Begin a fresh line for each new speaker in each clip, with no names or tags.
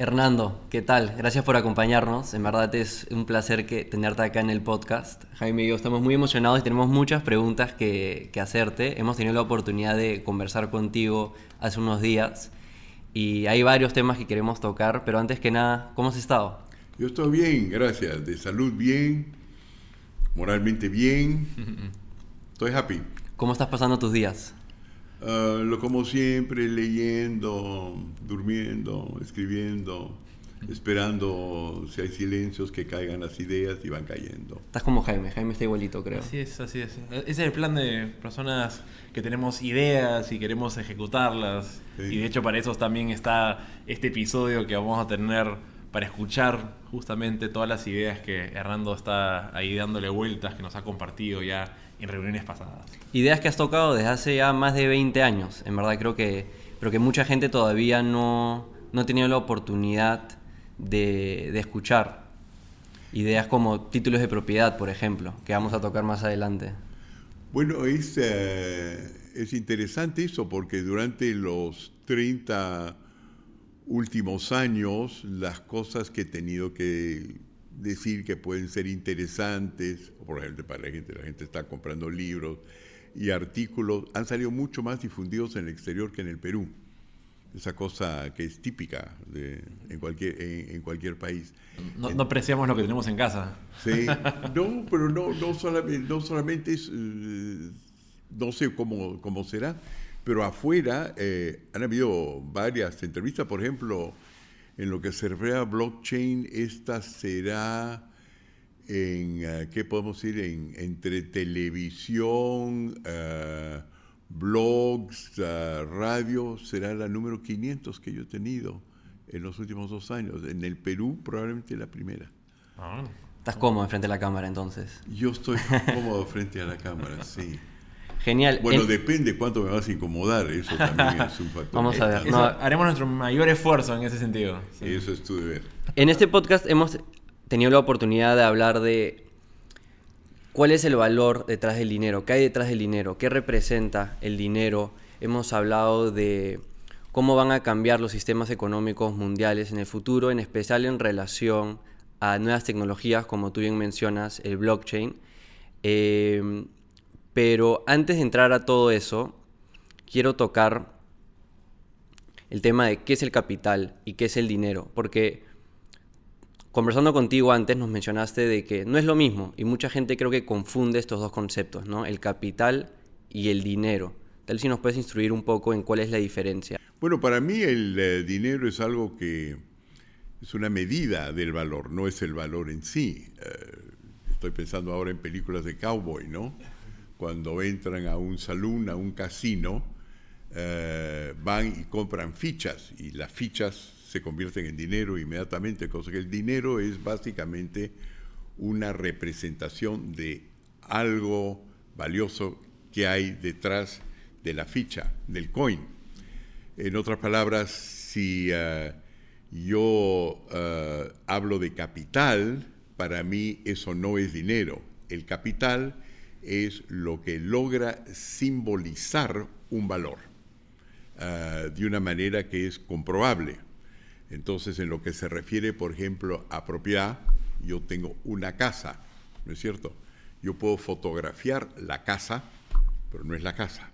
Hernando, ¿qué tal? Gracias por acompañarnos. En verdad es un placer que tenerte acá en el podcast. Jaime y yo estamos muy emocionados y tenemos muchas preguntas que, que hacerte. Hemos tenido la oportunidad de conversar contigo hace unos días y hay varios temas que queremos tocar, pero antes que nada, ¿cómo has estado?
Yo estoy bien, gracias. De salud bien, moralmente bien. Estoy happy.
¿Cómo estás pasando tus días?
Ah, lo como siempre, leyendo, durmiendo, escribiendo, esperando si hay silencios que caigan las ideas y van cayendo.
Estás como Jaime, Jaime está igualito, creo.
Así es, así es. Ese es el plan de personas que tenemos ideas y queremos ejecutarlas. Y de hecho para eso también está este episodio que vamos a tener para escuchar justamente todas las ideas que Hernando está ahí dándole vueltas, que nos ha compartido ya en reuniones pasadas.
Ideas que has tocado desde hace ya más de 20 años. En verdad creo que, pero que mucha gente todavía no, no ha tenido la oportunidad de, de, escuchar. Ideas como títulos de propiedad, por ejemplo, que vamos a tocar más adelante.
Bueno, es, eh, es interesante eso porque durante los 30 últimos años las cosas que he tenido que decir que pueden ser interesantes, por ejemplo, para la gente, la gente está comprando libros y artículos, han salido mucho más difundidos en el exterior que en el Perú. Esa cosa que es típica de, en, cualquier, en, cualquier país.
No, no, apreciamos lo que tenemos en casa.
Sí, no, pero no, no, solamente, no solamente es, eh, no sé cómo, cómo será, pero afuera eh, han habido varias entrevistas, por ejemplo, en lo que se refiere a blockchain, esta será en, uh, ¿qué podemos decir? En, entre televisión, uh, blogs, uh, radio, será la número 500 que yo he tenido en los últimos dos años. En el Perú, probablemente la primera.
Ah. ¿Estás cómodo frente a la cámara entonces?
Yo estoy cómodo frente a la cámara, sí.
Genial.
Bueno, el... depende cuánto me vas a incomodar, eso también es un factor.
Vamos a ver.
Eso, haremos nuestro mayor esfuerzo en ese sentido.
Sí. Eso es tu deber.
En este podcast hemos tenido la oportunidad de hablar de cuál es el valor detrás del dinero, qué hay detrás del dinero, qué representa el dinero. Hemos hablado de cómo van a cambiar los sistemas económicos mundiales en el futuro, en especial en relación a nuevas tecnologías, como tú bien mencionas, el blockchain. Eh, pero antes de entrar a todo eso, quiero tocar el tema de qué es el capital y qué es el dinero, porque conversando contigo antes nos mencionaste de que no es lo mismo y mucha gente creo que confunde estos dos conceptos, ¿no? El capital y el dinero. Tal si nos puedes instruir un poco en cuál es la diferencia.
Bueno, para mí el eh, dinero es algo que es una medida del valor, no es el valor en sí. Eh, estoy pensando ahora en películas de cowboy, ¿no? Cuando entran a un salón, a un casino, eh, van y compran fichas y las fichas se convierten en dinero inmediatamente, cosa que el dinero es básicamente una representación de algo valioso que hay detrás de la ficha, del coin. En otras palabras, si uh, yo uh, hablo de capital, para mí eso no es dinero. El capital es lo que logra simbolizar un valor uh, de una manera que es comprobable. Entonces, en lo que se refiere, por ejemplo, a propiedad, yo tengo una casa, ¿no es cierto? Yo puedo fotografiar la casa, pero no es la casa.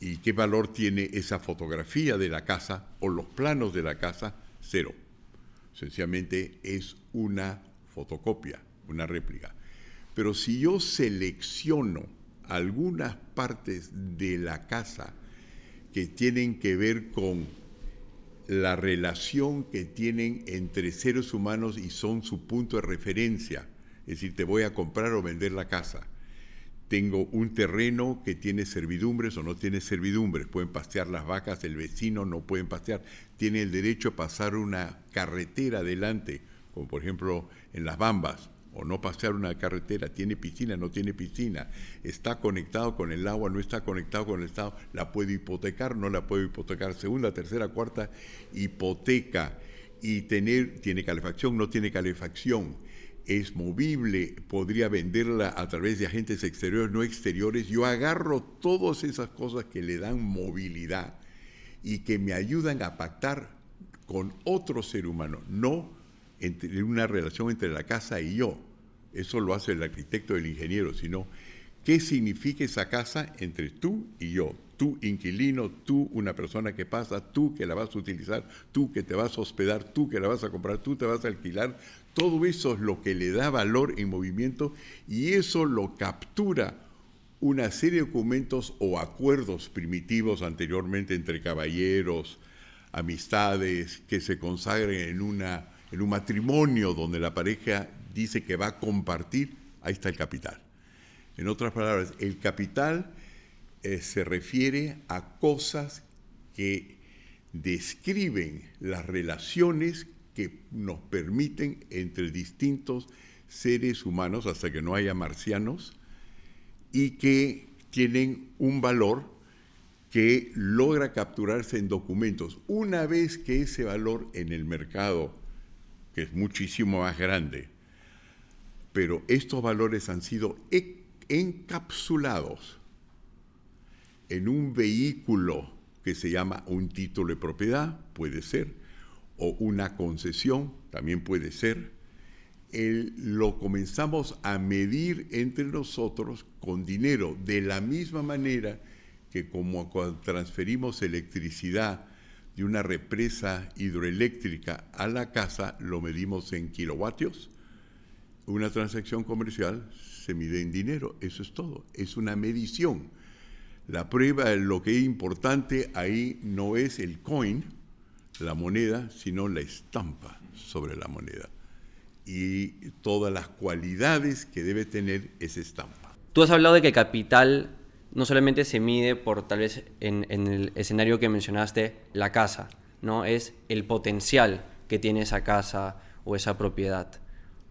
¿Y qué valor tiene esa fotografía de la casa o los planos de la casa? Cero. Sencillamente es una fotocopia, una réplica. Pero si yo selecciono algunas partes de la casa que tienen que ver con la relación que tienen entre seres humanos y son su punto de referencia. Es decir, te voy a comprar o vender la casa. Tengo un terreno que tiene servidumbres o no tiene servidumbres. Pueden pastear las vacas, el vecino no pueden pastear. Tiene el derecho a pasar una carretera adelante, como por ejemplo en las Bambas o no pasear una carretera, tiene piscina, no tiene piscina, está conectado con el agua, no está conectado con el Estado, la puedo hipotecar, no la puedo hipotecar, segunda, tercera, cuarta, hipoteca. Y tener, tiene calefacción, no tiene calefacción, es movible, podría venderla a través de agentes exteriores, no exteriores, yo agarro todas esas cosas que le dan movilidad y que me ayudan a pactar con otro ser humano, no entre una relación entre la casa y yo. Eso lo hace el arquitecto el ingeniero, sino qué significa esa casa entre tú y yo. Tú inquilino, tú una persona que pasa, tú que la vas a utilizar, tú que te vas a hospedar, tú que la vas a comprar, tú te vas a alquilar. Todo eso es lo que le da valor en movimiento y eso lo captura una serie de documentos o acuerdos primitivos anteriormente entre caballeros, amistades, que se consagren en, una, en un matrimonio donde la pareja dice que va a compartir, ahí está el capital. En otras palabras, el capital eh, se refiere a cosas que describen las relaciones que nos permiten entre distintos seres humanos, hasta que no haya marcianos, y que tienen un valor que logra capturarse en documentos. Una vez que ese valor en el mercado, que es muchísimo más grande, pero estos valores han sido e-, encapsulados en un vehículo que se llama un título de propiedad, puede ser, o una concesión, también puede ser, lo comenzamos a medir entre nosotros con dinero, de la misma manera que como cuando transferimos electricidad de una represa hidroeléctrica a la casa, lo medimos en kilovatios, una transacción comercial se mide en dinero, eso es todo, es una medición. La prueba, lo que es importante ahí no es el coin, la moneda, sino la estampa sobre la moneda y todas las cualidades que debe tener esa estampa.
Tú has hablado de que capital no solamente se mide por tal vez en, el escenario que mencionaste, la casa, ¿no? Es el potencial que tiene esa casa o esa propiedad.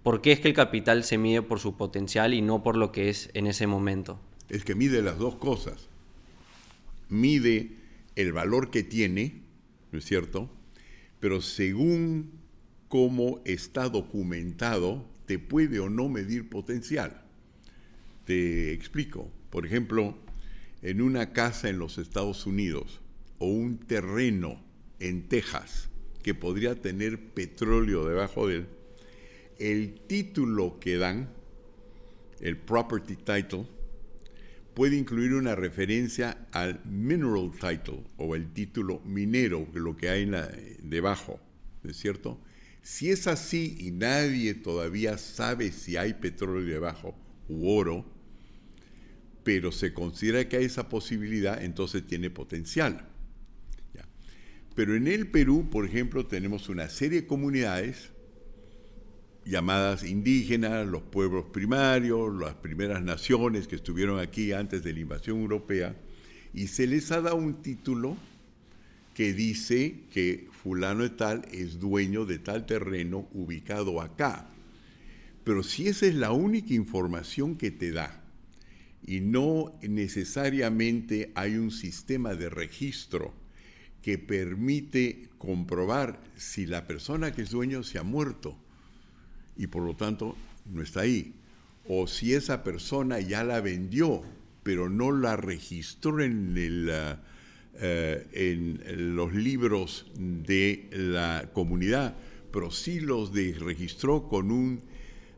¿Por qué es que el capital se mide por su potencial y no por lo que es en ese momento?
Es que mide las dos cosas. Mide el valor que tiene, ¿no es cierto? Pero según cómo está documentado, te puede o no medir potencial. Te explico. Por ejemplo, en una casa en los Estados Unidos o un terreno en Texas que podría tener petróleo debajo de él, el título que dan, el property title, puede incluir una referencia al mineral title o el título minero, lo que hay debajo, ¿no es cierto? Si es así y nadie todavía sabe si hay petróleo debajo u oro, pero se considera que hay esa posibilidad, entonces tiene potencial. Pero en el Perú, por ejemplo, tenemos una serie de comunidades llamadas indígenas, los pueblos primarios, las primeras naciones que estuvieron aquí antes de la invasión europea, y se les ha dado un título que dice que fulano de tal es dueño de tal terreno ubicado acá. Pero si esa es la única información que te da y no necesariamente hay un sistema de registro que permite comprobar si la persona que es dueño se ha muerto y por lo tanto no está ahí, o si esa persona ya la vendió pero no la registró en el ah, eh, en los libros de la comunidad, pero sí los registró con un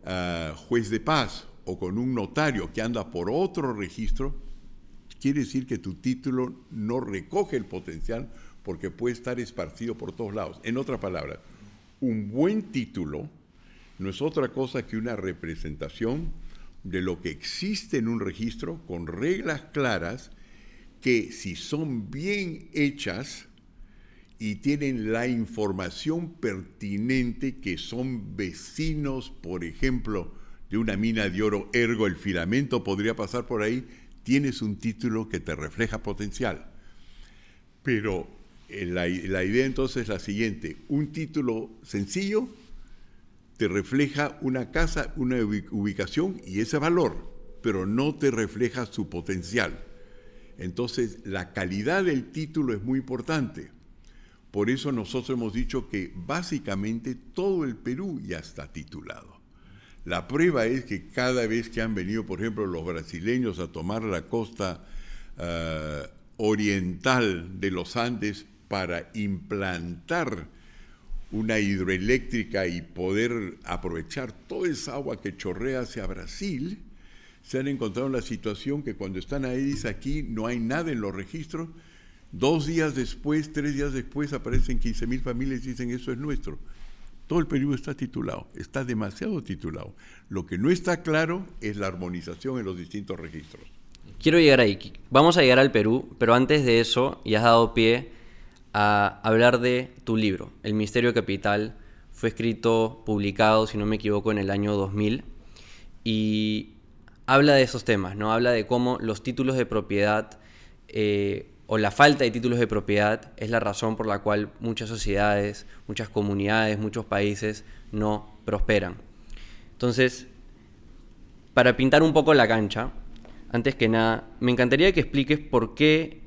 ah, juez de paz o con un notario que anda por otro registro, quiere decir que tu título no recoge el potencial porque puede estar esparcido por todos lados. En otras palabras, un buen título no es otra cosa que una representación de lo que existe en un registro con reglas claras que si son bien hechas y tienen la información pertinente que son vecinos, por ejemplo, de una mina de oro, ergo el filamento podría pasar por ahí, tienes un título que te refleja potencial. Pero eh, la, la idea entonces es la siguiente, un título sencillo te refleja una casa, una ubicación y ese valor, pero no te refleja su potencial. Entonces, la calidad del título es muy importante. Por eso nosotros hemos dicho que básicamente todo el Perú ya está titulado. La prueba es que cada vez que han venido, por ejemplo, los brasileños a tomar la costa eh, oriental de los Andes para implantar una hidroeléctrica y poder aprovechar toda esa agua que chorrea hacia Brasil, se han encontrado en la situación que cuando están ahí, dice aquí, no hay nada en los registros. Dos días después, tres días después, aparecen 15.000 familias y dicen eso es nuestro. Todo el Perú está titulado, está demasiado titulado. Lo que no está claro es la armonización en los distintos registros.
Quiero llegar ahí. Vamos a llegar al Perú, pero antes de eso, ya has dado pie a hablar de tu libro, El Misterio Capital. Fue escrito, publicado, si no me equivoco, en el año 2000 y habla de esos temas, ¿no? Habla de cómo los títulos de propiedad eh, o la falta de títulos de propiedad es la razón por la cual muchas sociedades, muchas comunidades, muchos países no prosperan. Entonces, para pintar un poco la cancha, antes que nada, me encantaría que expliques por qué,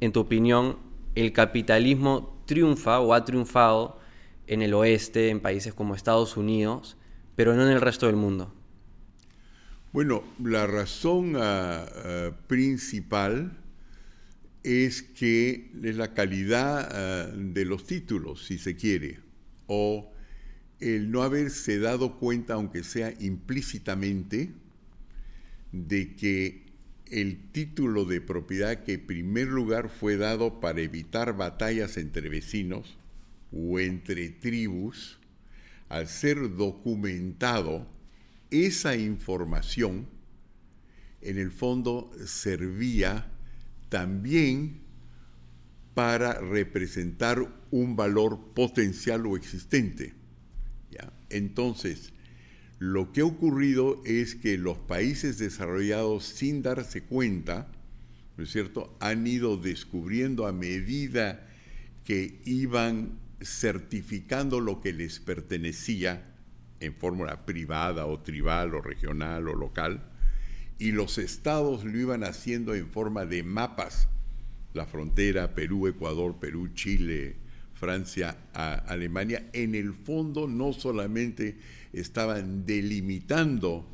en tu opinión, el capitalismo triunfa o ha triunfado en el oeste, en países como Estados Unidos, pero no en el resto del mundo?
Bueno, la razón ah, ah, principal es que es la calidad ah, de los títulos, si se quiere, o el no haberse dado cuenta, aunque sea implícitamente, de que el título de propiedad que en primer lugar fue dado para evitar batallas entre vecinos o entre tribus, al ser documentado, esa información en el fondo servía también para representar un valor potencial o existente. Entonces, lo que ha ocurrido es que los países desarrollados, sin darse cuenta, ¿no es cierto?, han ido descubriendo a medida que iban certificando lo que les pertenecía en fórmula privada o tribal o regional o local, y los estados lo iban haciendo en forma de mapas, la frontera Perú, Ecuador, Perú, Chile, Francia, Alemania, en el fondo no solamente estaban delimitando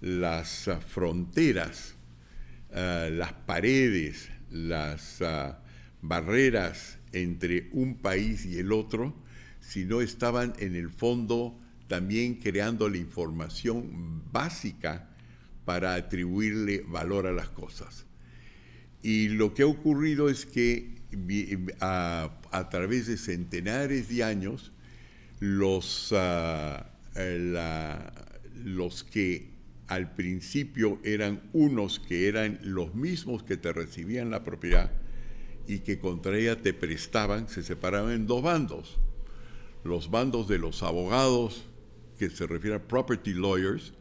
las ah, fronteras, ah, las paredes, las ah, barreras entre un país y el otro, sino estaban en el fondo también creando la información básica para atribuirle valor a las cosas. Y lo que ha ocurrido es que a, través de centenares de años, los los que al principio eran unos que eran los mismos que te recibían la propiedad y que contra ella te prestaban, se separaban en dos bandos. Los bandos de los abogados, que se refieren a property lawyers,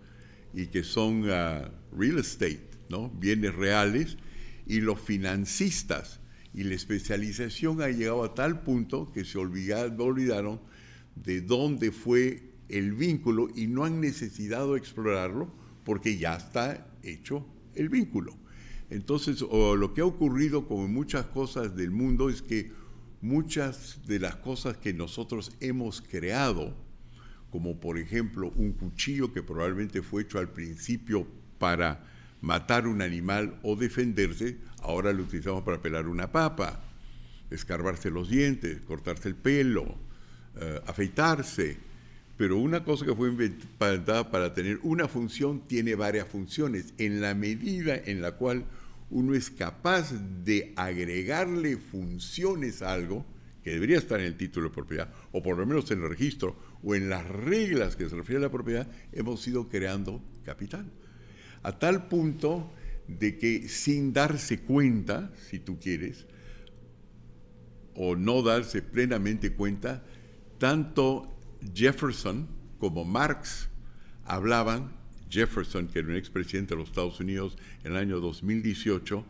y que son ah, real estate, ¿no? bienes reales, y los financistas. Y la especialización ha llegado a tal punto que se olvidaron de dónde fue el vínculo y no han necesitado explorarlo porque ya está hecho el vínculo. Entonces, lo que ha ocurrido con muchas cosas del mundo es que muchas de las cosas que nosotros hemos creado, como por ejemplo un cuchillo que probablemente fue hecho al principio para matar un animal o defenderse, ahora lo utilizamos para pelar una papa, escarbarse los dientes, cortarse el pelo, eh, afeitarse, pero una cosa que fue inventada para tener una función tiene varias funciones. En la medida en la cual uno es capaz de agregarle funciones a algo, que debería estar en el título de propiedad, o por lo menos en el registro, o en las reglas que se refieren a la propiedad, hemos ido creando capital. A tal punto de que sin darse cuenta, si tú quieres, o no darse plenamente cuenta, tanto Jefferson como Marx hablaban, Jefferson, que era un expresidente de los Estados Unidos en el año 2018,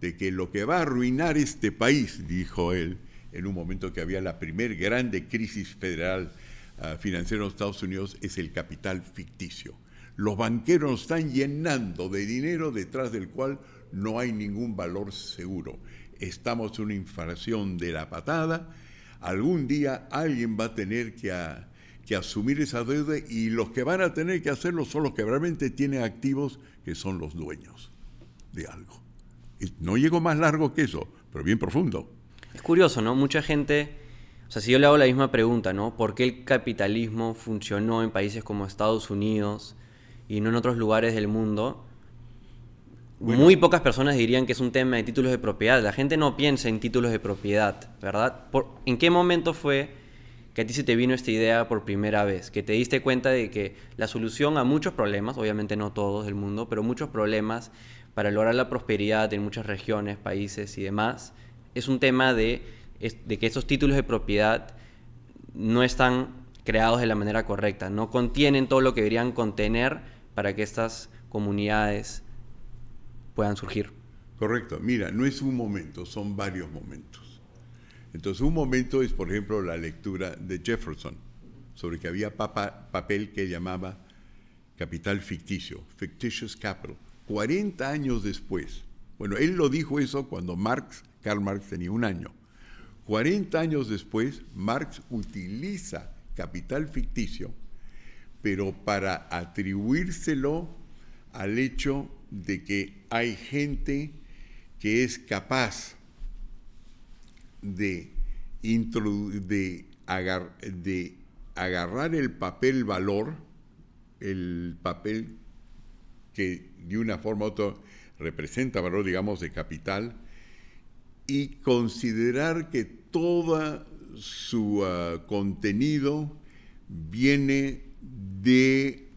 de que lo que va a arruinar este país, dijo él, en un momento que había la primer grande crisis federal ah, financiera en los Estados Unidos, es el capital ficticio. Los banqueros nos están llenando de dinero detrás del cual no hay ningún valor seguro. Estamos en una inflación de la patada algún día alguien va a tener que, que, asumir esa deuda y los que van a tener que hacerlo son los que realmente tienen activos, que son los dueños de algo. Y no llego más largo que eso, pero bien profundo.
Es curioso, ¿no? Mucha gente O sea, si yo le hago la misma pregunta, ¿no? ¿Por qué el capitalismo funcionó en países como Estados Unidos y no en otros lugares del mundo? Muy pocas personas dirían que es un tema de títulos de propiedad. La gente no piensa en títulos de propiedad, ¿verdad? ¿En qué momento fue que a ti se te vino esta idea por primera vez? Que te diste cuenta de que la solución a muchos problemas, obviamente no todos del mundo, pero muchos problemas para lograr la prosperidad en muchas regiones, países y demás, es un tema de, de que esos títulos de propiedad no están creados de la manera correcta, no contienen todo lo que deberían contener para que estas comunidades puedan surgir.
Correcto. Mira, no es un momento, son varios momentos. Entonces, un momento es, por ejemplo, la lectura de Jefferson, sobre que había papel que llamaba capital ficticio, fictitious capital. 40 años después, bueno, él lo dijo eso cuando Marx, Karl Marx tenía un año. 40 años después, Marx utiliza capital ficticio, pero para atribuírselo al hecho de que hay gente que es capaz de, de, de agarrar el papel valor, el papel que de una forma u otra representa valor, digamos, de capital, y considerar que todo su ah, contenido viene de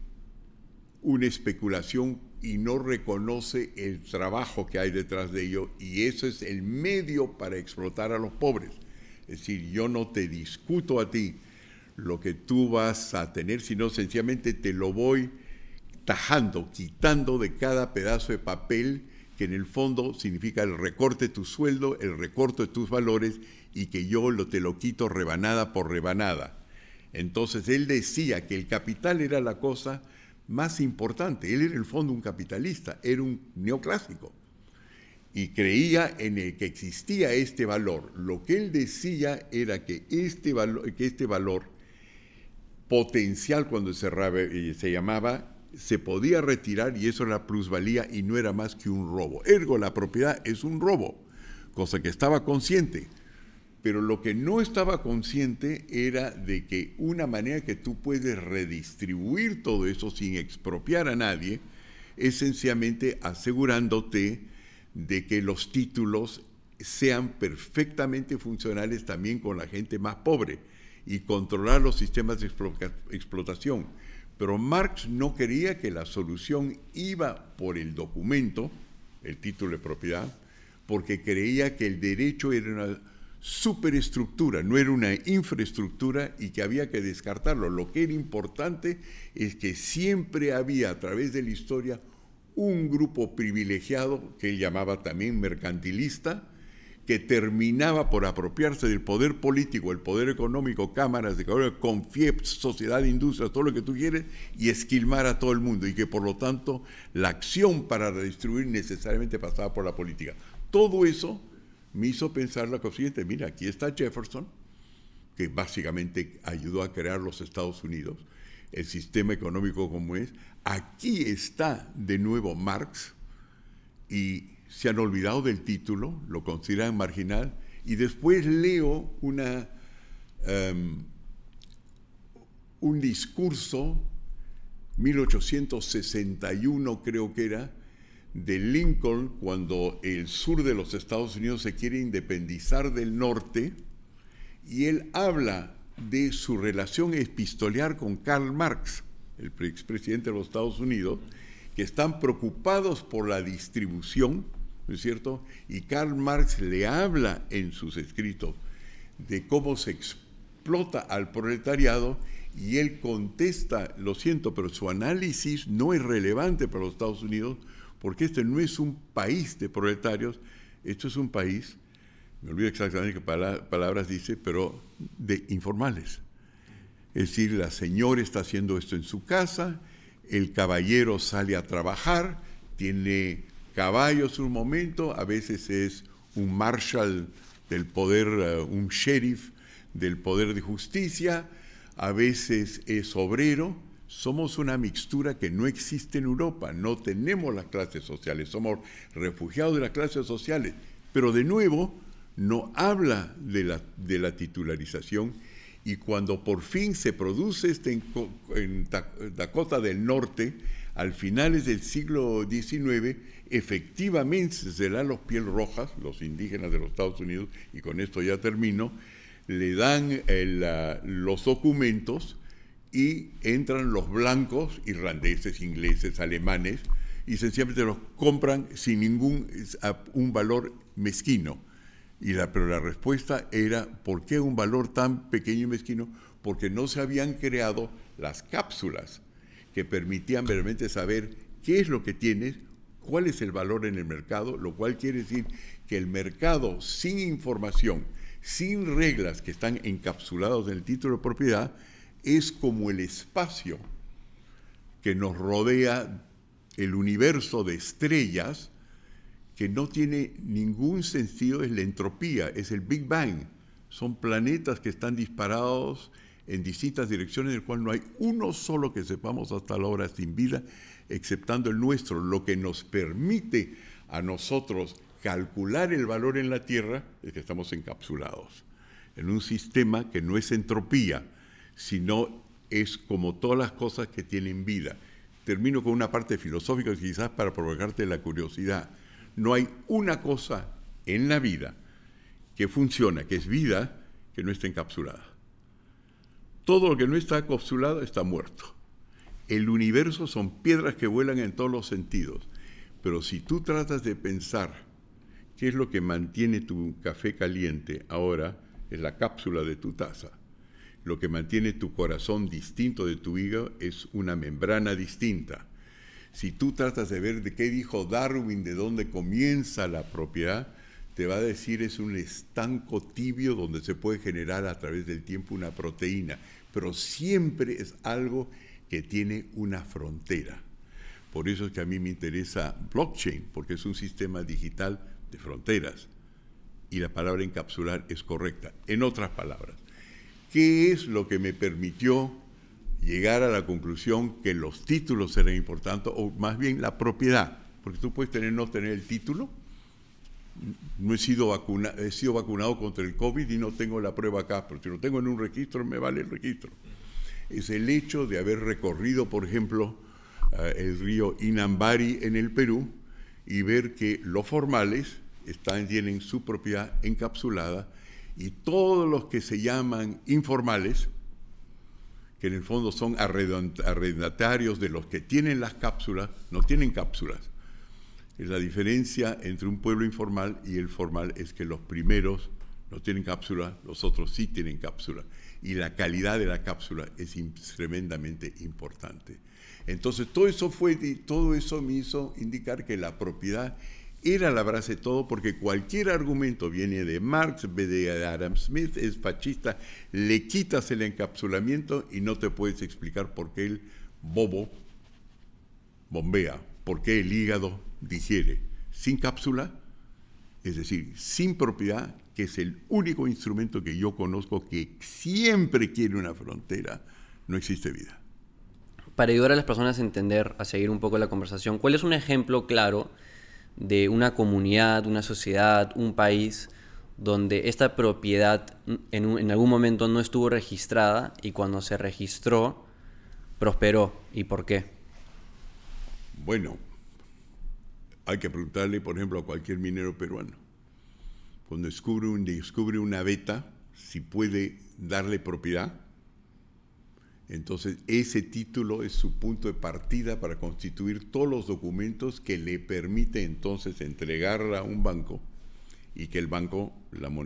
una especulación y no reconoce el trabajo que hay detrás de ello y eso es el medio para explotar a los pobres. Es decir, yo no te discuto a ti lo que tú vas a tener, sino sencillamente te lo voy tajando, quitando de cada pedazo de papel que en el fondo significa el recorte de tu sueldo, el recorte de tus valores y que yo lo, te lo quito rebanada por rebanada. Entonces él decía que el capital era la cosa más importante. Él era en el fondo un capitalista, era un neoclásico y creía en el que existía este valor. Lo que él decía era que este valor, que este valor potencial cuando se, eh, se llamaba se podía retirar y eso era plusvalía y no era más que un robo. Ergo, la propiedad es un robo, cosa que estaba consciente pero lo que no estaba consciente era de que una manera que tú puedes redistribuir todo eso sin expropiar a nadie es sencillamente asegurándote de que los títulos sean perfectamente funcionales también con la gente más pobre y controlar los sistemas de explotación. Pero Marx no quería que la solución iba por el documento, el título de propiedad, porque creía que el derecho era una superestructura, no era una infraestructura y que había que descartarlo. Lo que era importante es que siempre había a través de la historia un grupo privilegiado que él llamaba también mercantilista, que terminaba por apropiarse del poder político, el poder económico, cámaras de con FIEP, sociedad, industria, todo lo que tú quieres, y esquilmar a todo el mundo, y que por lo tanto la acción para redistribuir necesariamente pasaba por la política. Todo eso me hizo pensar la cosa siguiente, mira, aquí está Jefferson, que básicamente ayudó a crear los Estados Unidos, el sistema económico como es, aquí está de nuevo Marx, y se han olvidado del título, lo consideran marginal, y después leo una, em, un discurso, 1861 creo que era, de Lincoln cuando el sur de los Estados Unidos se quiere independizar del norte y él habla de su relación epistolar con Karl Marx, el expresidente de los Estados Unidos, que están preocupados por la distribución, ¿no es cierto? Y Karl Marx le habla en sus escritos de cómo se explota al proletariado y él contesta, lo siento, pero su análisis no es relevante para los Estados Unidos porque este no es un país de proletarios, esto es un país, me olvido exactamente qué palabras dice, pero de informales. Es decir, la señora está haciendo esto en su casa, el caballero sale a trabajar, tiene caballos un momento, a veces es un marshal del poder, eh, un sheriff del poder de justicia, a veces es obrero, somos una mixtura que no existe en Europa, no tenemos las clases sociales, somos refugiados de las clases sociales, pero de nuevo no habla de la, titularización. Y cuando por fin se produce este en, Dakota del Norte, al finales del siglo XIX, efectivamente se dan los piel rojas, los indígenas de los Estados Unidos, y con esto ya termino, le dan los documentos y entran los blancos, irlandeses, ingleses, alemanes, y sencillamente los compran sin ningún un valor mezquino. Y la, pero la respuesta era, ¿por qué un valor tan pequeño y mezquino? Porque no se habían creado las cápsulas que permitían realmente saber qué es lo que tienes, cuál es el valor en el mercado, lo cual quiere decir que el mercado sin información, sin reglas que están encapsulados en el título de propiedad, es como el espacio que nos rodea el universo de estrellas que no tiene ningún sentido, es la entropía, es el Big Bang. Son planetas que están disparados en distintas direcciones, del cual no hay uno solo que sepamos hasta la hora sin vida, exceptando el nuestro. Lo que nos permite a nosotros calcular el valor en la Tierra es que estamos encapsulados en un sistema que no es entropía, sino es como todas las cosas que tienen vida. Termino con una parte filosófica quizás para provocarte la curiosidad. No hay una cosa en la vida que funciona, que es vida, que no esté encapsulada. Todo lo que no está encapsulado está muerto. El universo son piedras que vuelan en todos los sentidos. Pero si tú tratas de pensar qué es lo que mantiene tu café caliente ahora, es la cápsula de tu taza. Lo que mantiene tu corazón distinto de tu hígado es una membrana distinta. Si tú tratas de ver de qué dijo Darwin, de dónde comienza la propiedad, te va a decir es un estanco tibio donde se puede generar a través del tiempo una proteína pero siempre es algo que tiene una frontera. Por eso es que a mí me interesa blockchain, porque es un sistema digital de fronteras. Y la palabra encapsular es correcta. En otras palabras, ¿qué es lo que me permitió llegar a la conclusión que los títulos eran importantes, o más bien la propiedad? Porque tú puedes tener no tener el título. No he sido, vacuna, he sido vacunado contra el COVID y no tengo la prueba acá, pero si lo tengo en un registro, me vale el registro. Es el hecho de haber recorrido, por ejemplo, eh, el río Inambari en el Perú y ver que los formales tienen su propiedad encapsulada y todos los que se llaman informales, que en el fondo son arrendatarios de los que tienen las cápsulas, no tienen cápsulas. La diferencia entre un pueblo informal y el formal es que los primeros no tienen cápsula, los otros sí tienen cápsula. Y la calidad de la cápsula es tremendamente importante. Entonces, todo eso, fue, todo eso me hizo indicar que la propiedad era la todo, porque cualquier argumento viene de Marx, de Adam Smith, es fascista, le quitas el encapsulamiento y no te puedes explicar por qué el bobo bombea, por qué el hígado digiere. Sin cápsula, es decir, sin propiedad, que es el único instrumento que yo conozco que siempre quiere una frontera, no existe vida.
Para ayudar a las personas a entender, a seguir un poco la conversación, ¿cuál es un ejemplo claro de una comunidad, una sociedad, un país donde esta propiedad en, algún momento no estuvo registrada y cuando se registró prosperó? ¿Y por qué?
Bueno, hay que preguntarle, por ejemplo, a cualquier minero peruano. Cuando descubre, un, descubre una beta, si puede darle propiedad, entonces ese título es su punto de partida para constituir todos los documentos que le permite entonces entregarla a un banco y que el banco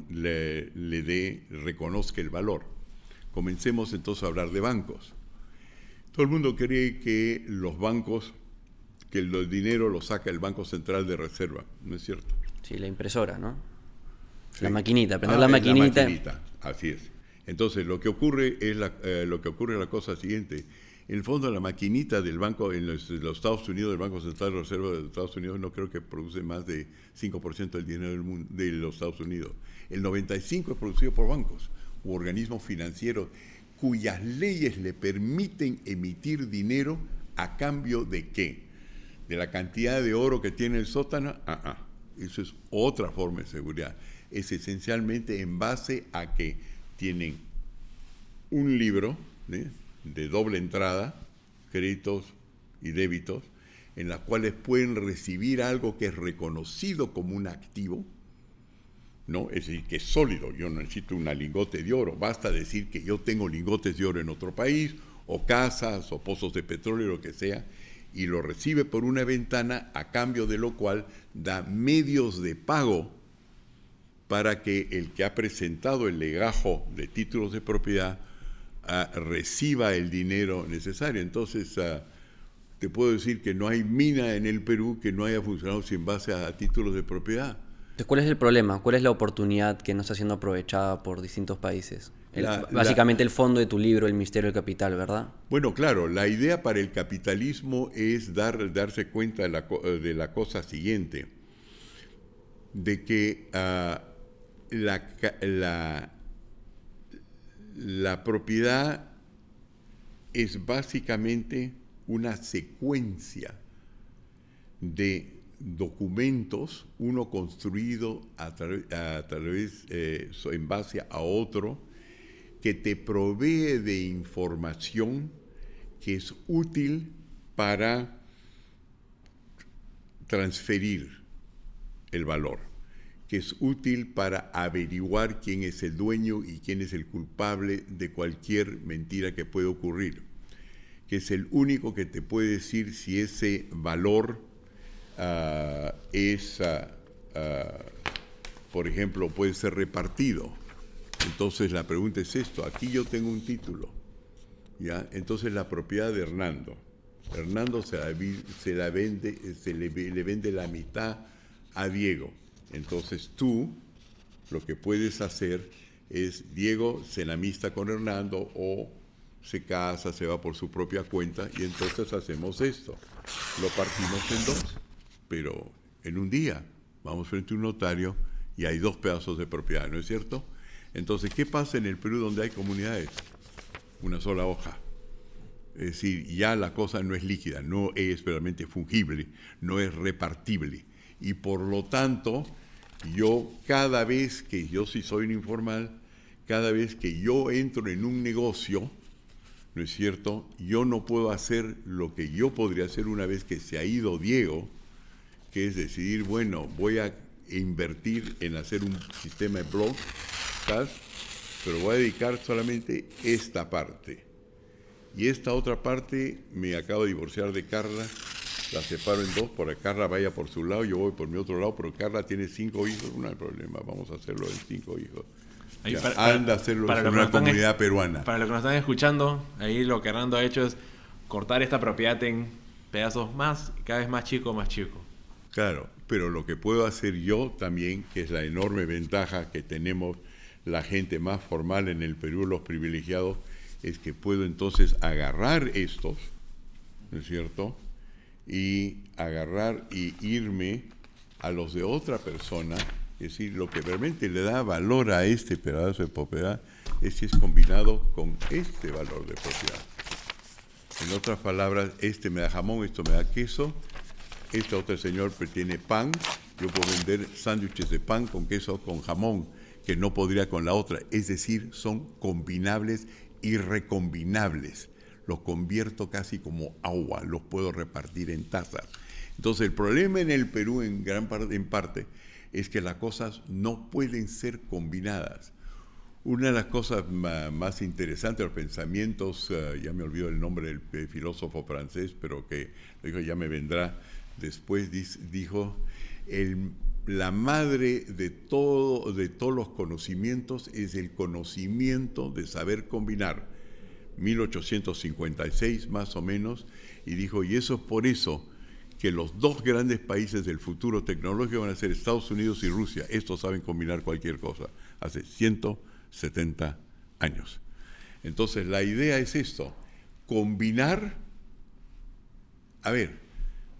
le, le dé, reconozca el valor. Comencemos entonces a hablar de bancos. Todo el mundo cree que los bancos que el dinero lo saca el Banco Central de Reserva, ¿no es cierto?
Sí, la impresora, ¿no? La maquinita, prender ah, la maquinita. La maquinita.
Así es. Entonces, lo que ocurre es la, eh, lo que ocurre la cosa siguiente. En el fondo, la maquinita del banco, en los, Estados Unidos, del Banco Central de Reserva de Estados Unidos, no creo que produce más de 5% del dinero del mundo, de los Estados Unidos. El 95% es producido por bancos u organismos financieros cuyas leyes le permiten emitir dinero a cambio de qué? de la cantidad de oro que tiene el sótano, ah, ah, eso es otra forma de seguridad. es esencialmente en base a que tienen un libro de doble entrada, créditos y débitos, en las cuales pueden recibir algo que es reconocido como un activo, ¿no? Es decir, que es sólido, yo no necesito una lingote de oro, basta decir que yo tengo lingotes de oro en otro país, o casas, o pozos de petróleo, lo que sea, y lo recibe por una ventana, a cambio de lo cual da medios de pago para que el que ha presentado el legajo de títulos de propiedad ah, reciba el dinero necesario. Entonces, ah, te puedo decir que no hay mina en el Perú que no haya funcionado sin base a títulos de propiedad.
¿cuál es el problema? ¿Cuál es la oportunidad que no está siendo aprovechada por distintos países? básicamente el fondo de tu libro, El misterio del capital, ¿verdad?
Bueno, claro, la idea para el capitalismo es dar, darse cuenta de la, de la, cosa siguiente, de que ah, la, la, propiedad es básicamente una secuencia de documentos, uno construido a, través, eh, en base a otro, que te provee de información que es útil para transferir el valor, que es útil para averiguar quién es el dueño y quién es el culpable de cualquier mentira que pueda ocurrir, que es el único que te puede decir si ese valor Ah, es, ah, ah, por ejemplo, puede ser repartido. Entonces la pregunta es esto, aquí yo tengo un título, ¿ya? Entonces la propiedad de Hernando, Hernando se la, se la vende, se le, le vende la mitad a Diego. Entonces tú lo que puedes hacer es Diego se la amista con Hernando o se casa, se va por su propia cuenta y entonces hacemos esto. Lo partimos en dos pero en un día vamos frente a un notario y hay dos pedazos de propiedad, ¿no es cierto? Entonces, ¿qué pasa en el Perú donde hay comunidades? Una sola hoja. Es decir, ya la cosa no es líquida, no es realmente fungible, no es repartible. Y por lo tanto, yo cada vez que yo sí soy un informal, cada vez que yo entro en un negocio, ¿no es cierto? Yo no puedo hacer lo que yo podría hacer una vez que se ha ido Diego, que es decidir, bueno, voy a invertir en hacer un sistema de blog, pero voy a dedicar solamente esta parte. Y esta otra parte me acabo de divorciar de Carla, la separo en dos, para que Carla vaya por su lado, yo voy por mi otro lado, pero Carla tiene cinco hijos, no hay problema, vamos a hacerlo en cinco hijos. anda a hacerlo en una comunidad peruana.
Para los que nos están escuchando, ahí lo que Hernando ha hecho es cortar esta propiedad en pedazos más, cada vez más chico, más chico.
Claro, pero lo que puedo hacer yo también, que es la enorme ventaja que tenemos la gente más formal en el Perú, los privilegiados, es que puedo entonces agarrar estos, ¿no es cierto? Y agarrar y irme a los de otra persona, es decir, lo que realmente le da valor a este pedazo de propiedad es si es combinado con este valor de propiedad. En otras palabras, este me da jamón, esto me da queso, este otro señor tiene pan, yo puedo vender sándwiches de pan con queso, con jamón, que no podría con la otra. Es decir, son combinables y recombinables. Los convierto casi como agua, los puedo repartir en tazas. Entonces el problema en el Perú en gran parte, en parte es que las cosas no pueden ser combinadas. Una de las cosas más interesantes, los pensamientos, eh, ya me olvido el nombre del filósofo francés, pero que dijo ya me vendrá, Después dijo, la madre de, todo, de todos los conocimientos es el conocimiento de saber combinar. 1856 más o menos, y dijo, y eso es por eso que los dos grandes países del futuro tecnológico van a ser Estados Unidos y Rusia. Estos saben combinar cualquier cosa, hace 170 años. Entonces la idea es esto, combinar, a ver,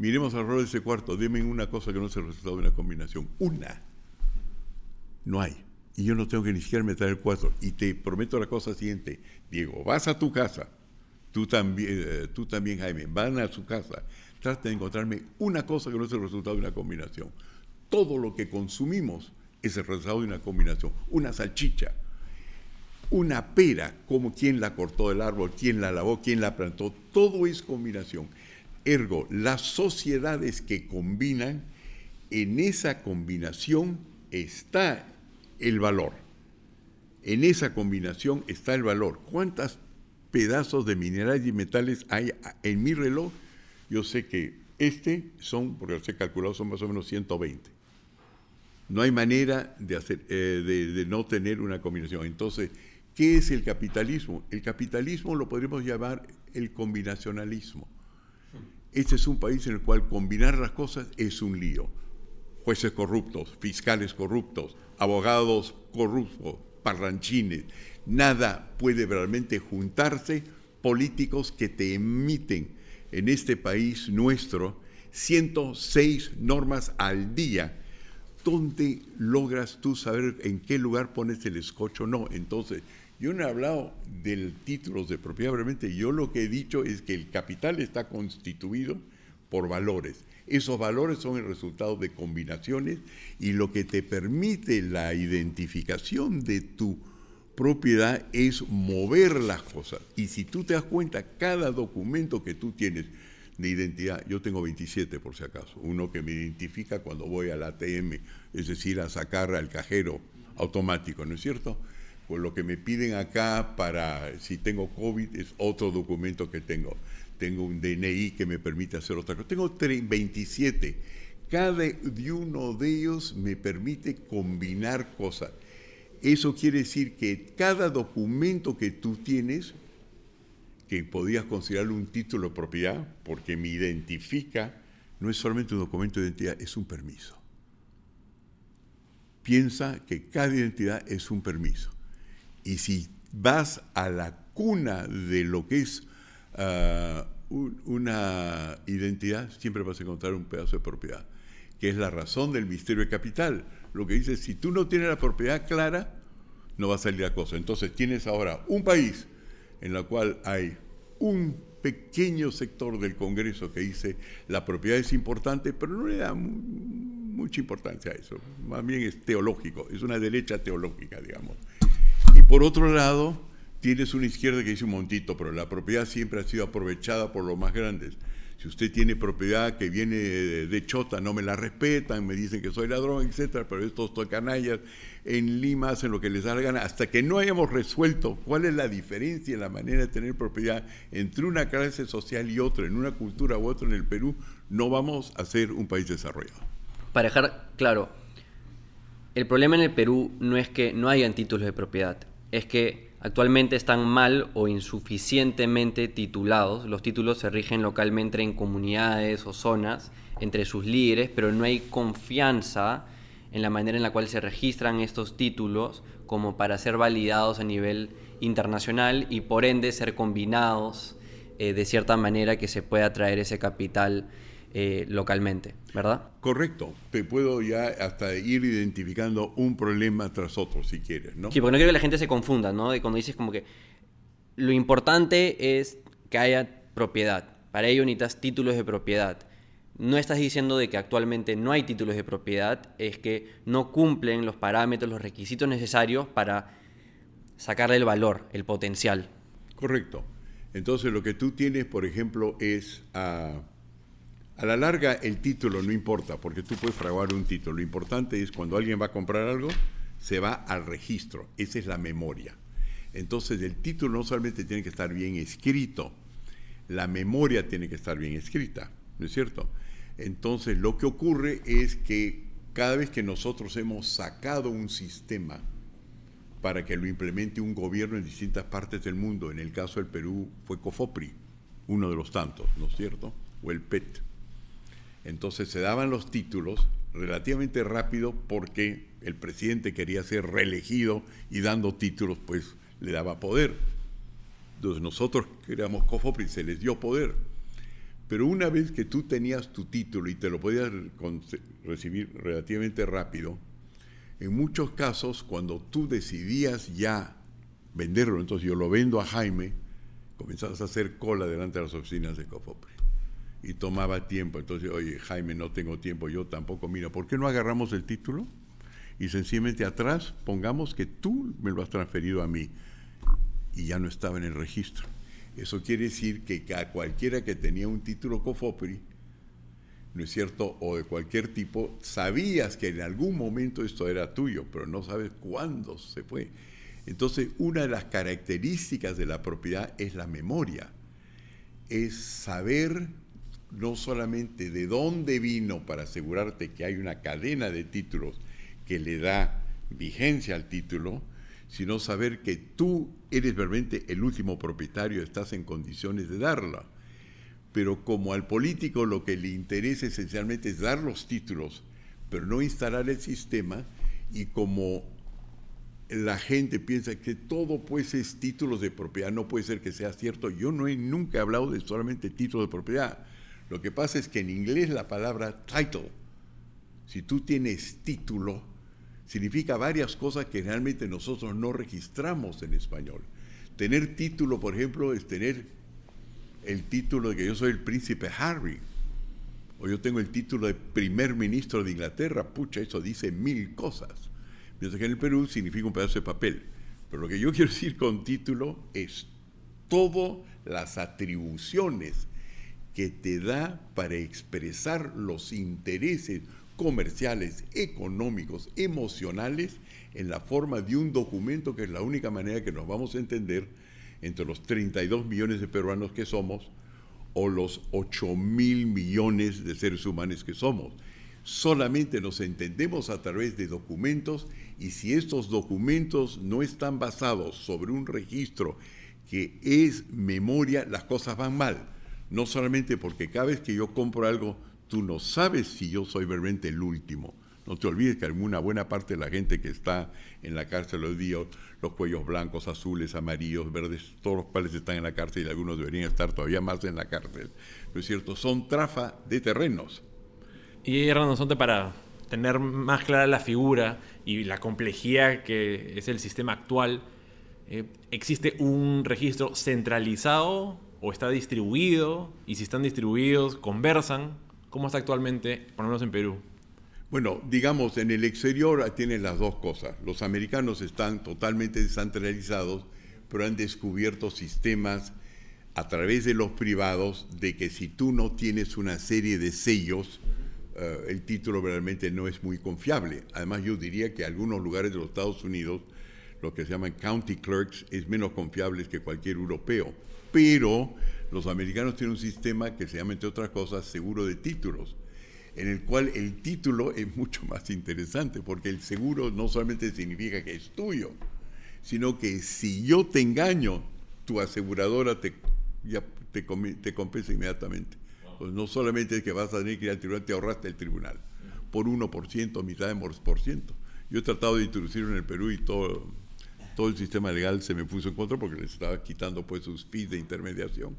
Miremos al rol de ese cuarto, dime una cosa que no sea el resultado de una combinación. Una. No hay. Y yo no tengo que ni siquiera meter el cuatro. Y te prometo la cosa siguiente. Diego, vas a tu casa. Tú también, eh, tú también Jaime. Van a su casa. Trata de encontrarme una cosa que no sea el resultado de una combinación. Todo lo que consumimos es el resultado de una combinación. Una salchicha, una pera, como quién la cortó del árbol, quién la lavó, quién la plantó, todo es combinación. Ergo, las sociedades que combinan, en esa combinación está el valor. En esa combinación está el valor. ¿Cuántos pedazos de minerales y metales hay en mi reloj? Yo sé que este son, porque los he calculado, son más o menos 120. No hay manera de, hacer, eh, de, no tener una combinación. Entonces, ¿qué es el capitalismo? El capitalismo lo podríamos llamar el combinacionalismo. Este es un país en el cual combinar las cosas es un lío. Jueces corruptos, fiscales corruptos, abogados corruptos, parranchines. Nada puede realmente juntarse políticos que te emiten en este país nuestro 106 normas al día. ¿Dónde logras tú saber en qué lugar pones el escocho? No, entonces, yo no he hablado del títulos de propiedad, realmente yo lo que he dicho es que el capital está constituido por valores. Esos valores son el resultado de combinaciones y lo que te permite la identificación de tu propiedad es mover las cosas. Y si tú te das cuenta, cada documento que tú tienes de identidad, yo tengo 27 por si acaso, uno que me identifica cuando voy al ATM, es decir, a sacar al cajero automático, ¿no es cierto? Pues lo que me piden acá para si tengo COVID es otro documento que tengo tengo un DNI que me permite hacer otra cosa. Tengo 27. Cada uno de ellos me permite combinar cosas. Eso quiere decir que cada documento que tú tienes, que podías considerarlo un título de propiedad, porque me identifica, no es solamente un documento de identidad, es un permiso. Piensa que cada identidad es un permiso. Y si vas a la cuna de lo que es ah, una identidad, siempre vas a encontrar un pedazo de propiedad, que es la razón del misterio de capital. Lo que dice, si tú no tienes la propiedad clara, no va a salir la cosa. Entonces tienes ahora un país en el cual hay un pequeño sector del Congreso que dice la propiedad es importante, pero no le da mucha importancia a eso. Más bien es teológico, es una derecha teológica, digamos. Y por otro lado, tienes una izquierda que dice un montito, pero la propiedad siempre ha sido aprovechada por los más grandes. Si usted tiene propiedad que viene de Chota, no me la respetan, me dicen que soy ladrón, etcétera, pero estos canallas en Lima hacen lo que les da la gana. Hasta que no hayamos resuelto cuál es la diferencia en la manera de tener propiedad entre una clase social y otra, en una cultura u otra en el Perú, no vamos a ser un país desarrollado.
Para dejar claro, el problema en el Perú no es que no hayan títulos de propiedad, es que Actualmente están mal o insuficientemente titulados. Los títulos se rigen localmente en comunidades o zonas entre sus líderes, pero no hay confianza en la manera en la cual se registran estos títulos como para ser validados a nivel internacional y por ende ser combinados eh, de cierta manera que se pueda traer ese capital eh, localmente, ¿verdad?
Correcto. Te puedo ya hasta ir identificando un problema tras otro, si quieres, ¿no?
Sí, porque no quiero que la gente se confunda, ¿no? De cuando dices como que lo importante es que haya propiedad. Para ello necesitas títulos de propiedad. No estás diciendo de que actualmente no hay títulos de propiedad, es que no cumplen los parámetros, los requisitos necesarios para sacarle el valor, el potencial.
Correcto. Entonces lo que tú tienes, por ejemplo, es a a la larga el título no importa, porque tú puedes fraguar un título. Lo importante es cuando alguien va a comprar algo, se va al registro. Esa es la memoria. Entonces el título no solamente tiene que estar bien escrito, la memoria tiene que estar bien escrita, ¿no es cierto? Entonces lo que ocurre es que cada vez que nosotros hemos sacado un sistema para que lo implemente un gobierno en distintas partes del mundo, en el caso del Perú fue COFOPRI, uno de los tantos, ¿no es cierto? O el PET entonces se daban los títulos relativamente rápido porque el presidente quería ser reelegido y dando títulos pues le daba poder. Entonces nosotros éramos COFOPRI se les dio poder. Pero una vez que tú tenías tu título y te lo podías recibir relativamente rápido, en muchos casos cuando tú decidías ya venderlo, entonces yo lo vendo a Jaime, comenzabas a hacer cola delante de las oficinas de COFOPRI y tomaba tiempo. Entonces, oye, Jaime, no tengo tiempo, yo tampoco. Mira, ¿por qué no agarramos el título y sencillamente atrás pongamos que tú me lo has transferido a mí y ya no estaba en el registro. Eso quiere decir que a cualquiera que tenía un título COFOPRI, ¿no es cierto? O de cualquier tipo, sabías que en algún momento esto era tuyo, pero no sabes cuándo se fue. Entonces, una de las características de la propiedad es la memoria. Es saber no solamente de dónde vino para asegurarte que hay una cadena de títulos que le da vigencia al título, sino saber que tú eres realmente el último propietario, estás en condiciones de darla. Pero como al político lo que le interesa esencialmente es dar los títulos, pero no instalar el sistema, y como la gente piensa que todo pues es títulos de propiedad, no puede ser que sea cierto. Yo no he nunca hablado de solamente títulos de propiedad. Lo que pasa es que en inglés la palabra title, si tú tienes título, significa varias cosas que realmente nosotros no registramos en español. Tener título, por ejemplo, es tener el título de que yo soy el príncipe Harry, o yo tengo el título de primer ministro de Inglaterra, pucha, eso dice mil cosas. Mientras que en el Perú significa un pedazo de papel. Pero lo que yo quiero decir con título es todas las atribuciones que te da para expresar los intereses comerciales, económicos, emocionales, en la forma de un documento que es la única manera que nos vamos a entender entre los 32 millones de peruanos que somos o los 8 mil millones de seres humanos que somos. Solamente nos entendemos a través de documentos y si estos documentos no están basados sobre un registro que es memoria, las cosas van mal. No solamente porque cada vez que yo compro algo tú no sabes si yo soy realmente el último. No te olvides que una buena parte de la gente que está en la cárcel hoy día, los cuellos blancos, azules, amarillos, verdes, todos los cuales están en la cárcel y algunos deberían estar todavía más en la cárcel, ¿no es cierto? Son trafa de terrenos.
Y Hernando para tener más clara la figura y la complejidad que es el sistema actual, eh, ¿existe un registro centralizado o está distribuido? Y si están distribuidos, ¿conversan? ¿Cómo está actualmente, por lo menos en Perú?
Bueno, digamos, en el exterior tienen las dos cosas. Los americanos están totalmente descentralizados, pero han descubierto sistemas a través de los privados de que si tú no tienes una serie de sellos, eh, el título realmente no es muy confiable. Además, yo diría que algunos lugares de los Estados Unidos, lo que se llaman county clerks, es menos confiable que cualquier europeo. Pero los americanos tienen un sistema que se llama, entre otras cosas, seguro de títulos, en el cual el título es mucho más interesante, porque el seguro no solamente significa que es tuyo, sino que si yo te engaño, tu aseguradora te, te, te compensa inmediatamente. Pues no solamente es que vas a tener que ir al tribunal, te ahorraste el tribunal, por 1%, mitad de por ciento. Yo he tratado de introducirlo en el Perú y todo, todo el sistema legal se me puso en contra porque les estaba quitando pues sus fees de intermediación.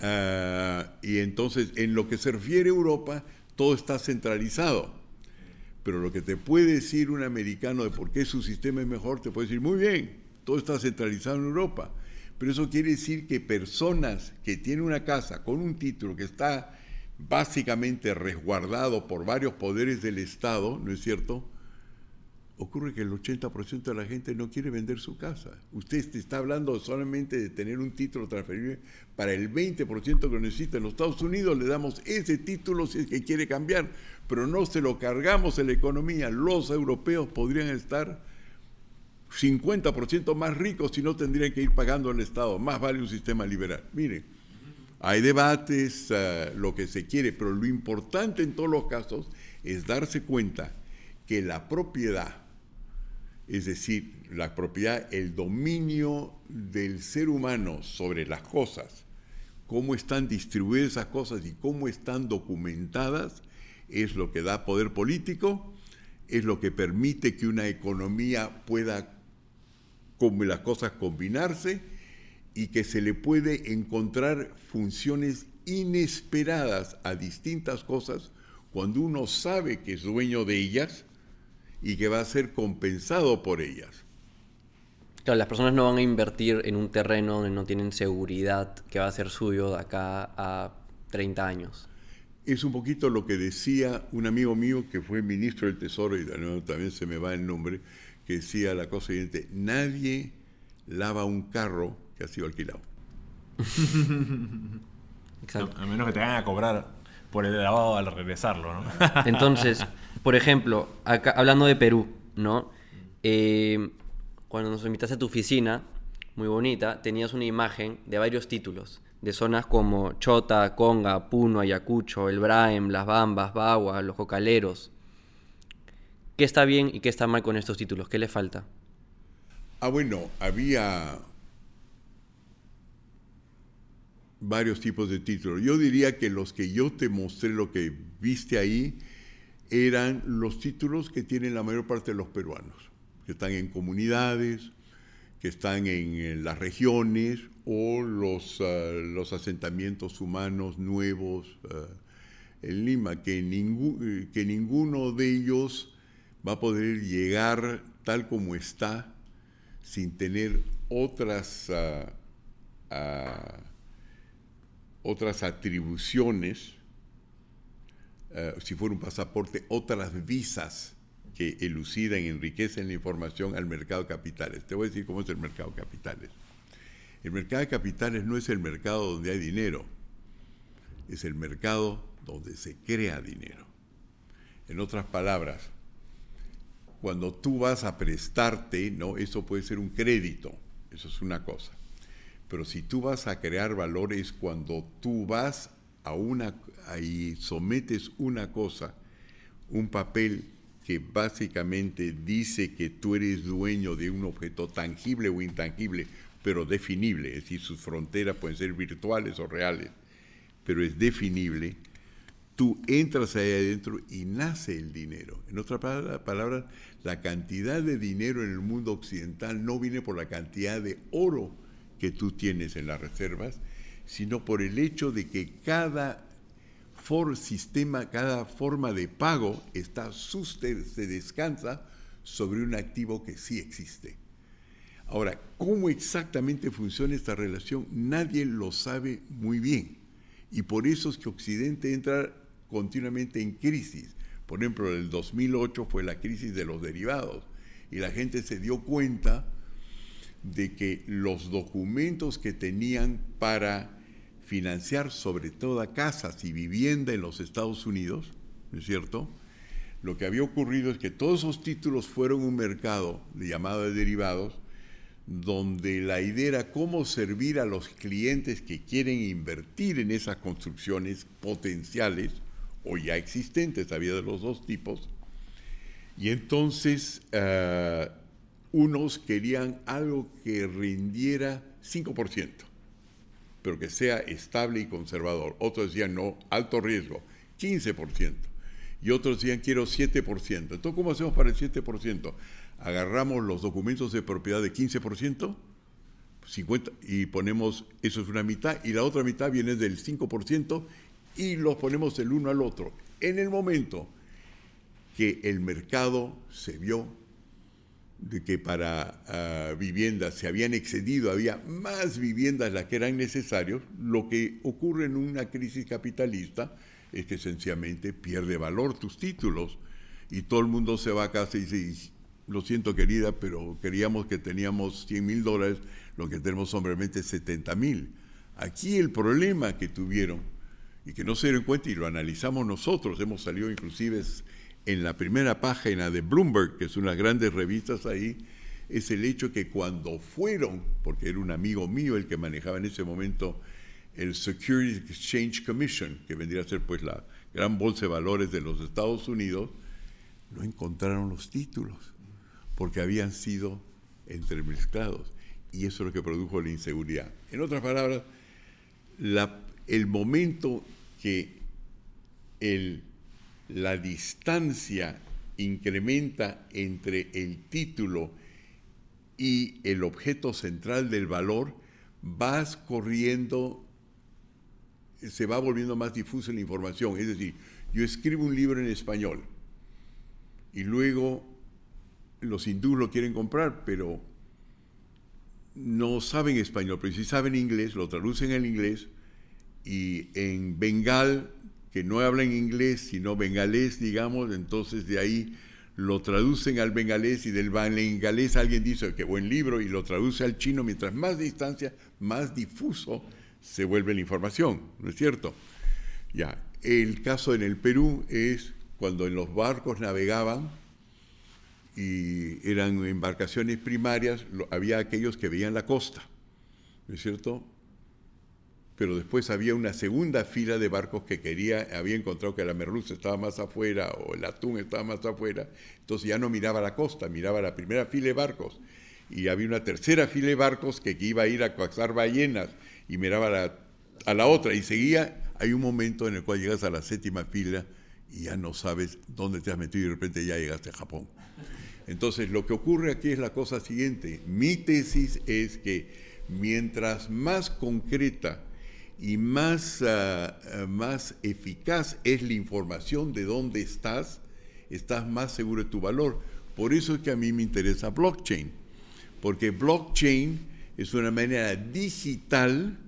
Ah, y entonces, en lo que se refiere a Europa, todo está centralizado. Pero lo que te puede decir un americano de por qué su sistema es mejor, te puede decir, muy bien, todo está centralizado en Europa. Pero eso quiere decir que personas que tienen una casa con un título que está básicamente resguardado por varios poderes del Estado, ¿no es cierto? Ocurre que el 80% de la gente no quiere vender su casa. Usted está hablando solamente de tener un título transferible para el 20% que necesita. En los Estados Unidos le damos ese título si es que quiere cambiar, pero no se lo cargamos en la economía. Los europeos podrían estar 50% más ricos si no tendrían que ir pagando al Estado. Más vale un sistema liberal. Mire, hay debates, uh, lo que se quiere, pero lo importante en todos los casos es darse cuenta que la propiedad es decir, la propiedad, el dominio del ser humano sobre las cosas, cómo están distribuidas esas cosas y cómo están documentadas, es lo que da poder político, es lo que permite que una economía pueda como las cosas combinarse y que se le puede encontrar funciones inesperadas a distintas cosas cuando uno sabe que es dueño de ellas y que va a ser compensado por ellas.
Claro, las personas no van a invertir en un terreno donde no tienen seguridad que va a ser suyo de acá a 30 años.
es un poquito lo que decía un amigo mío que fue ministro del Tesoro, y también se me va el nombre, que decía la cosa siguiente, nadie lava un carro que ha sido alquilado.
Exacto. A menos que te vayan a cobrar por el lavado al regresarlo, ¿no?
Entonces, por ejemplo, acá, hablando de Perú, ¿no? Eh, cuando nos invitaste a tu oficina, muy bonita, tenías una imagen de varios títulos, de zonas como Chota, Conga, Puno, Ayacucho, El Braem, Las Bambas, Bagua, Los Cocaleros. ¿Qué está bien y qué está mal con estos títulos? ¿Qué le falta?
Ah, bueno, había varios tipos de títulos. Yo diría que los que yo te mostré, lo que viste ahí, eran los títulos que tienen la mayor parte de los peruanos, que están en comunidades, que están en, las regiones o los, ah, los asentamientos humanos nuevos ah, en Lima, que, que ninguno de ellos va a poder llegar tal como está sin tener otras, otras atribuciones eh, si fuera un pasaporte, otras visas que elucidan enriquecen la información al mercado de capitales. Te voy a decir cómo es el mercado de capitales. El mercado de capitales no es el mercado donde hay dinero, es el mercado donde se crea dinero. En otras palabras, cuando tú vas a prestarte, no, eso puede ser un crédito, eso es una cosa. Pero si tú vas a crear valores cuando tú vas a una ahí sometes una cosa, un papel que básicamente dice que tú eres dueño de un objeto tangible o intangible, pero definible, es decir, sus fronteras pueden ser virtuales o reales, pero es definible, tú entras ahí adentro y nace el dinero. En otras palabras, la cantidad de dinero en el mundo occidental no viene por la cantidad de oro que tú tienes en las reservas, sino por el hecho de que cada for sistema, cada forma de pago está se descansa sobre un activo que sí existe. Ahora, ¿cómo exactamente funciona esta relación? Nadie lo sabe muy bien. Y por eso es que Occidente entra continuamente en crisis. Por ejemplo, el 2008 fue la crisis de los derivados y la gente se dio cuenta de que los documentos que tenían para financiar sobre todo casas y vivienda en los Estados Unidos, ¿no es cierto? Lo que había ocurrido es que todos esos títulos fueron un mercado llamado de derivados, donde la idea era cómo servir a los clientes que quieren invertir en esas construcciones potenciales o ya existentes, había de los dos tipos, y entonces eh, unos querían algo que rindiera 5% pero que sea estable y conservador. Otros decían, no, alto riesgo, 15%. Y otros decían, quiero 7%. Entonces, ¿cómo hacemos para el 7%? Agarramos los documentos de propiedad de 15%, 50, y ponemos, eso es una mitad, y la otra mitad viene del 5%, y los ponemos el uno al otro. En el momento que el mercado se vio de que para ah, viviendas se habían excedido, había más viviendas las que eran necesarias, lo que ocurre en una crisis capitalista es que sencillamente pierde valor tus títulos y todo el mundo se va a casa y dice, lo siento querida, pero queríamos que teníamos 100 mil dólares, lo que tenemos sombremente 70 mil. Aquí el problema que tuvieron y que no se dieron cuenta y lo analizamos nosotros, hemos salido inclusive en la primera página de Bloomberg, que es una de las grandes revistas ahí, es el hecho que cuando fueron, porque era un amigo mío el que manejaba en ese momento el Securities Exchange Commission, que vendría a ser pues la gran bolsa de valores de los Estados Unidos, no encontraron los títulos, porque habían sido entremezclados. Y eso es lo que produjo la inseguridad. En otras palabras, el momento que el la distancia incrementa entre el título y el objeto central del valor, vas corriendo, se va volviendo más difusa la información. Es decir, yo escribo un libro en español y luego los hindúes lo quieren comprar, pero no saben español, pero si saben inglés, lo traducen al inglés y en bengal que no hablan inglés, sino bengalés, digamos, entonces de ahí lo traducen al bengalés y del bengalés alguien dice que buen libro y lo traduce al chino, mientras más distancia, más difuso se vuelve la información, ¿no es cierto? Ya, el caso en el Perú es cuando en los barcos navegaban y eran embarcaciones primarias, había aquellos que veían la costa, ¿no es cierto? Pero después había una segunda fila de barcos que quería, había encontrado que la merluza estaba más afuera o el atún estaba más afuera, entonces ya no miraba la costa, miraba la primera fila de barcos. Y había una tercera fila de barcos que, iba a ir a cazar ballenas y miraba a la otra y seguía. Hay un momento en el cual llegas a la séptima fila y ya no sabes dónde te has metido y de repente ya llegaste a Japón. Entonces lo que ocurre aquí es la cosa siguiente. Mi tesis es que mientras más concreta y más, ah, ah, más eficaz es la información de dónde estás, estás más seguro de tu valor. Por eso es que a mí me interesa blockchain, porque blockchain es una manera digital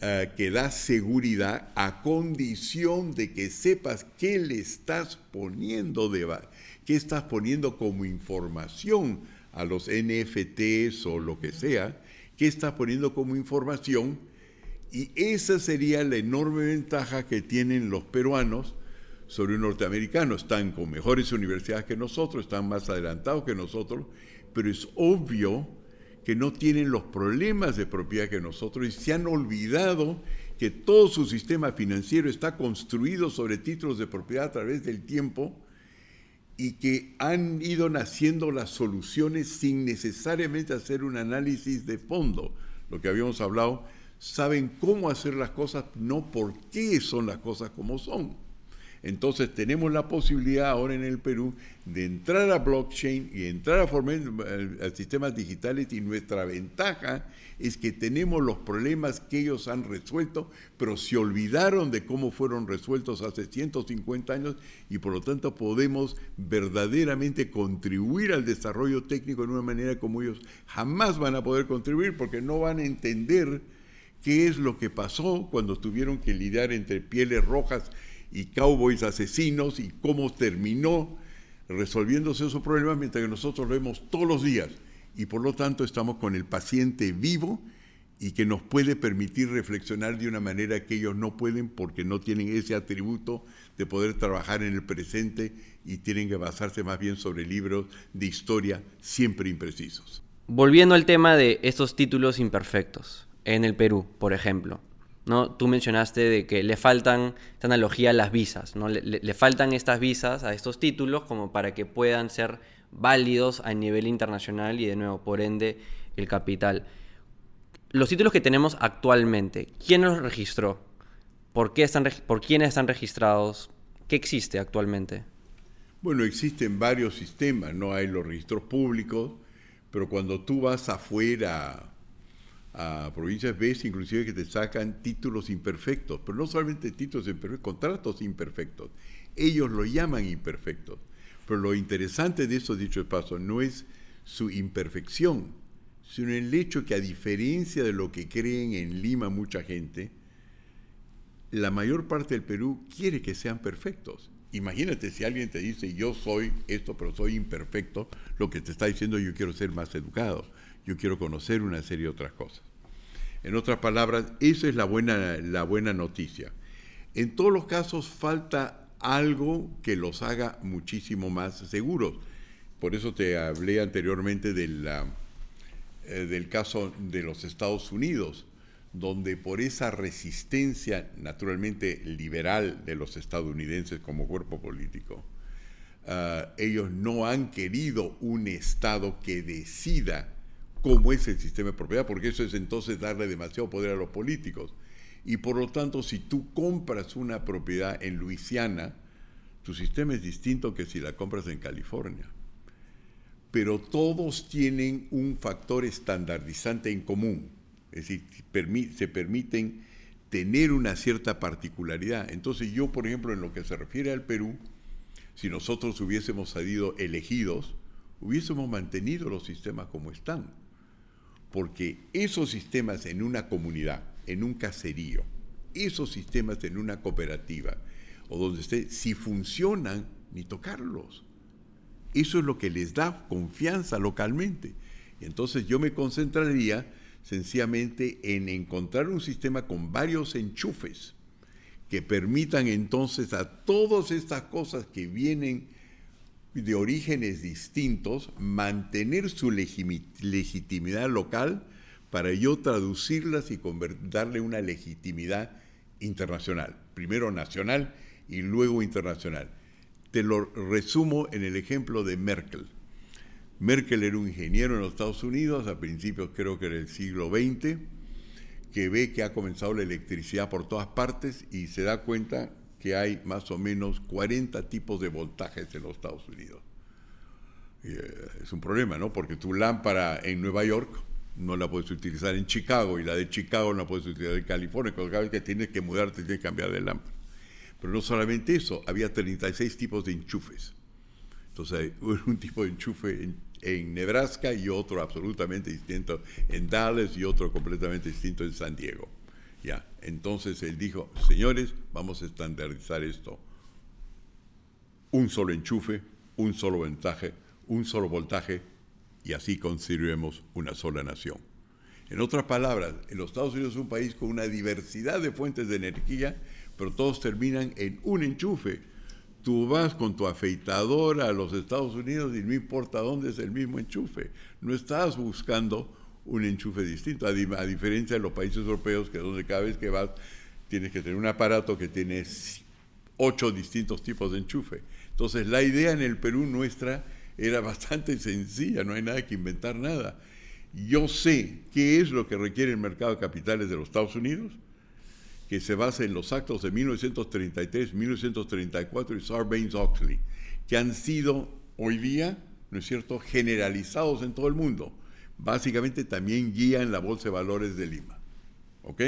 ah, que da seguridad a condición de que sepas qué le estás poniendo de qué estás poniendo como información a los NFTs o lo que sea, qué estás poniendo como información y esa sería la enorme ventaja que tienen los peruanos sobre un norteamericano. Están con mejores universidades que nosotros, están más adelantados que nosotros, pero es obvio que no tienen los problemas de propiedad que nosotros y se han olvidado que todo su sistema financiero está construido sobre títulos de propiedad a través del tiempo y que han ido naciendo las soluciones sin necesariamente hacer un análisis de fondo, lo que habíamos hablado saben cómo hacer las cosas, no por qué son las cosas como son. Entonces tenemos la posibilidad ahora en el Perú de entrar a blockchain y entrar a, formar, sistemas digitales y nuestra ventaja es que tenemos los problemas que ellos han resuelto, pero se olvidaron de cómo fueron resueltos hace 150 años y por lo tanto podemos verdaderamente contribuir al desarrollo técnico de una manera como ellos jamás van a poder contribuir porque no van a entender qué es lo que pasó cuando tuvieron que lidiar entre pieles rojas y cowboys asesinos y cómo terminó resolviéndose esos problemas mientras que nosotros lo vemos todos los días y por lo tanto estamos con el paciente vivo y que nos puede permitir reflexionar de una manera que ellos no pueden porque no tienen ese atributo de poder trabajar en el presente y tienen que basarse más bien sobre libros de historia siempre imprecisos.
Volviendo al tema de estos títulos imperfectos, en el Perú, por ejemplo. ¿no? Tú mencionaste de que le faltan, esta analogía, las visas, ¿no? Le, faltan estas visas a estos títulos como para que puedan ser válidos a nivel internacional y de nuevo, por ende, el capital. Los títulos que tenemos actualmente, ¿quién los registró? ¿Por, qué están, ¿Por quiénes están registrados? ¿Qué existe actualmente?
Bueno, existen varios sistemas, no hay los registros públicos, pero cuando tú vas afuera a provincias ves inclusive que te sacan títulos imperfectos, pero no solamente títulos imperfectos, contratos imperfectos. Ellos lo llaman imperfectos. Pero lo interesante de eso, dicho de paso, no es su imperfección, sino el hecho que a diferencia de lo que creen en Lima mucha gente, la mayor parte del Perú quiere que sean perfectos. Imagínate si alguien te dice yo soy esto, pero soy imperfecto, lo que te está diciendo yo quiero ser más educado yo quiero conocer una serie de otras cosas. En otras palabras, esa es la buena, la buena noticia. En todos los casos falta algo que los haga muchísimo más seguros. Por eso te hablé anteriormente eh, del caso de los Estados Unidos, donde por esa resistencia naturalmente liberal de los estadounidenses como cuerpo político, ah, ellos no han querido un Estado que decida cómo es el sistema de propiedad, porque eso es entonces darle demasiado poder a los políticos. Y por lo tanto, si tú compras una propiedad en Luisiana, tu sistema es distinto que si la compras en California. Pero todos tienen un factor estandardizante en común, es decir, se permiten tener una cierta particularidad. Entonces yo, por ejemplo, en lo que se refiere al Perú, si nosotros hubiésemos salido elegidos, hubiésemos mantenido los sistemas como están porque esos sistemas en una comunidad, en un caserío, esos sistemas en una cooperativa, o donde esté, si funcionan, ni tocarlos. Eso es lo que les da confianza localmente. Entonces yo me concentraría sencillamente en encontrar un sistema con varios enchufes que permitan entonces a todas estas cosas que vienen de orígenes distintos mantener su legitimidad local para yo traducirlas y darle una legitimidad internacional, primero nacional y luego internacional. Te lo resumo en el ejemplo de Merkel. Merkel era un ingeniero en los Estados Unidos a principios creo que era el siglo XX, que ve que ha comenzado la electricidad por todas partes y se da cuenta que hay más o menos 40 tipos de voltajes en los Estados Unidos. Eh, es un problema, ¿no? Porque tu lámpara en Nueva York no la puedes utilizar en Chicago y la de Chicago no la puedes utilizar en California. Cada vez que tienes que mudarte, tienes que cambiar de lámpara. Pero no solamente eso, había 36 tipos de enchufes. Entonces, un tipo de enchufe en, en, Nebraska y otro absolutamente distinto en Dallas y otro completamente distinto en San Diego. Entonces él dijo, señores, vamos a estandarizar esto. Un solo enchufe, un solo voltaje, un solo voltaje, y así construiremos una sola nación. En otras palabras, en los Estados Unidos es un país con una diversidad de fuentes de energía, pero todos terminan en un enchufe. Tú vas con tu afeitadora a los Estados Unidos y no importa dónde es el mismo enchufe. No estás buscando un enchufe distinto, a, diferencia de los países europeos, que donde cada vez que vas tienes que tener un aparato que tiene ocho distintos tipos de enchufe. Entonces la idea en el Perú nuestra era bastante sencilla, no hay nada que inventar nada. Yo sé qué es lo que requiere el mercado de capitales de los Estados Unidos, que se basa en los actos de 1933, 1934 y Sarbanes-Oxley, que han sido hoy día, ¿no es cierto?, generalizados en todo el mundo. Básicamente también guían la Bolsa de Valores de Lima. ¿Ok?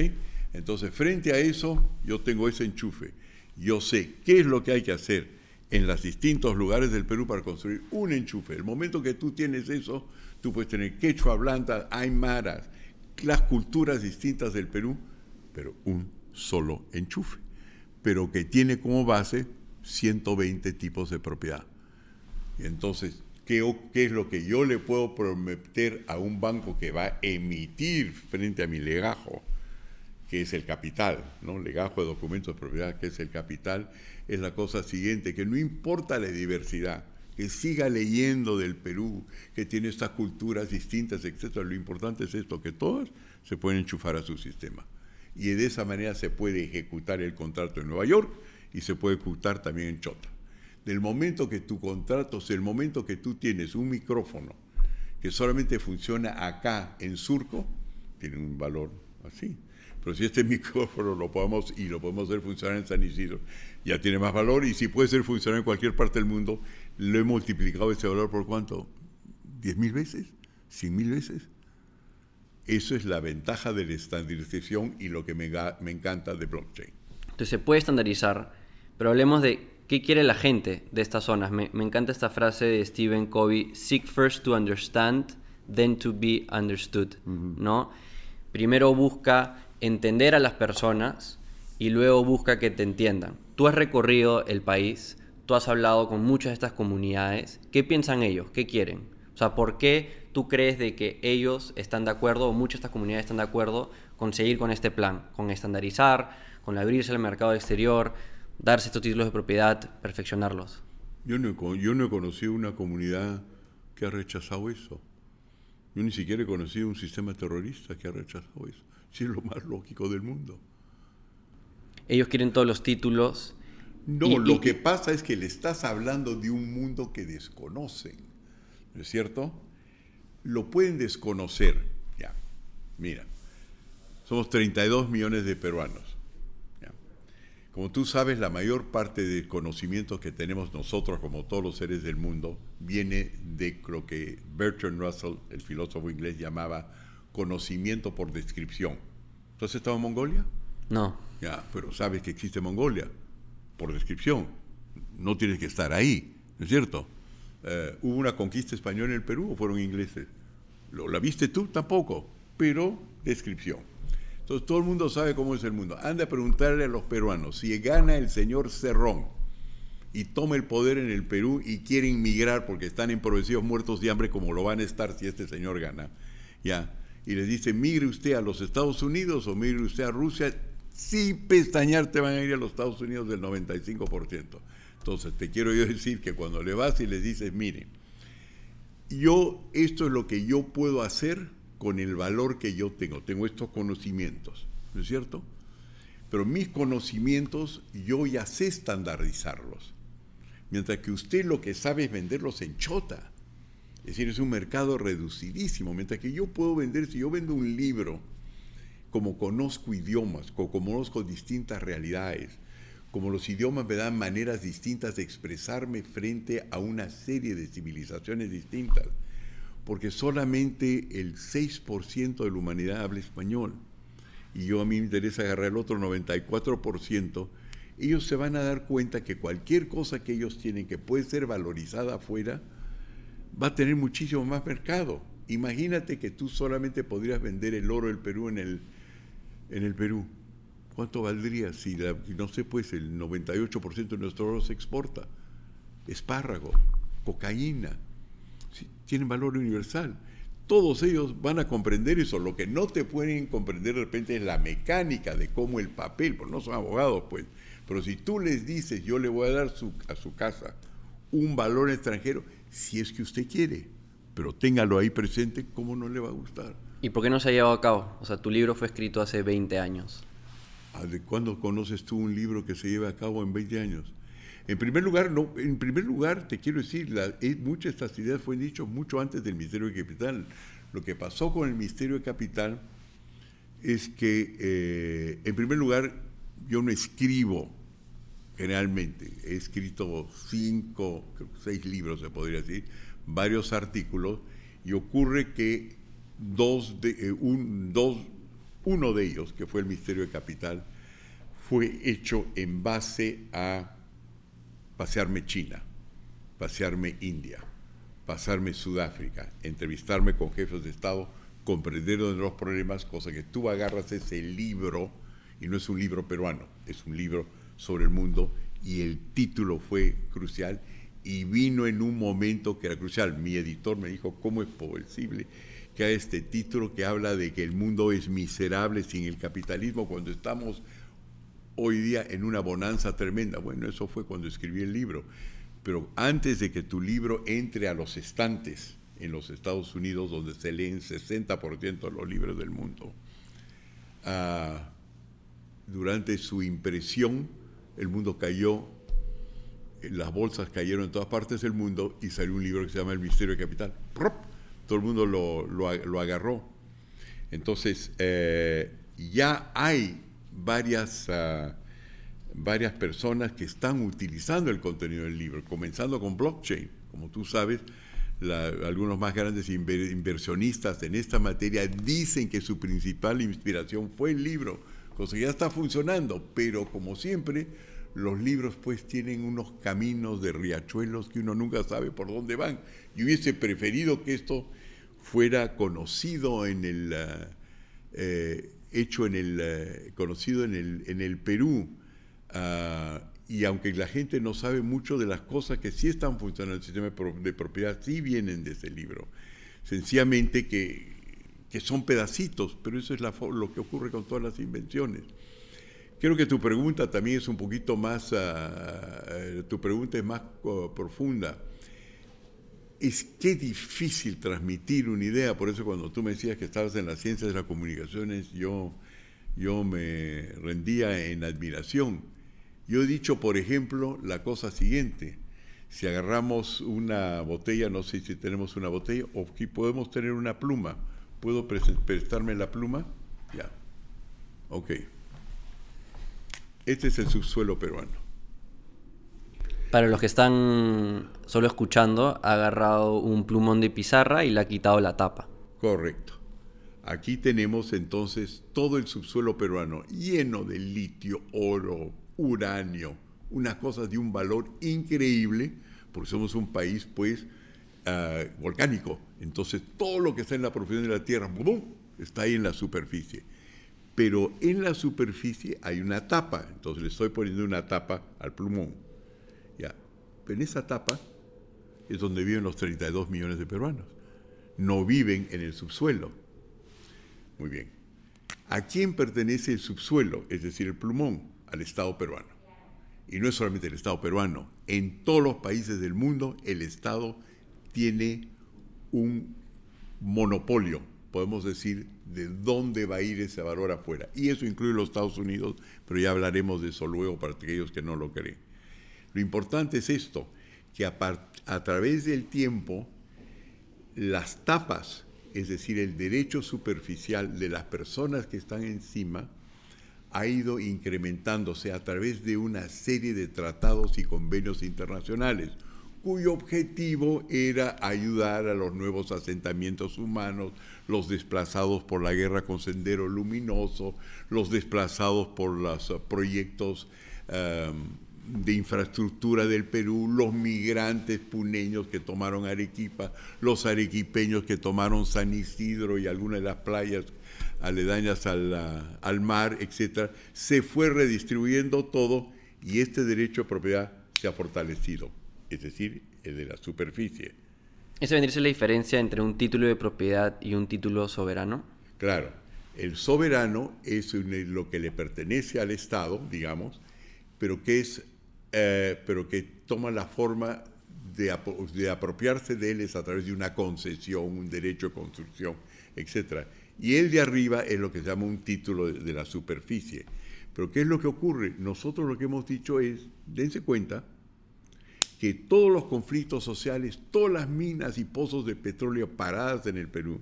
Entonces, frente a eso, yo tengo ese enchufe. Yo sé qué es lo que hay que hacer en los distintos lugares del Perú para construir un enchufe. El momento que tú tienes eso, tú puedes tener quechua, blanda, aymaras, las culturas distintas del Perú, pero un solo enchufe, pero que tiene como base 120 tipos de propiedad. Entonces, ¿qué, ¿qué, es lo que yo le puedo prometer a un banco que va a emitir frente a mi legajo? que es el capital, ¿no? legajo de documentos de propiedad, que es el capital, es la cosa siguiente, que no importa la diversidad, que siga leyendo del Perú, que tiene estas culturas distintas, etc. Lo importante es esto, que todas se pueden enchufar a su sistema. Y de esa manera se puede ejecutar el contrato en Nueva York y se puede ejecutar también en Chota. Del momento que tu contrato, es el momento que tú tienes un micrófono que solamente funciona acá en Surco, tiene un valor así. Pero si este micrófono lo podemos y lo podemos hacer funcionar en San Isidro, ya tiene más valor y si puede ser funcionar en cualquier parte del mundo, lo he multiplicado ese valor por cuánto? ¿10 mil veces? ¿100 mil veces? Eso es la ventaja de la estandarización y lo que me, me encanta de blockchain.
Entonces se puede estandarizar, pero hablemos de qué quiere la gente de estas zonas. Me, me encanta esta frase de Stephen Covey, seek first to understand, then to be understood, ¿no? Primero busca entender a las personas y luego busca que te entiendan. Tú has recorrido el país, tú has hablado con muchas de estas comunidades. ¿Qué piensan ellos? ¿Qué quieren? O sea, ¿por qué tú crees de que ellos están de acuerdo o muchas de estas comunidades están de acuerdo con seguir con este plan, con estandarizar, con abrirse al mercado exterior, darse estos títulos de propiedad, perfeccionarlos?
Yo no, yo no he conocido una comunidad que ha rechazado eso. Yo ni siquiera he conocido un sistema terrorista que ha rechazado eso. Sí, es lo más lógico del mundo.
Ellos quieren todos los títulos.
No, lo que pasa es que le estás hablando de un mundo que desconocen, ¿no es cierto? Lo pueden desconocer. Ya, mira, somos 32 millones de peruanos. Como tú sabes, la mayor parte del conocimiento que tenemos nosotros, como todos los seres del mundo, viene de lo que Bertrand Russell, el filósofo inglés, llamaba conocimiento por descripción. ¿Tú has estado en Mongolia?
No.
Ya, pero sabes que existe Mongolia por descripción. No tienes que estar ahí, ¿no es cierto? Eh, ¿Hubo una conquista española en el Perú o fueron ingleses? ¿Lo, ¿La viste tú? Tampoco, pero descripción. Entonces todo el mundo sabe cómo es el mundo. Anda a preguntarle a los peruanos si gana el señor Cerrón y toma el poder en el Perú y quieren migrar porque están empobrecidos, muertos de hambre, como lo van a estar si este señor gana, ya, y les dice, migre usted a los Estados Unidos o migre usted a Rusia, sin pestañear te van a ir a los Estados Unidos del 95%. Entonces, te quiero yo decir que cuando le vas y les dices, mire, yo, esto es lo que yo puedo hacer con el valor que yo tengo, tengo estos conocimientos, ¿no es cierto? Pero mis conocimientos yo ya sé estandarizarlos. Mientras que usted lo que sabe es venderlos en chota. Es decir, es un mercado reducidísimo. Mientras que yo puedo vender, si yo vendo un libro, como conozco idiomas, como conozco distintas realidades, como los idiomas me dan maneras distintas de expresarme frente a una serie de civilizaciones distintas, porque solamente el 6% de la humanidad habla español, y yo a mí me interesa agarrar el otro 94%, ellos se van a dar cuenta que cualquier cosa que ellos tienen que puede ser valorizada afuera, va a tener muchísimo más mercado. Imagínate que tú solamente podrías vender el oro del Perú en el, en el Perú. ¿Cuánto valdría si, no sé, pues el 98% de nuestro oro se exporta? Espárrago, cocaína, tienen valor universal. Todos ellos van a comprender eso. Lo que no te pueden comprender de repente es la mecánica de cómo el papel, porque no son abogados, pues, pero si tú les dices, yo le voy a dar a su casa un valor extranjero, si es que usted quiere, pero téngalo ahí presente, ¿cómo no le va a gustar?
¿Y por qué no se ha llevado a cabo? O sea, tu libro fue escrito hace 20 años.
Ah, ¿De cuándo conoces tú un libro que se lleva a cabo en 20 años? En primer lugar, en primer lugar te quiero decir, la, muchas de estas ideas fueron dichas mucho antes del Ministerio de Capital. Lo que pasó con el Ministerio de Capital es que, eh, en primer lugar, yo no escribo generalmente. He escrito cinco, seis libros, se podría decir, varios artículos, y ocurre que dos eh, un, dos, uno de ellos, que fue el Misterio de Capital, fue hecho en base a pasearme China, pasearme India, pasarme Sudáfrica, entrevistarme con jefes de Estado, comprender los problemas, cosa que tú agarras ese libro, y no es un libro peruano, es un libro sobre el mundo y el título fue crucial y vino en un momento que era crucial. Mi editor me dijo, ¿cómo es posible que haya este título que habla de que el mundo es miserable sin el capitalismo cuando estamos hoy día en una bonanza tremenda? Bueno, eso fue cuando escribí el libro. Pero antes de que tu libro entre a los estantes en los Estados Unidos, donde se leen 60% de los libros del mundo, ah, durante su impresión, el mundo cayó, las bolsas cayeron en todas partes del mundo y salió un libro que se llama El Misterio de Capital. Todo el mundo lo, agarró. Entonces, eh, ya hay varias, ah, varias personas que están utilizando el contenido del libro, comenzando con blockchain. Como tú sabes, algunos más grandes inversionistas en esta materia dicen que su principal inspiración fue el libro cosa que ya está funcionando, pero como siempre, los libros pues tienen unos caminos de riachuelos que uno nunca sabe por dónde van. Yo hubiese preferido que esto fuera conocido en el, eh, eh, hecho en el, eh, conocido en el, en el Perú. Ah, y aunque la gente no sabe mucho de las cosas que sí están funcionando en el sistema de propiedad, sí vienen de ese libro. Sencillamente que que son pedacitos, pero eso es lo que ocurre con todas las invenciones. Creo que tu pregunta también es un poquito más, ah, eh, tu pregunta es más profunda. Es que difícil transmitir una idea, por eso cuando tú me decías que estabas en las ciencias de las comunicaciones, yo, yo me rendía en admiración. Yo he dicho, por ejemplo, la cosa siguiente. Si agarramos una botella, no sé si tenemos una botella, o si podemos tener una pluma ¿Puedo prestarme la pluma? Ya. Ok. Este es el subsuelo peruano.
Para los que están solo escuchando, ha agarrado un plumón de pizarra y le ha quitado la tapa.
Correcto. Aquí tenemos entonces todo el subsuelo peruano lleno de litio, oro, uranio, unas cosas de un valor increíble, porque somos un país pues ah, volcánico entonces todo lo que está en la profundidad de la Tierra está ahí en la superficie. pero en la superficie hay una tapa, entonces le estoy poniendo una tapa al plumón. En esa tapa es donde viven los 32 millones de peruanos. No viven en el subsuelo. Muy bien. ¿A quién pertenece el subsuelo, es decir, el plumón? Al Estado peruano. Y no es solamente el Estado peruano. En todos los países del mundo el Estado tiene un monopolio, podemos decir, de dónde va a ir ese valor afuera. Y eso incluye los Estados Unidos, pero ya hablaremos de eso luego para aquellos que no lo creen. Lo importante es esto, que a, través del tiempo, las tapas, es decir, el derecho superficial de las personas que están encima, ha ido incrementándose a través de una serie de tratados y convenios internacionales, cuyo objetivo era ayudar a los nuevos asentamientos humanos, los desplazados por la guerra con Sendero Luminoso, los desplazados por los proyectos um, de infraestructura del Perú, los migrantes puneños que tomaron Arequipa, los arequipeños que tomaron San Isidro y algunas de las playas aledañas al, al mar, etc. Se fue redistribuyendo todo y este derecho a propiedad se ha fortalecido, es decir, el de la superficie.
¿Esa vendría a ser la diferencia entre un título de propiedad y un título soberano?
Claro, el soberano es lo que le pertenece al Estado, digamos, pero que es eh, pero que toma la forma de, apropiarse de él es a través de una concesión, un derecho de construcción, etc. Y el de arriba es lo que se llama un título de, de la superficie. Pero ¿qué es lo que ocurre? Nosotros lo que hemos dicho es, dense cuenta, que todos los conflictos sociales, todas las minas y pozos de petróleo paradas en el Perú,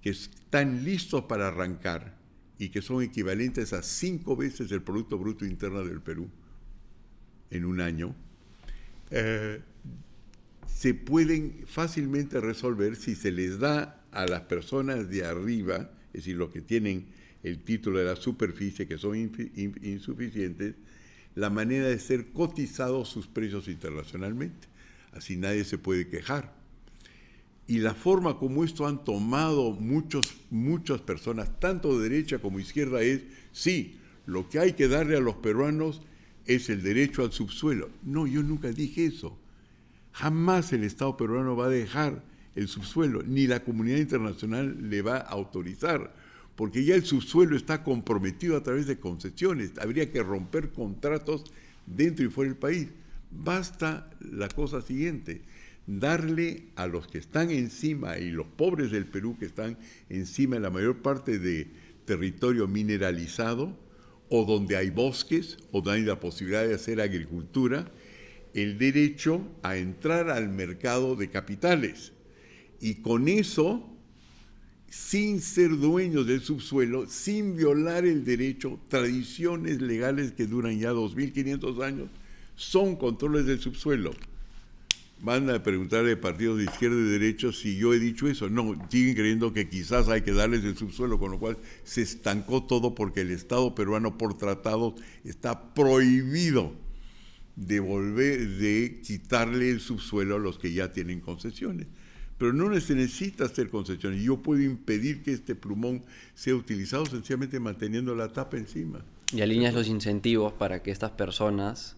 que están listos para arrancar y que son equivalentes a cinco veces el Producto Bruto Interno del Perú, en un año, eh, se pueden fácilmente resolver si se les da a las personas de arriba, es decir, los que tienen el título de la superficie, que son insuficientes, la manera de ser cotizados sus precios internacionalmente. Así nadie se puede quejar. Y la forma como esto han tomado muchos, muchas personas, tanto de derecha como izquierda, es, sí, lo que hay que darle a los peruanos es el derecho al subsuelo. No, yo nunca dije eso. Jamás el Estado peruano va a dejar el subsuelo, ni la comunidad internacional le va a autorizar, porque ya el subsuelo está comprometido a través de concesiones. Habría que romper contratos dentro y fuera del país. Basta la cosa siguiente, darle a los que están encima y los pobres del Perú que están encima de la mayor parte de territorio mineralizado, o donde hay bosques o donde hay la posibilidad de hacer agricultura, el derecho a entrar al mercado de capitales. Y con eso, sin ser dueños del subsuelo, sin violar el derecho, tradiciones legales que duran ya 2.500 años, son controles del subsuelo van a preguntarle a partidos de izquierda y derecha si yo he dicho eso. No, siguen creyendo que quizás hay que darles el subsuelo, con lo cual se estancó todo porque el Estado peruano por tratado está prohibido de volver, de quitarle el subsuelo a los que ya tienen concesiones. Pero no se necesita hacer concesiones. Yo puedo impedir que este plumón sea utilizado sencillamente manteniendo la tapa encima.
Y alineas los incentivos para que estas personas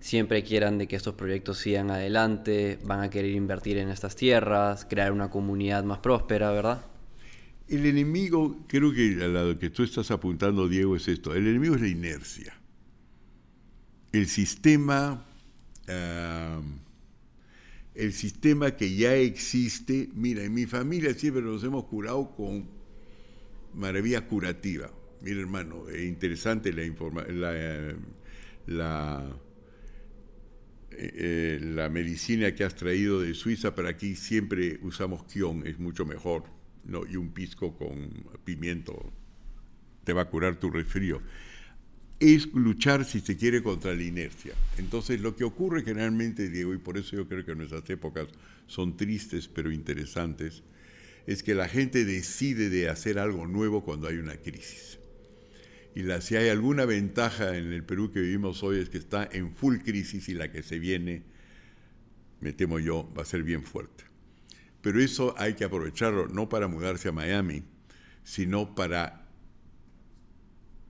siempre quieran de que estos proyectos sigan adelante, van a querer invertir en estas tierras, crear una comunidad más próspera, ¿verdad?
El enemigo, creo que a lo que tú estás apuntando, Diego, es esto. El enemigo es la inercia. El sistema, el sistema que ya existe, mira, en mi familia siempre nos hemos curado con maravilla curativa. Mira, hermano, es interesante la, la, la eh, la medicina que has traído de Suiza, pero aquí siempre usamos kion, es mucho mejor, ¿no? y un pisco con pimiento te va a curar tu resfrío. Es luchar, si se quiere, contra la inercia. Entonces, lo que ocurre generalmente, Diego, y por eso yo creo que nuestras épocas son tristes pero interesantes, es que la gente decide de hacer algo nuevo cuando hay una crisis. Y la, si hay alguna ventaja en el Perú que vivimos hoy es que está en full crisis y la que se viene, me temo yo, va a ser bien fuerte. Pero eso hay que aprovecharlo no para mudarse a Miami, sino para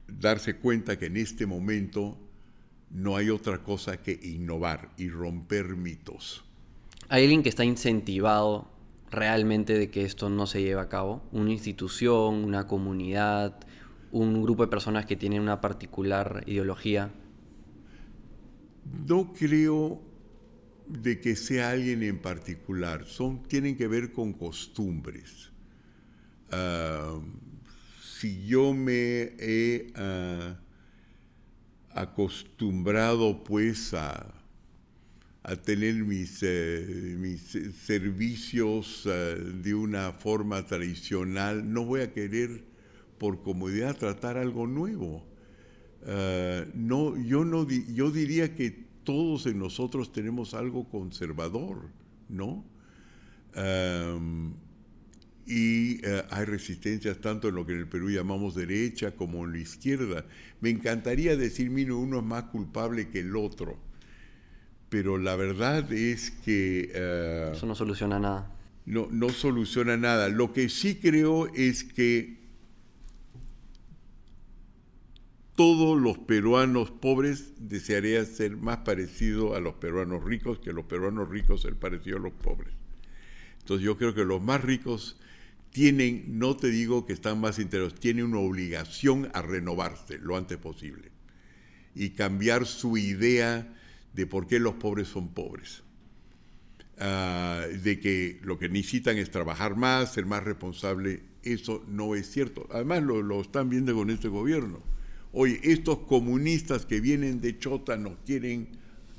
darse cuenta que en este momento no hay otra cosa que innovar y romper mitos.
¿Hay alguien que está incentivado realmente de que esto no se lleve a cabo? ¿Una institución, una comunidad, un grupo de personas que tienen una particular ideología?
No creo de que sea alguien en particular, son, tienen que ver con costumbres. Ah, si yo me he ah, acostumbrado pues a, tener mis, eh, mis servicios ah, de una forma tradicional, no voy a querer por comodidad tratar algo nuevo. no, yo, no, yo diría que todos en nosotros tenemos algo conservador, ¿no? y eh, hay resistencias tanto en lo que en el Perú llamamos derecha como en la izquierda. Me encantaría decir, mire, uno es más culpable que el otro, pero la verdad es que...
Eh, Eso no soluciona nada.
No, no soluciona nada. Lo que sí creo es que todos los peruanos pobres desearían ser más parecidos a los peruanos ricos que los peruanos ricos ser parecidos a los pobres. Entonces yo creo que los más ricos tienen, no te digo que están más interesados, tienen una obligación a renovarse lo antes posible y cambiar su idea de por qué los pobres son pobres. Ah, de que lo que necesitan es trabajar más, ser más responsable, eso no es cierto. Además lo, lo están viendo con este gobierno oye, estos comunistas que vienen de Chota nos quieren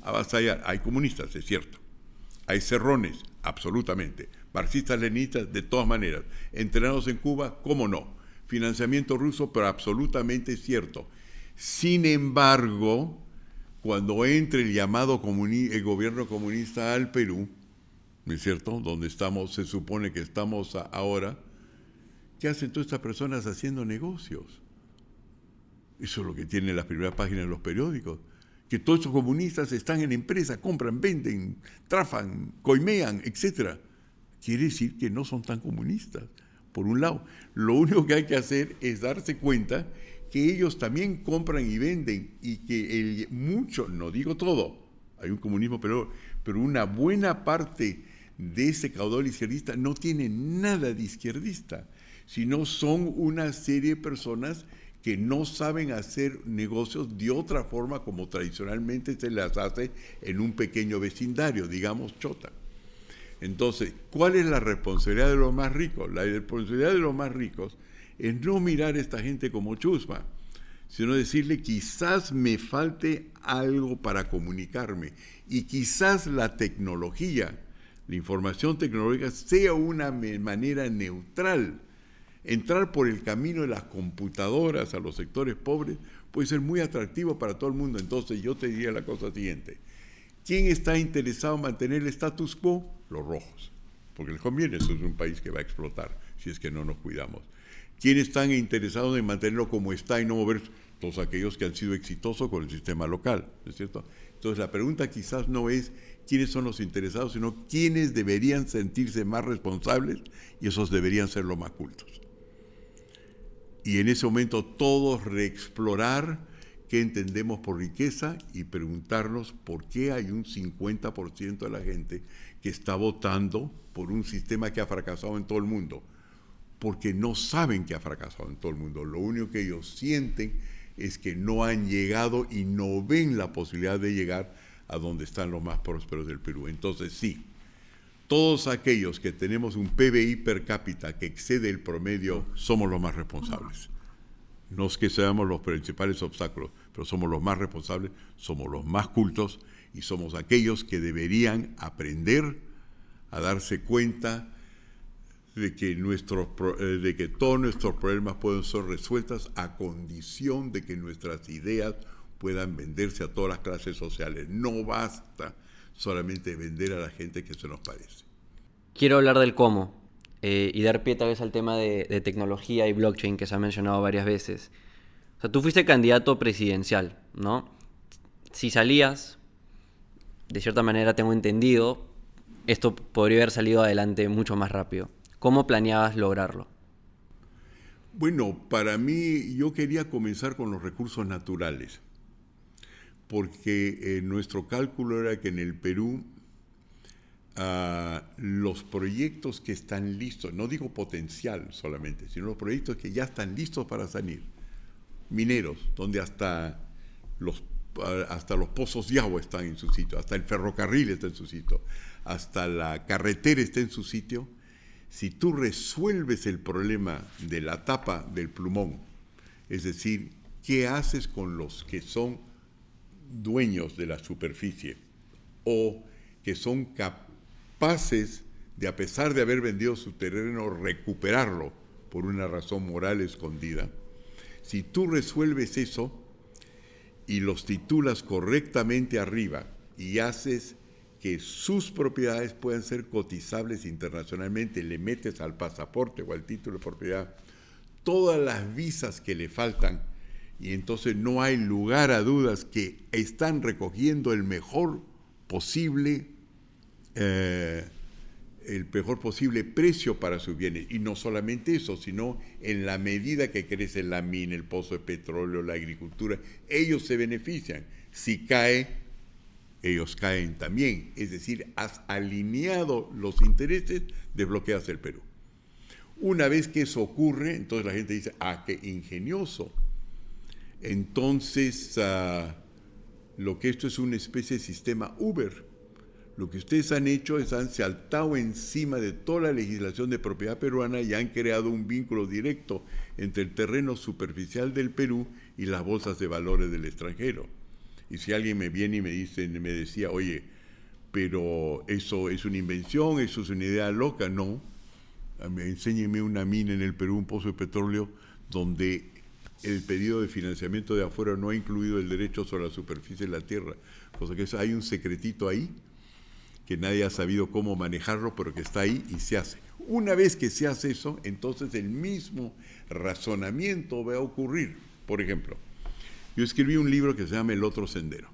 avasallar. Hay comunistas, es cierto. Hay cerrones, absolutamente. Marxistas, leninistas, de todas maneras. Entrenados en Cuba, cómo no. Financiamiento ruso, pero absolutamente cierto. Sin embargo, cuando entre el llamado el gobierno comunista al Perú, ¿no es cierto? Donde estamos, se supone que estamos ahora, ¿qué hacen todas estas personas haciendo negocios? Eso es lo que tienen las primeras páginas de los periódicos. Que todos esos comunistas están en empresas, compran, venden, trafan, coimean, etc. Quiere decir que no son tan comunistas, por un lado. Lo único que hay que hacer es darse cuenta que ellos también compran y venden y que el, mucho, no digo todo, hay un comunismo, pero, pero una buena parte de ese caudal izquierdista no tiene nada de izquierdista, sino son una serie de personas que no saben hacer negocios de otra forma como tradicionalmente se las hace en un pequeño vecindario, digamos Chota. Entonces, ¿cuál es la responsabilidad de los más ricos? La responsabilidad de los más ricos es no mirar a esta gente como chusma, sino decirle quizás me falte algo para comunicarme y quizás la tecnología, la información tecnológica sea una manera neutral Entrar por el camino de las computadoras a los sectores pobres puede ser muy atractivo para todo el mundo. Entonces yo te diría la cosa siguiente. ¿Quién está interesado en mantener el status quo? Los rojos. Porque les conviene, eso es un país que va a explotar si es que no nos cuidamos. ¿Quiénes están interesados en mantenerlo como está y no mover todos aquellos que han sido exitosos con el sistema local? es cierto? Entonces la pregunta quizás no es quiénes son los interesados, sino quiénes deberían sentirse más responsables y esos deberían ser los más cultos y en ese momento todos reexplorar qué entendemos por riqueza y preguntarnos por qué hay un 50% de la gente que está votando por un sistema que ha fracasado en todo el mundo. Porque no saben que ha fracasado en todo el mundo. Lo único que ellos sienten es que no han llegado y no ven la posibilidad de llegar a donde están los más prósperos del Perú. Entonces sí, todos aquellos que tenemos un PBI per cápita que excede el promedio somos los más responsables. No es que seamos los principales obstáculos, pero somos los más responsables, somos los más cultos y somos aquellos que deberían aprender a darse cuenta de que, nuestros, eh, de que todos nuestros problemas pueden ser resueltos a condición de que nuestras ideas puedan venderse a todas las clases sociales. No basta solamente vender a la gente que se nos parece.
Quiero hablar del cómo eh, y dar pie tal vez al tema de, tecnología y blockchain que se ha mencionado varias veces. O sea, tú fuiste candidato presidencial, ¿no? Si salías, de cierta manera tengo entendido, esto podría haber salido adelante mucho más rápido. ¿Cómo planeabas lograrlo?
Bueno, para mí yo quería comenzar con los recursos naturales, porque eh, nuestro cálculo era que en el Perú ah, los proyectos que están listos, no digo potencial solamente, sino los proyectos que ya están listos para salir, mineros, donde hasta los, hasta los pozos de agua están en su sitio, hasta el ferrocarril está en su sitio, hasta la carretera está en su sitio, si tú resuelves el problema de la tapa del plumón, es decir, ¿qué haces con los que son dueños de la superficie o que son capaces de, a pesar de haber vendido su terreno, recuperarlo por una razón moral escondida? Si tú resuelves eso y los titulas correctamente arriba y haces que sus propiedades puedan ser cotizables internacionalmente, le metes al pasaporte o al título de propiedad todas las visas que le faltan y entonces no hay lugar a dudas que están recogiendo el mejor posible eh, el mejor posible precio para sus bienes. Y no solamente eso, sino en la medida que crece la mina, el pozo de petróleo, la agricultura, ellos se benefician. Si cae, ellos caen también. Es decir, has alineado los intereses, desbloqueas el Perú. Una vez que eso ocurre, entonces la gente dice, ah, qué ingenioso. Entonces, ah, lo que esto es una especie de sistema Uber. Lo que ustedes han hecho es han saltado encima de toda la legislación de propiedad peruana y han creado un vínculo directo entre el terreno superficial del Perú y las bolsas de valores del extranjero. Y si alguien me viene y me dice, me decía, oye, pero eso es una invención, eso es una idea loca, no. Enséñeme una mina en el Perú, un pozo de petróleo, donde el pedido de financiamiento de afuera no ha incluido el derecho sobre la superficie de la tierra. Cosa que hay un secretito ahí que nadie ha sabido cómo manejarlo, pero que está ahí y se hace. Una vez que se hace eso, entonces el mismo razonamiento va a ocurrir. Por ejemplo, yo escribí un libro que se llama El otro sendero.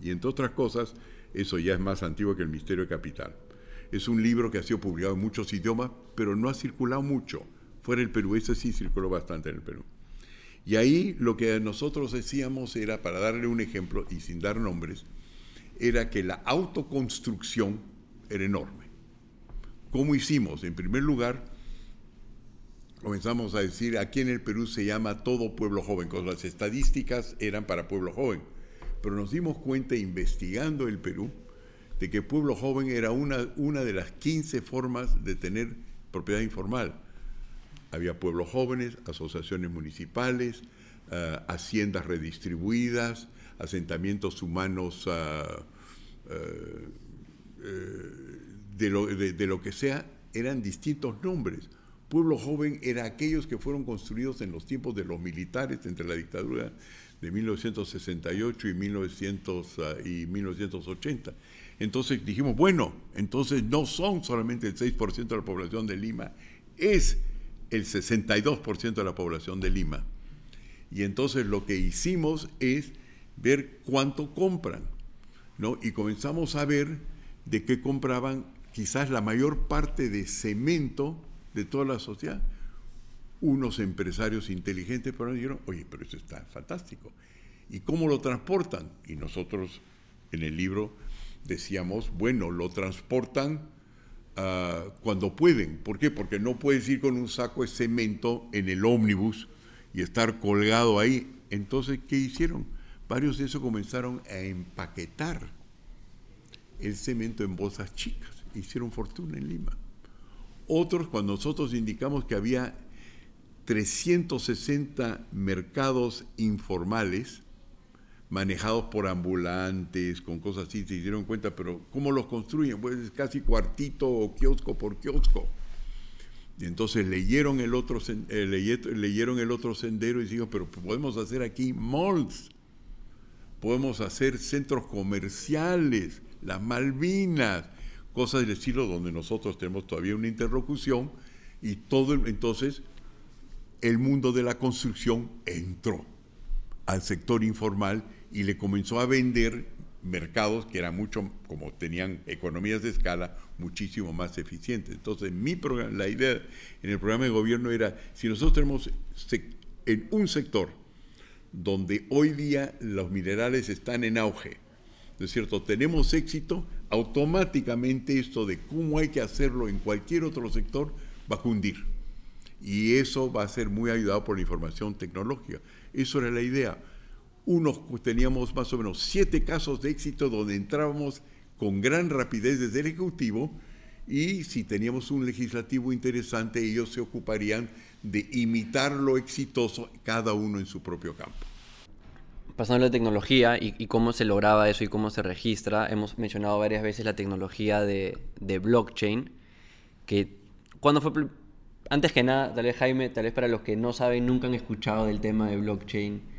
Y entre otras cosas, eso ya es más antiguo que el Misterio Capital. Es un libro que ha sido publicado en muchos idiomas, pero no ha circulado mucho. Fuera del Perú, ese sí circuló bastante en el Perú. Y ahí lo que nosotros decíamos era, para darle un ejemplo y sin dar nombres, era que la autoconstrucción era enorme. ¿Cómo hicimos? En primer lugar, comenzamos a decir, aquí en el Perú se llama todo pueblo joven, con las estadísticas eran para pueblo joven, pero nos dimos cuenta investigando el Perú de que pueblo joven era una, una de las 15 formas de tener propiedad informal. Había pueblos jóvenes, asociaciones municipales, uh, haciendas redistribuidas, asentamientos humanos uh, de, lo, de, lo que sea, eran distintos nombres Pueblo joven era aquellos que fueron construidos en los tiempos de los militares entre la dictadura de 1968 y, 1900, y 1980. Entonces dijimos, bueno, entonces no son solamente el 6% de la población de Lima, es el 62% de la población de Lima. Y entonces lo que hicimos es ver cuánto compran, ¿no? Y comenzamos a ver de qué compraban quizás la mayor parte de cemento de toda la sociedad. Unos empresarios inteligentes pero dijeron, oye, pero eso está fantástico. ¿Y cómo lo transportan? Y nosotros en el libro decíamos, bueno, lo transportan uh, cuando pueden. ¿Por qué? Porque no puedes ir con un saco de cemento en el ómnibus y estar colgado ahí. Entonces, ¿qué hicieron? Varios de esos comenzaron a empaquetar el cemento en bolsas chicas. Hicieron fortuna en Lima. Otros, cuando nosotros indicamos que había 360 mercados informales manejados por ambulantes, con cosas así, se dieron cuenta, pero ¿cómo los construyen? Pues es casi cuartito o kiosco por kiosco. Y entonces leyeron el otro, eh, leyeron el otro sendero y dijeron, pero podemos hacer aquí malls, podemos hacer centros comerciales, las Malvinas, cosas del estilo donde nosotros tenemos todavía una interlocución y todo entonces el mundo de la construcción entró al sector informal y le comenzó a vender mercados que eran mucho, como tenían economías de escala, muchísimo más eficientes. Entonces, mi programa, la idea en el programa de gobierno era, si nosotros tenemos en un sector donde hoy día los minerales están en auge, ¿no es cierto? Tenemos éxito, automáticamente esto de cómo hay que hacerlo en cualquier otro sector va a cundir. Y eso va a ser muy ayudado por la información tecnológica. Eso era la idea. Unos teníamos más o menos siete casos de éxito donde entrábamos con gran rapidez desde el Ejecutivo y si teníamos un legislativo interesante, ellos se ocuparían de imitar lo exitoso cada uno en su propio campo.
Pasando a la tecnología y, cómo se lograba eso y cómo se registra, hemos mencionado varias veces la tecnología de, de blockchain, que cuando fue antes que nada, tal vez Jaime, tal vez para los que no saben, nunca han escuchado del tema de blockchain,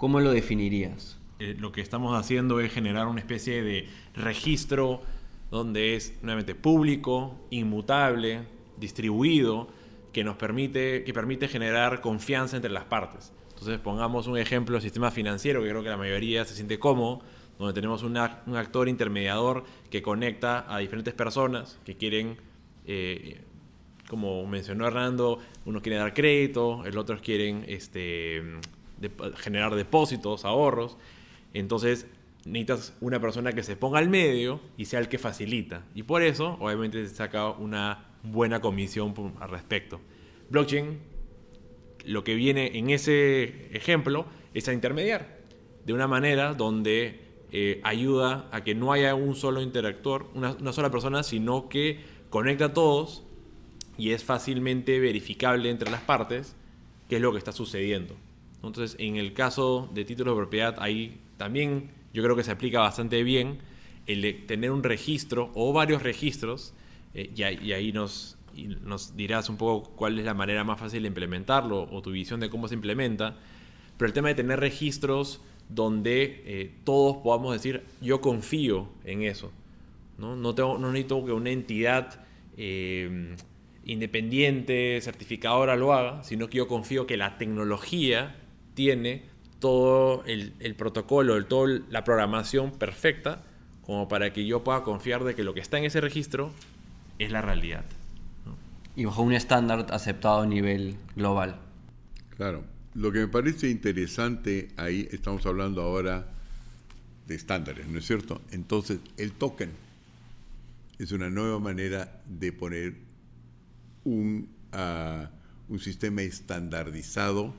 ¿cómo lo definirías?
Eh, lo que estamos haciendo es generar una especie de registro donde es nuevamente público, inmutable, distribuido, que nos permite, que permite generar confianza entre las partes. Entonces pongamos un ejemplo del sistema financiero, que creo que la mayoría se siente cómodo, donde tenemos un actor intermediador que conecta a diferentes personas que quieren eh, como mencionó Hernando, unos quieren dar crédito, el otros quieren este, generar depósitos, ahorros. Entonces necesitas una persona que se ponga al medio y sea el que facilita. Y por eso, obviamente, se saca una buena comisión al respecto. Blockchain, lo que viene en ese ejemplo es a intermediar de una manera donde eh, ayuda a que no haya un solo interactor, una, una sola persona, sino que conecta a todos y es fácilmente verificable entre las partes qué es lo que está sucediendo. Entonces, en el caso de títulos de propiedad, ahí también yo creo que se aplica bastante bien el de tener un registro o varios registros, eh, y, ahí nos, dirás un poco cuál es la manera más fácil de implementarlo o tu visión de cómo se implementa, pero el tema de tener registros donde eh, todos podamos decir, yo confío en eso. No, no, tengo, no necesito que una entidad eh, independiente, certificadora lo haga, sino que yo confío que la tecnología tiene todo el, protocolo, toda la programación perfecta como para que yo pueda confiar de que lo que está en ese registro es la realidad.
Y bajo un estándar aceptado a nivel global.
Claro. Lo que me parece interesante ahí, estamos hablando ahora de estándares, ¿no es cierto? Entonces, el token es una nueva manera de poner un, ah, un sistema estandarizado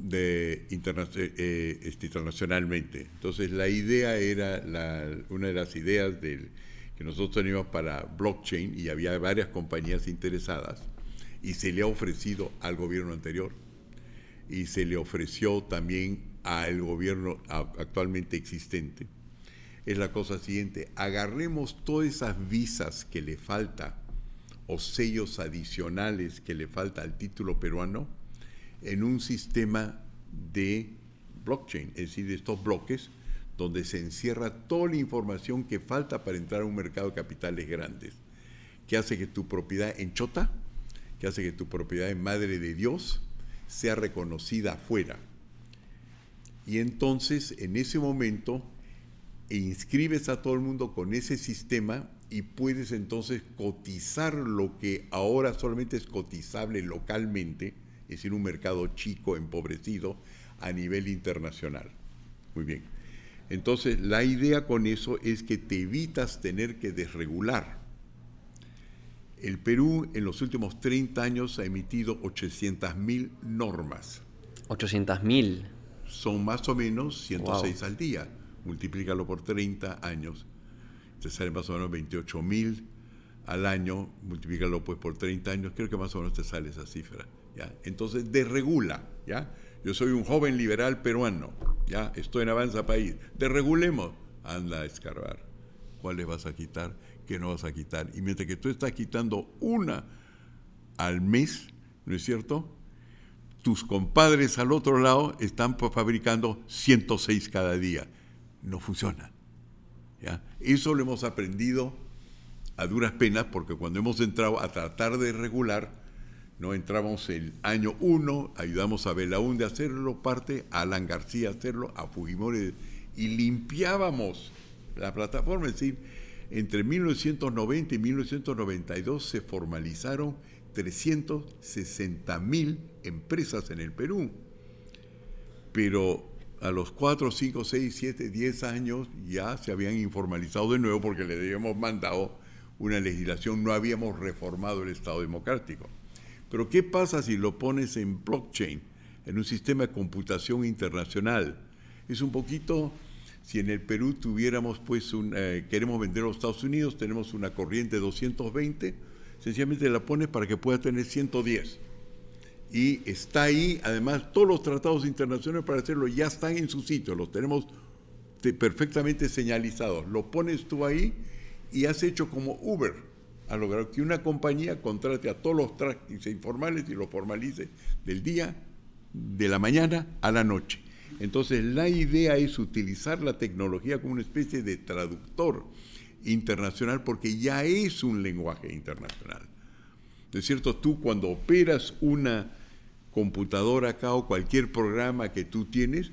de eh, este, internacionalmente. Entonces la idea era, una de las ideas que nosotros teníamos para blockchain y había varias compañías interesadas y se le ha ofrecido al gobierno anterior y se le ofreció también al gobierno actualmente existente. Es la cosa siguiente, agarremos todas esas visas que le falta o sellos adicionales que le falta al título peruano en un sistema de blockchain, es decir, de estos bloques donde se encierra toda la información que falta para entrar a un mercado de capitales grandes, que hace que tu propiedad en Chota, que hace que tu propiedad en Madre de Dios sea reconocida afuera. Y entonces, en ese momento, inscribes a todo el mundo con ese sistema y puedes entonces cotizar lo que ahora solamente es cotizable localmente, es decir, un mercado chico, empobrecido, a nivel internacional. Muy bien. Entonces, la idea con eso es que te evitas tener que desregular. El Perú en los últimos 30 años ha emitido 800.000 normas.
800.000.
Son más o menos 106 al día. Multiplícalo por 30 años te sale más o menos 28 mil al año, multiplícalo pues por 30 años, creo que más o menos te sale esa cifra. ¿Ya? Entonces, desregula, ¿ya? Yo soy un joven liberal peruano, ¿ya? Estoy en Avanza País. Desregulemos. Anda a escarbar. ¿Cuáles vas a quitar? ¿Qué no vas a quitar? Y mientras que tú estás quitando una al mes, ¿no es cierto? Tus compadres al otro lado están fabricando 106 cada día. No funciona. Eso lo hemos aprendido a duras penas porque cuando hemos entrado a tratar de regular, no entramos el año 1, ayudamos a Belaúnde a hacerlo parte, a Alan García a hacerlo, a Fujimori y limpiábamos la plataforma. Es decir, entre 1990 y 1992 se formalizaron 360 mil empresas en el Perú. Pero a los 4, 5, 6, 7, 10 años ya se habían informalizado de nuevo porque le habíamos mandado una legislación, no habíamos reformado el Estado democrático. Pero ¿qué pasa si lo pones en blockchain, en un sistema de computación internacional? Es un poquito, si en el Perú tuviéramos, pues, un, eh, queremos vender a los Estados Unidos, tenemos una corriente de 220, sencillamente la pones para que pueda tener 110 y está ahí, además todos los tratados internacionales para hacerlo ya están en su sitio, los tenemos perfectamente señalizados. Lo pones tú ahí y has hecho como Uber, ha logrado que una compañía contrate a todos los tráficos informales y lo formalice del día, de la mañana a la noche. Entonces la idea es utilizar la tecnología como una especie de traductor internacional porque ya es un lenguaje internacional. ¿No es cierto? Tú cuando operas una computadora acá o cualquier programa que tú tienes,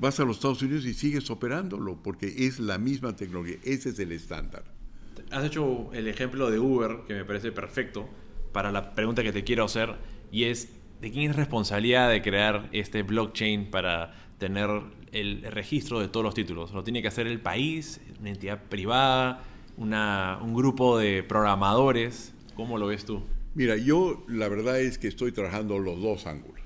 vas a los Estados Unidos y sigues operándolo porque es la misma tecnología, ese es el estándar.
Has hecho el ejemplo de Uber, que me parece perfecto, para la pregunta que te quiero hacer, y es, ¿de quién es responsabilidad de crear este blockchain para tener el registro de todos los títulos? ¿Lo tiene que hacer el país, una entidad privada, un grupo de programadores? ¿Cómo lo ves tú?
Mira, yo la verdad es que estoy trabajando los dos ángulos.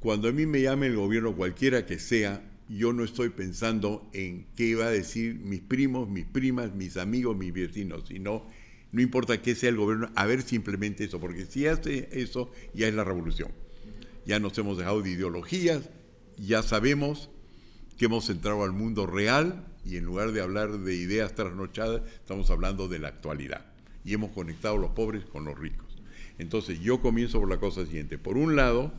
Cuando a mí me llame el gobierno cualquiera que sea, yo no estoy pensando en qué va a decir mis primos, mis primas, mis amigos, mis vecinos, sino no importa qué sea el gobierno, a ver simplemente eso, porque si hace eso ya es la revolución. Ya nos hemos dejado de ideologías, ya sabemos que hemos entrado al mundo real y en lugar de hablar de ideas trasnochadas, estamos hablando de la actualidad y hemos conectado a los pobres con los ricos. Entonces yo comienzo por la cosa siguiente. Por un lado,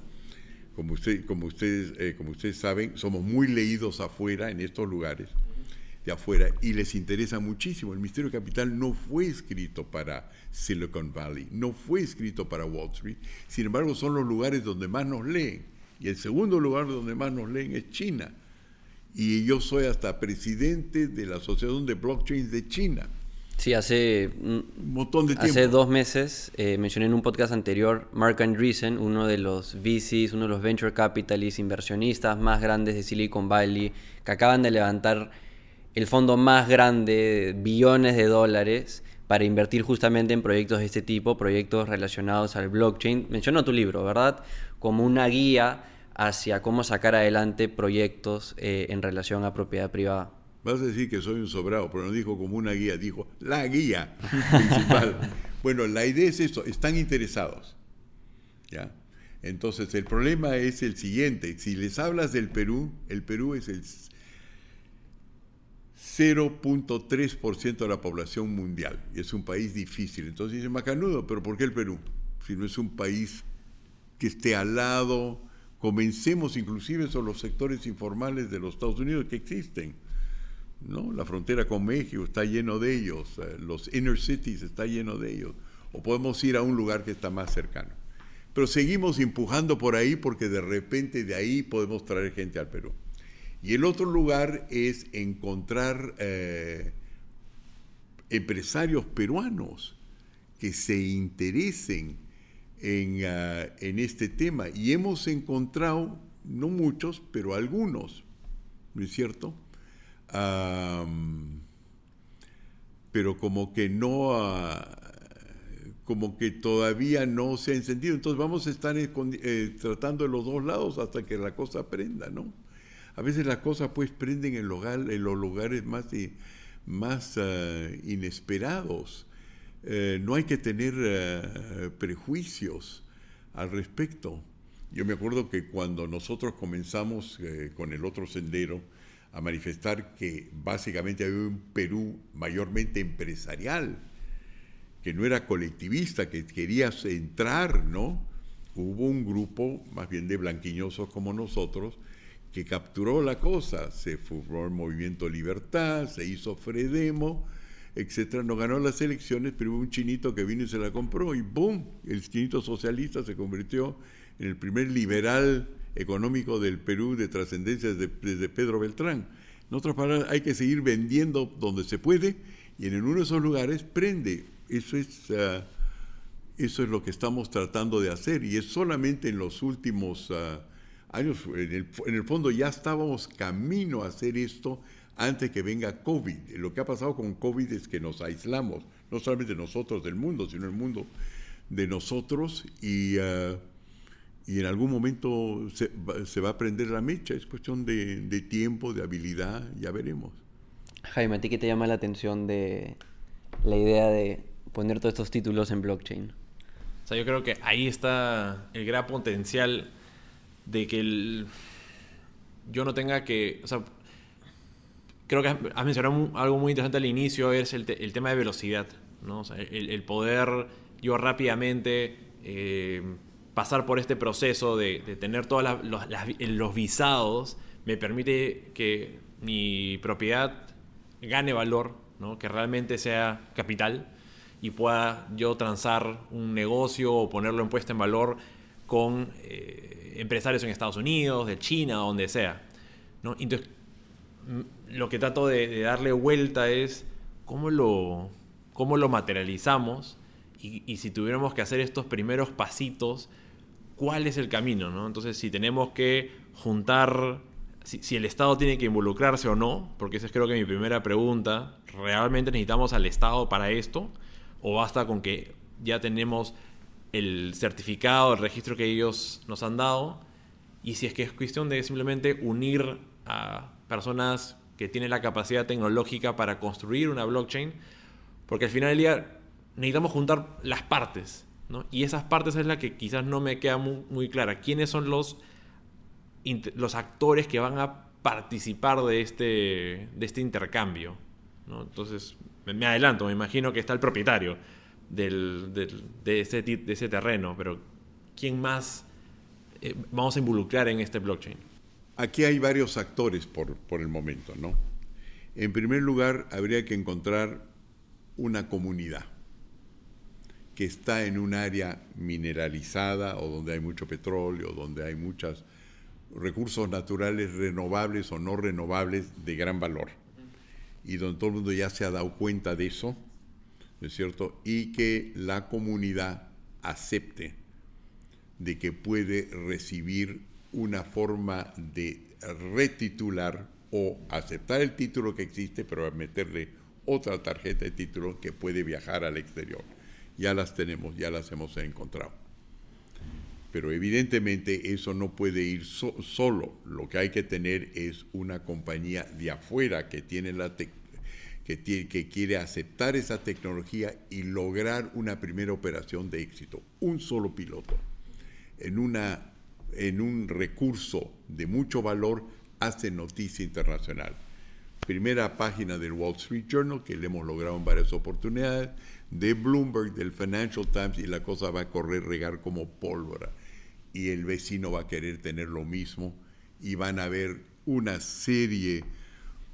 como, usted, como, ustedes, eh, ustedes saben, somos muy leídos afuera, en estos lugares de afuera, y les interesa muchísimo. El Misterio Capital no fue escrito para Silicon Valley, no fue escrito para Wall Street, sin embargo son los lugares donde más nos leen. Y el segundo lugar donde más nos leen es China. Y yo soy hasta presidente de la Asociación de Blockchains de China.
Sí, hace un montón de tiempo. Hace dos meses eh, mencioné en un podcast anterior Mark Andreessen, uno de los VCs, uno de los venture capitalists, inversionistas más grandes de Silicon Valley, que acaban de levantar el fondo más grande, billones de dólares, para invertir justamente en proyectos de este tipo, proyectos relacionados al blockchain. Mencionó tu libro, ¿verdad? Como una guía hacia cómo sacar adelante proyectos eh, en relación a propiedad privada.
Vas a decir que soy un sobrado, pero no dijo como una guía, dijo la guía principal. bueno, la idea es esto, están interesados. ¿ya? Entonces, el problema es el siguiente. Si les hablas del Perú, el Perú es el 0.3% de la población mundial. Y es un país difícil. Entonces dice Macanudo, pero ¿por qué el Perú? Si no es un país que esté al lado, comencemos inclusive son los sectores informales de los Estados Unidos que existen ¿no? La frontera con México está lleno de ellos, eh, los inner cities está lleno de ellos, o podemos ir a un lugar que está más cercano. Pero seguimos empujando por ahí porque de repente de ahí podemos traer gente al Perú. Y el otro lugar es encontrar eh, empresarios peruanos que se interesen en, ah, en este tema. Y hemos encontrado, no muchos, pero algunos, ¿no es cierto? Pero como que no, ah, como que todavía no se ha encendido. Entonces vamos a estar eh, eh, tratando de los dos lados hasta que la cosa prenda, ¿no? A veces las cosas pues prenden en, los lugares más, ah, inesperados. Eh, no hay que tener prejuicios al respecto. Yo me acuerdo que cuando nosotros comenzamos con el otro sendero, a manifestar que básicamente había un Perú mayormente empresarial, que no era colectivista, que quería entrar, ¿no? Hubo un grupo, más bien de blanquiñosos como nosotros, que capturó la cosa. Se formó el Movimiento Libertad, se hizo Fredemo, etcétera. No ganó las elecciones, pero hubo un chinito que vino y se la compró y ¡boom! El chinito socialista se convirtió en el primer liberal económico del Perú de trascendencia desde, Pedro Beltrán. En otras palabras, hay que seguir vendiendo donde se puede y en uno de esos lugares prende. Eso es, ah, eso es lo que estamos tratando de hacer y es solamente en los últimos ah, años, en el, en el, fondo ya estábamos camino a hacer esto antes que venga COVID. Lo que ha pasado con COVID es que nos aislamos, no solamente nosotros del mundo, sino el mundo de nosotros y, ah, y en algún momento se, va a prender la mecha, es cuestión de, de, tiempo, de habilidad, ya veremos.
Jaime, ¿a ti qué te llama la atención de la idea de poner todos estos títulos en blockchain?
O sea, yo creo que ahí está el gran potencial de que el, yo no tenga que, o sea, creo que has mencionado algo muy interesante al inicio, es el, el tema de velocidad, ¿no? O sea, el, el poder yo rápidamente eh, pasar por este proceso de, tener todos los, visados me permite que mi propiedad gane valor, que realmente sea capital y pueda yo transar un negocio o ponerlo en puesta en valor con eh, empresarios en Estados Unidos, de China, donde sea. Entonces, lo que trato de, darle vuelta es cómo lo, cómo lo materializamos y, si tuviéramos que hacer estos primeros pasitos, ¿cuál es el camino? ¿no? Entonces, si tenemos que juntar, si, el Estado tiene que involucrarse o no, porque esa es creo que mi primera pregunta, ¿realmente necesitamos al Estado para esto? ¿O basta con que ya tenemos el certificado, el registro que ellos nos han dado? Y si es que es cuestión de simplemente unir a personas que tienen la capacidad tecnológica para construir una blockchain, porque al final del día necesitamos juntar las partes, ¿no? Y esas partes es la que quizás no me queda muy, clara. ¿Quiénes son los, actores que van a participar de este, este intercambio? Entonces, me, adelanto, me imagino que está el propietario del, de, ese, de ese terreno, pero ¿quién más eh, vamos a involucrar en este blockchain?
Aquí hay varios actores por, por el momento, ¿no? En primer lugar, habría que encontrar una comunidad que está en un área mineralizada o donde hay mucho petróleo, donde hay muchos recursos naturales renovables o no renovables de gran valor. Y donde todo el mundo ya se ha dado cuenta de eso, ¿no es cierto? Y que la comunidad acepte de que puede recibir una forma de retitular o aceptar el título que existe, pero meterle otra tarjeta de título que puede viajar al exterior ya las tenemos, ya las hemos encontrado. Pero evidentemente eso no puede ir solo. Lo que hay que tener es una compañía de afuera que tiene la que, que quiere aceptar esa tecnología y lograr una primera operación de éxito. Un solo piloto en, una, en un recurso de mucho valor hace noticia internacional. Primera página del Wall Street Journal, que le hemos logrado en varias oportunidades de Bloomberg, del Financial Times, y la cosa va a correr regar como pólvora. Y el vecino va a querer tener lo mismo y van a haber una serie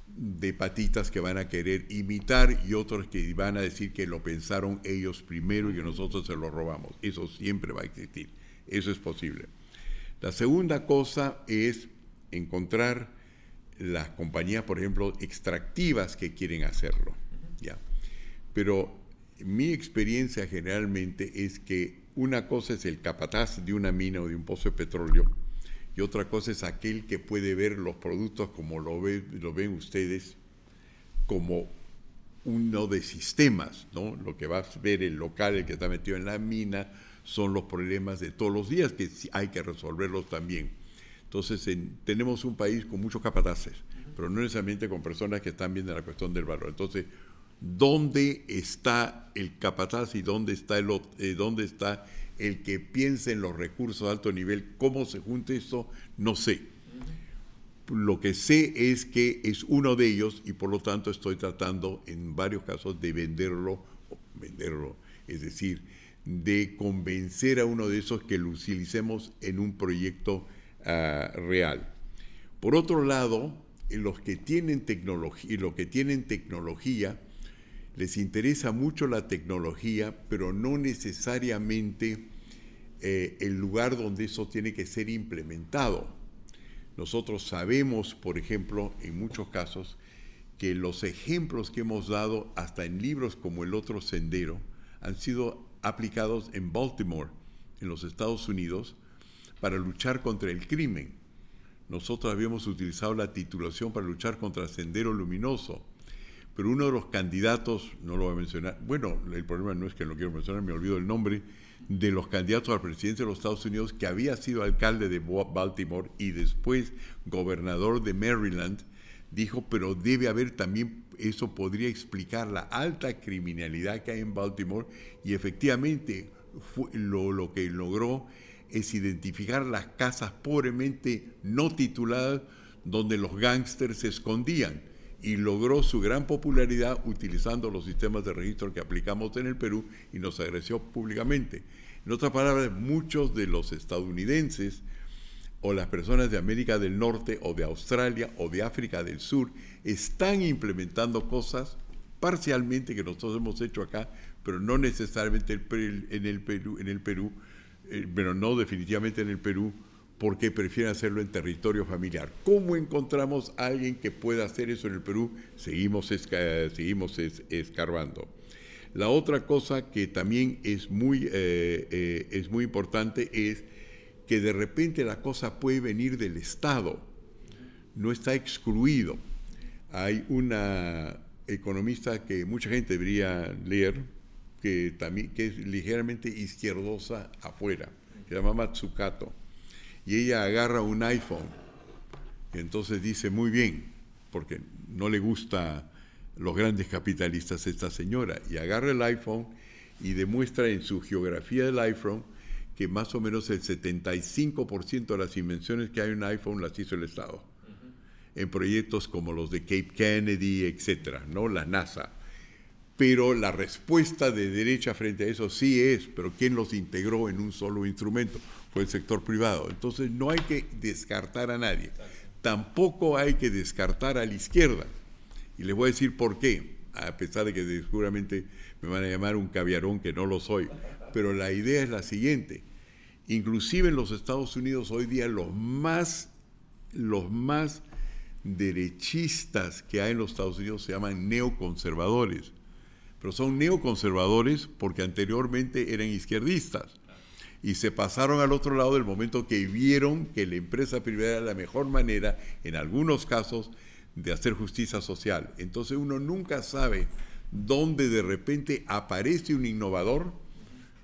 de patitas que van a querer imitar y otros que van a decir que lo pensaron ellos primero y que nosotros se lo robamos. Eso siempre va a existir. Eso es posible. La segunda cosa es encontrar las compañías, por ejemplo, extractivas que quieren hacerlo. ¿ya? Pero mi experiencia generalmente es que una cosa es el capataz de una mina o de un pozo de petróleo y otra cosa es aquel que puede ver los productos como lo, lo ven ustedes, como uno de sistemas, ¿no? Lo que va a ver el local, el que está metido en la mina, son los problemas de todos los días que hay que resolverlos también. Entonces, tenemos un país con muchos capataces, pero no necesariamente con personas que están viendo la cuestión del valor. Entonces, dónde está el capataz y dónde está el, eh, dónde está el que piense en los recursos de alto nivel, cómo se junte eso, no sé. Lo que sé es que es uno de ellos y por lo tanto estoy tratando en varios casos de venderlo, venderlo, es decir, de convencer a uno de esos que lo utilicemos en un proyecto ah, real. Por otro lado, los que tienen tecnología, los que tienen tecnología les interesa mucho la tecnología, pero no necesariamente eh, el lugar donde eso tiene que ser implementado. Nosotros sabemos, por ejemplo, en muchos casos, que los ejemplos que hemos dado hasta en libros como El otro sendero han sido aplicados en Baltimore, en los Estados Unidos, para luchar contra el crimen. Nosotros habíamos utilizado la titulación para luchar contra el Sendero Luminoso, pero uno de los candidatos, no lo voy a mencionar, bueno, el problema no es que no quiero mencionar, me olvido el nombre, de los candidatos al presidente de los Estados Unidos que había sido alcalde de Baltimore y después gobernador de Maryland, dijo, pero debe haber también, eso podría explicar la alta criminalidad que hay en Baltimore y efectivamente lo, lo que logró es identificar las casas pobremente no tituladas donde los gángsters se escondían y logró su gran popularidad utilizando los sistemas de registro que aplicamos en el Perú y nos agradeció públicamente. En otras palabras, muchos de los estadounidenses o las personas de América del Norte o de Australia o de África del Sur están implementando cosas parcialmente que nosotros hemos hecho acá, pero no necesariamente en el Perú, en el Perú eh, pero no definitivamente en el Perú, porque prefieren hacerlo en territorio familiar. ¿Cómo encontramos a alguien que pueda hacer eso en el Perú? Seguimos, seguimos escarbando. La otra cosa que también es muy, eh, eh, es muy importante es que de repente la cosa puede venir del Estado, no está excluido. Hay una economista que mucha gente debería leer, que, también, que es ligeramente izquierdosa afuera, se llama Matsukato. Y ella agarra un iPhone, y entonces dice, muy bien, porque no le gusta los grandes capitalistas esta señora, y agarra el iPhone y demuestra en su geografía del iPhone que más o menos el 75% de las invenciones que hay en un iPhone las hizo el Estado. En proyectos como los de Cape Kennedy, etcétera, ¿no? La NASA. Pero la respuesta de derecha frente a eso sí es, pero ¿quién los integró en un solo instrumento? El sector privado. Entonces no hay que descartar a nadie. Tampoco hay que descartar a la izquierda. Y les voy a decir por qué, a pesar de que seguramente me van a llamar un caviarón que no lo soy pero la idea es la siguiente. Inclusive en los Estados Unidos hoy día los más, los más derechistas que hay en los Estados Unidos se llaman neoconservadores. Pero son neoconservadores porque anteriormente eran izquierdistas y se pasaron al otro lado del momento que vieron que la empresa privada era la mejor manera, en algunos casos, de hacer justicia social. Entonces uno nunca sabe dónde de repente aparece un innovador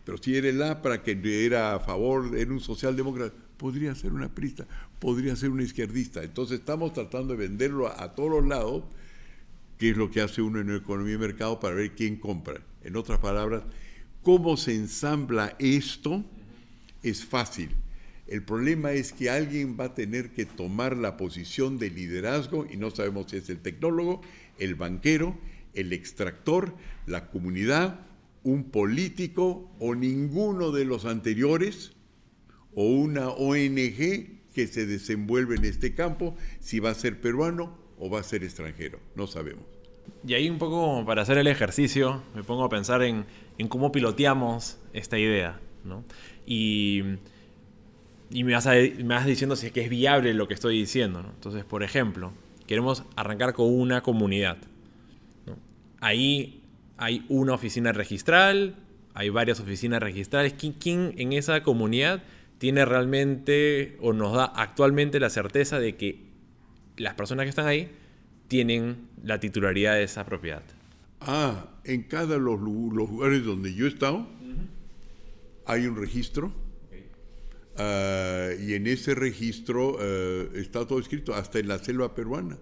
pero si era el APRA que era a favor, era un socialdemócrata, podría ser una prista, podría ser un izquierdista. Entonces estamos tratando de venderlo a, todos los lados, que es lo que hace uno en economía y mercado para ver quién compra. En otras palabras, cómo se ensambla esto es fácil. El problema es que alguien va a tener que tomar la posición de liderazgo y no sabemos si es el tecnólogo, el banquero, el extractor, la comunidad un político o ninguno de los anteriores o una ONG que se desenvuelve en este campo, si va a ser peruano o va a ser extranjero, no sabemos.
Y ahí un poco para hacer el ejercicio, me pongo a pensar en, cómo piloteamos esta idea, ¿no? Y, y me, vas me, vas diciendo si es que es viable lo que estoy diciendo, ¿no? Entonces, por ejemplo, queremos arrancar con una comunidad. ¿no? Ahí hay una oficina registral, hay varias oficinas registrales. ¿Quién, en esa comunidad tiene realmente o nos da actualmente la certeza de que las personas que están ahí tienen la titularidad de esa propiedad?
Ah, en cada los lugares donde yo he estado hay un registro ah, y en ese registro ah, está todo escrito, hasta en la selva peruana.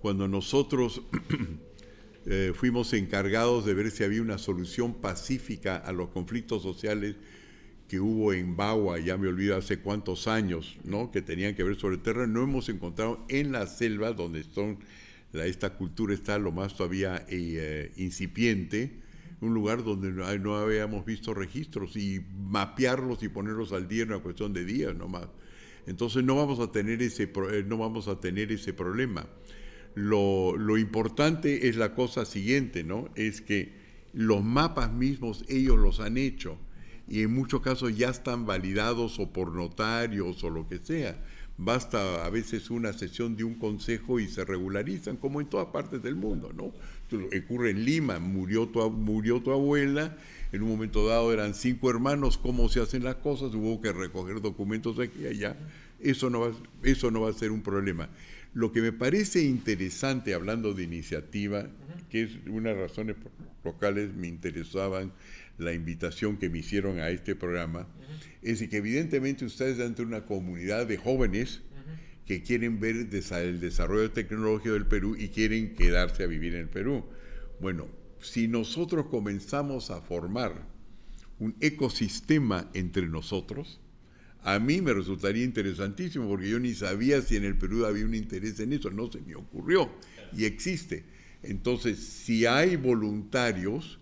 Cuando nosotros Eh, fuimos encargados de ver si había una solución pacífica a los conflictos sociales que hubo en Bagua, ya me olvido hace cuántos años, ¿no? que tenían que ver sobre tierra, no hemos encontrado en la selva, donde son, la, esta cultura está lo más todavía eh, incipiente, un lugar donde no, habíamos visto registros y mapearlos y ponerlos al día en una cuestión de días nomás. Entonces no vamos a tener ese, eh, no vamos a tener ese problema. Lo, importante es la cosa siguiente, ¿no? Es que los mapas mismos ellos los han hecho. y en muchos casos ya están validados o por notarios o lo que sea. Basta a veces una sesión de un consejo y se regularizan, como en todas partes del mundo, ¿no? Ocurre en Lima, murió tu, murió tu abuela, en un momento dado eran cinco hermanos, ¿cómo se hacen las cosas? Hubo que recoger documentos aquí y allá. Eso no, va, eso no va a ser un problema. Lo que me parece interesante, hablando de iniciativa, que es una de las razones por las cuales me interesaban la invitación que me hicieron a este programa, es que evidentemente ustedes ante una comunidad de jóvenes que quieren ver el desarrollo tecnológico del Perú y quieren quedarse a vivir en el Perú. Bueno, si nosotros comenzamos a formar un ecosistema entre nosotros, a mí me resultaría interesantísimo porque yo ni sabía si en el Perú había un interés en eso, no se me ocurrió y existe. Entonces, si hay voluntarios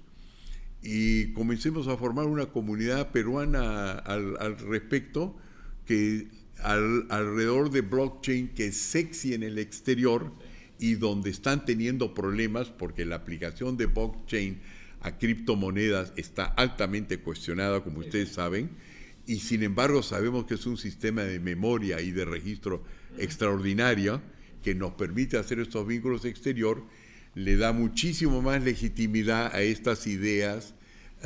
y comencemos a formar una comunidad peruana al, respecto, que alrededor de blockchain que es sexy en el exterior y donde están teniendo problemas porque la aplicación de blockchain a criptomonedas está altamente cuestionada, como ustedes saben, y sin embargo sabemos que es un sistema de memoria y de registro extraordinario que nos permite hacer estos vínculos exterior, le da muchísimo más legitimidad a estas ideas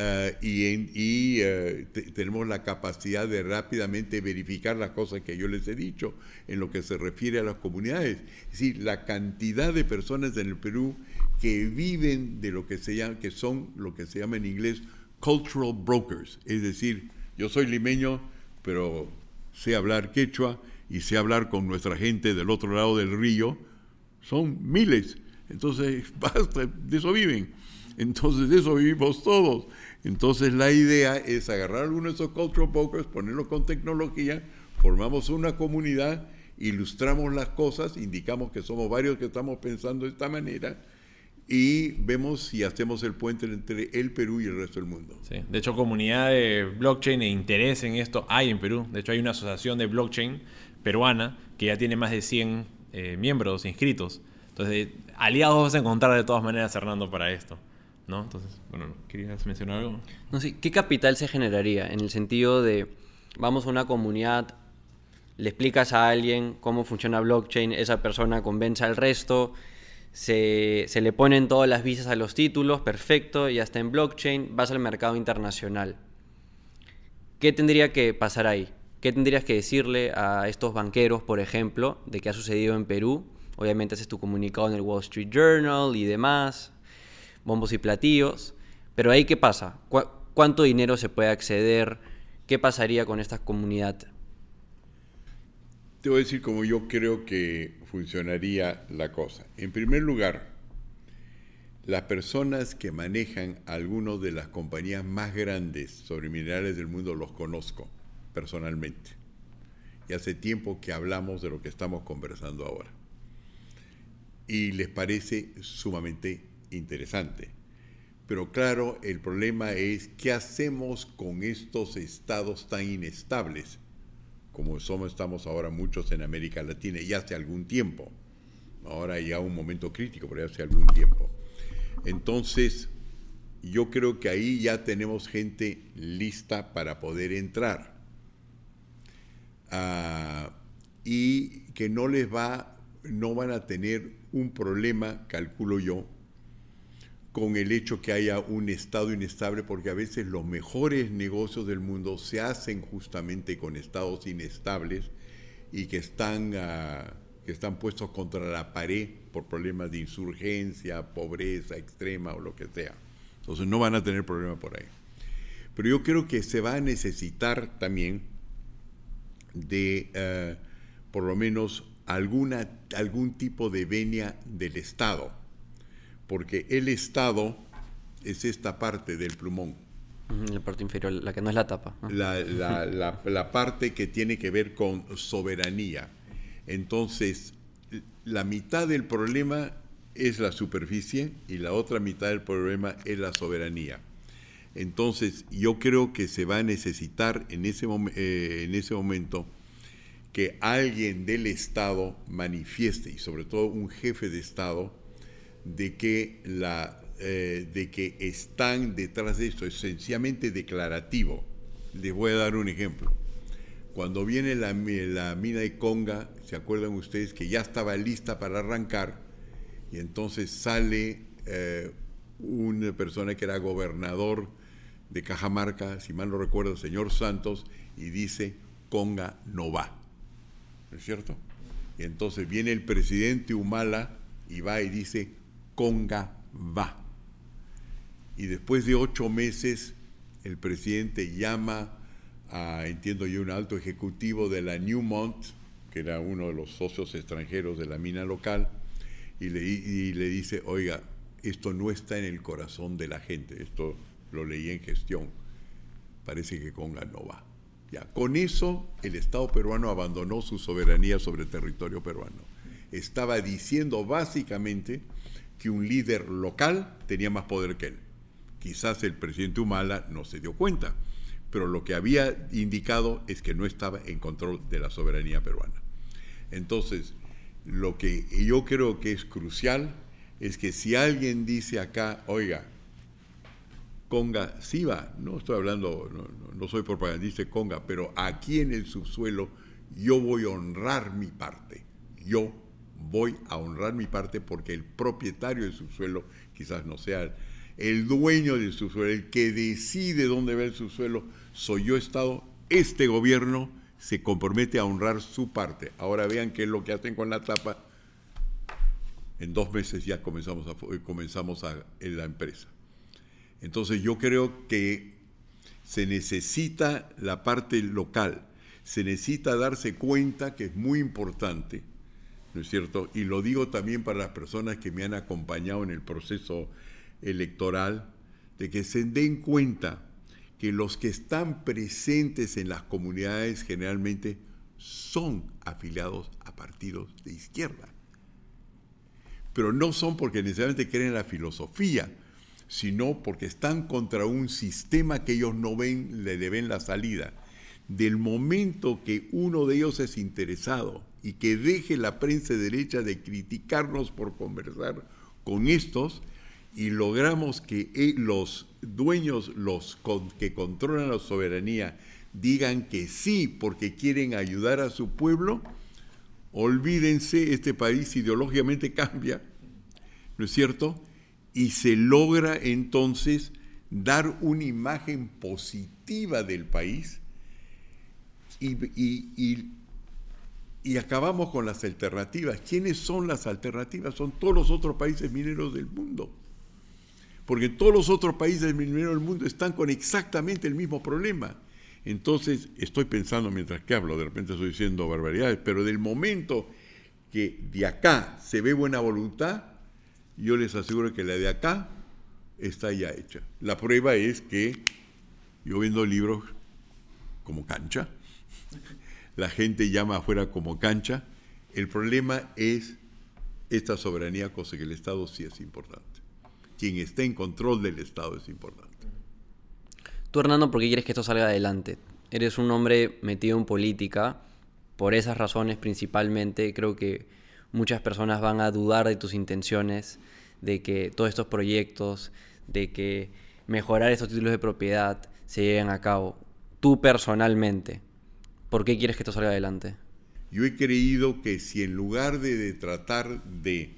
eh, y, eh, tenemos la capacidad de rápidamente verificar las cosas que yo les he dicho en lo que se refiere a las comunidades. Es decir, la cantidad de personas en el Perú que viven de lo que se llama, que son lo que se llama en inglés cultural brokers, es decir, yo soy limeño, pero sé hablar quechua y sé hablar con nuestra gente del otro lado del río. Son miles. Entonces, basta, de eso viven. Entonces, de eso vivimos todos. Entonces, la idea es agarrar algunos de esos cultural brokers, ponerlos con tecnología, formamos una comunidad, ilustramos las cosas, indicamos que somos varios que estamos pensando de esta manera y vemos si hacemos el puente entre el Perú y el resto del mundo.
Sí. De hecho, comunidad de blockchain e interés en esto hay en Perú. De hecho, hay una asociación de blockchain peruana que ya tiene más de 100 eh, miembros inscritos. Entonces, aliados vas a encontrar de todas maneras, Hernando, para esto. ¿No? Entonces, bueno, ¿querías mencionar algo?
No, sí. ¿Qué capital se generaría? En el sentido de, vamos a una comunidad, le explicas a alguien cómo funciona blockchain, esa persona convence al resto se, le ponen todas las visas a los títulos, perfecto, ya está en blockchain, vas al mercado internacional. ¿Qué tendría que pasar ahí? ¿Qué tendrías que decirle a estos banqueros, por ejemplo, de qué ha sucedido en Perú? Obviamente haces tu comunicado en el Wall Street Journal y demás, bombos y platillos, pero ahí qué pasa? ¿Cuánto dinero se puede acceder? ¿Qué pasaría con esta comunidad?
Te voy a decir cómo yo creo que funcionaría la cosa. En primer lugar, las personas que manejan algunas de las compañías más grandes sobre minerales del mundo los conozco personalmente. Y hace tiempo que hablamos de lo que estamos conversando ahora. Y les parece sumamente interesante. Pero claro, el problema es qué hacemos con estos estados tan inestables como somos, estamos ahora muchos en América Latina, y hace algún tiempo. Ahora ya un momento crítico, pero ya hace algún tiempo. Entonces, yo creo que ahí ya tenemos gente lista para poder entrar. Ah, y que no les va, no van a tener un problema, calculo yo, con el hecho que haya un estado inestable, porque a veces los mejores negocios del mundo se hacen justamente con estados inestables y que están, ah, que están puestos contra la pared por problemas de insurgencia, pobreza extrema o lo que sea. Entonces no van a tener problema por ahí. Pero yo creo que se va a necesitar también de ah, por lo menos alguna, algún tipo de venia del Estado porque el Estado es esta parte del plumón.
La parte inferior, la que no es la tapa.
La, parte que tiene que ver con soberanía. Entonces, la mitad del problema es la superficie y la otra mitad del problema es la soberanía. Entonces, yo creo que se va a necesitar en ese, eh, en ese momento que alguien del Estado manifieste, y sobre todo un jefe de Estado, de que, la, eh, de que están detrás de esto, es sencillamente declarativo. Les voy a dar un ejemplo. Cuando viene la, la mina de Conga, ¿se acuerdan ustedes que ya estaba lista para arrancar? Y entonces sale eh, una persona que era gobernador de Cajamarca, si mal no recuerdo, señor Santos, y dice, Conga no va. ¿No es cierto? Y entonces viene el presidente Humala y va y dice, Conga va. Y después de ocho meses, el presidente llama a, entiendo yo, un alto ejecutivo de la Newmont, que era uno de los socios extranjeros de la mina local, y le, y le dice, oiga, esto no está en el corazón de la gente, esto lo leí en gestión, parece que Conga no va. Ya, con eso el Estado peruano abandonó su soberanía sobre territorio peruano. Estaba diciendo básicamente que un líder local tenía más poder que él. Quizás el presidente Humala no se dio cuenta, pero lo que había indicado es que no estaba en control de la soberanía peruana. Entonces, lo que yo creo que es crucial es que si alguien dice acá, oiga, Conga sí va, no estoy hablando, no, soy propagandista de Conga, pero aquí en el subsuelo yo voy a honrar mi parte. Yo voy a honrar mi parte porque el propietario del subsuelo quizás no sea el dueño del subsuelo, el que decide dónde va el subsuelo, soy yo Estado. Este gobierno se compromete a honrar su parte. Ahora vean qué es lo que hacen con la tapa. En dos meses ya comenzamos, a, comenzamos a, la empresa. Entonces yo creo que se necesita la parte local, se necesita darse cuenta que es muy importante, ¿no es cierto? Y lo digo también para las personas que me han acompañado en el proceso electoral, de que se den cuenta que los que están presentes en las comunidades generalmente son afiliados a partidos de izquierda. Pero no son porque necesariamente creen en la filosofía, sino porque están contra un sistema que ellos no ven, le deben la salida. Del momento que uno de ellos es interesado y que deje la prensa derecha de criticarnos por conversar con estos y logramos que eh, los dueños, los que controlan la soberanía, digan que sí porque quieren ayudar a su pueblo, olvídense, este país ideológicamente cambia, ¿no es cierto? y se logra entonces dar una imagen positiva del país y, acabamos con las alternativas. ¿Quiénes son las alternativas? Son todos los otros países mineros del mundo. Porque todos los otros países mineros del mundo están con exactamente el mismo problema. Entonces, estoy pensando mientras que hablo, de repente estoy diciendo barbaridades, pero del momento que de acá se ve buena voluntad, yo les aseguro que la de acá está ya hecha. La prueba es que yo vendo libros como cancha, la gente llama afuera como cancha, el problema es esta soberanía, cosa que el Estado sí es importante. Quien está en control del Estado es importante.
Tú, Hernando, ¿por qué quieres que esto salga adelante? Eres un hombre metido en política, por esas razones principalmente creo que muchas personas van a dudar de tus intenciones, de que todos estos proyectos, de que mejorar estos títulos de propiedad se lleven a cabo. Tú personalmente, ¿por qué quieres que esto salga adelante?
Yo he creído que si en lugar de, tratar de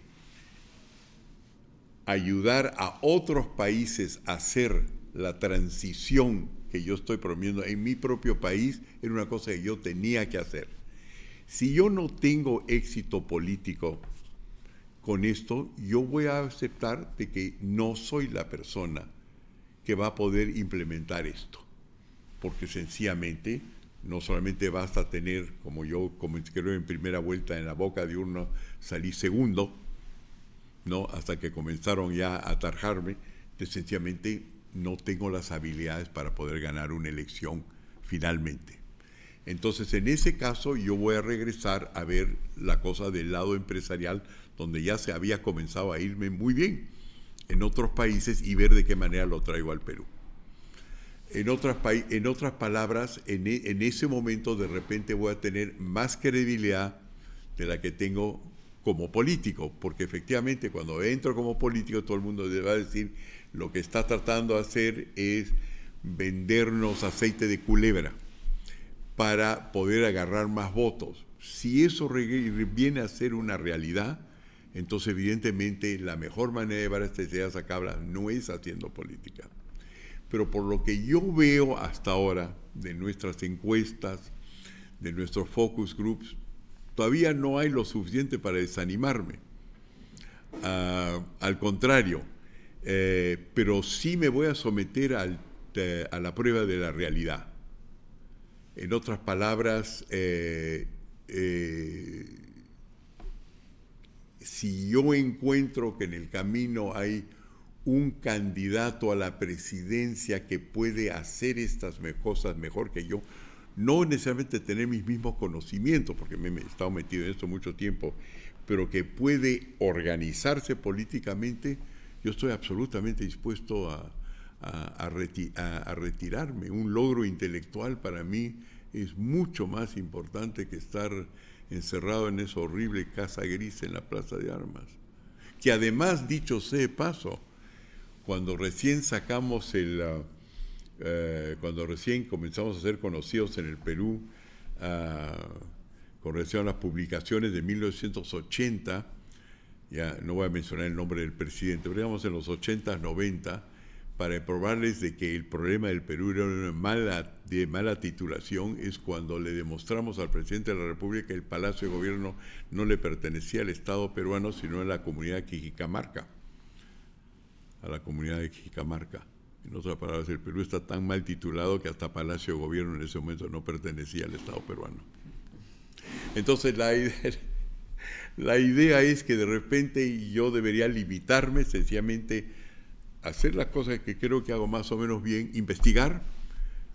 ayudar a otros países a hacer la transición que yo estoy promoviendo en mi propio país, era una cosa que yo tenía que hacer. Si yo no tengo éxito político con esto, yo voy a aceptar de que no soy la persona que va a poder implementar esto. Porque sencillamente no solamente basta tener, como yo como creo en primera vuelta en la boca de uno, salí segundo, ¿no? hasta que comenzaron ya a tarjarme, que sencillamente no tengo las habilidades para poder ganar una elección finalmente. Entonces, en ese caso, yo voy a regresar a ver la cosa del lado empresarial, donde ya se había comenzado a irme muy bien en otros países y ver de qué manera lo traigo al Perú. En otras, palabras, en, e, en ese momento de repente voy a tener más credibilidad de la que tengo como político, porque efectivamente cuando entro como político todo el mundo va a decir lo que está tratando de hacer es vendernos aceite de culebra para poder agarrar más votos. Si eso viene a ser una realidad, entonces evidentemente la mejor manera de llevar estas ideas a cabo no es haciendo política. Pero por lo que yo veo hasta ahora de nuestras encuestas, de nuestros focus groups, todavía no hay lo suficiente para desanimarme. Ah, al contrario, eh, pero sí me voy a someter eh, a la prueba de la realidad. En otras palabras, eh, si yo encuentro que en el camino hay un candidato a la presidencia que puede hacer estas cosas mejor que yo, no necesariamente tener mis mismos conocimientos, porque me he estado metido en esto mucho tiempo, pero que puede organizarse políticamente, yo estoy absolutamente dispuesto a, retirarme. Un logro intelectual para mí es mucho más importante que estar encerrado en esa horrible casa gris en la Plaza de Armas. Que además, dicho sea paso, cuando recién sacamos el... Ah, eh, cuando recién comenzamos a ser conocidos en el Perú, ah, con relación a las publicaciones de 1980, ya no voy a mencionar el nombre del presidente, pero digamos en los 80, 90, para probarles de que el problema del Perú era una mala, de mala titulación, es cuando le demostramos al presidente de la República que el Palacio de Gobierno no le pertenecía al Estado peruano, sino a la comunidad Quijicamarca, a la comunidad de Quijicamarca. En otras palabras, el Perú está tan mal titulado que hasta Palacio de Gobierno en ese momento no pertenecía al Estado peruano. Entonces la idea, la idea es que de repente yo debería limitarme sencillamente a hacer las cosas que creo que hago más o menos bien, investigar,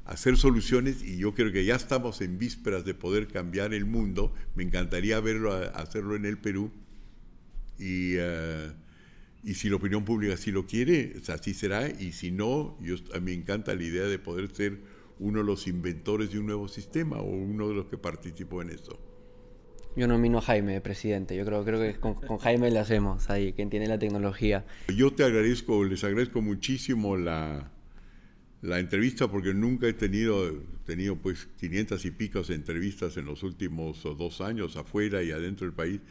hacer soluciones y yo creo que ya estamos en vísperas de poder cambiar el mundo. Me encantaría verlo, hacerlo en el Perú y... Eh, y si la opinión pública así lo quiere, así será. Y si no, yo, a mí me encanta la idea de poder ser uno de los inventores de un nuevo sistema o uno de los que participó en eso.
Yo nomino a Jaime de presidente. Yo creo, creo que con, Jaime le hacemos ahí, quien tiene la tecnología.
Yo te agradezco, les agradezco muchísimo la, la entrevista porque nunca he tenido, tenido pues 500 y picos de entrevistas en los últimos dos años afuera y adentro del país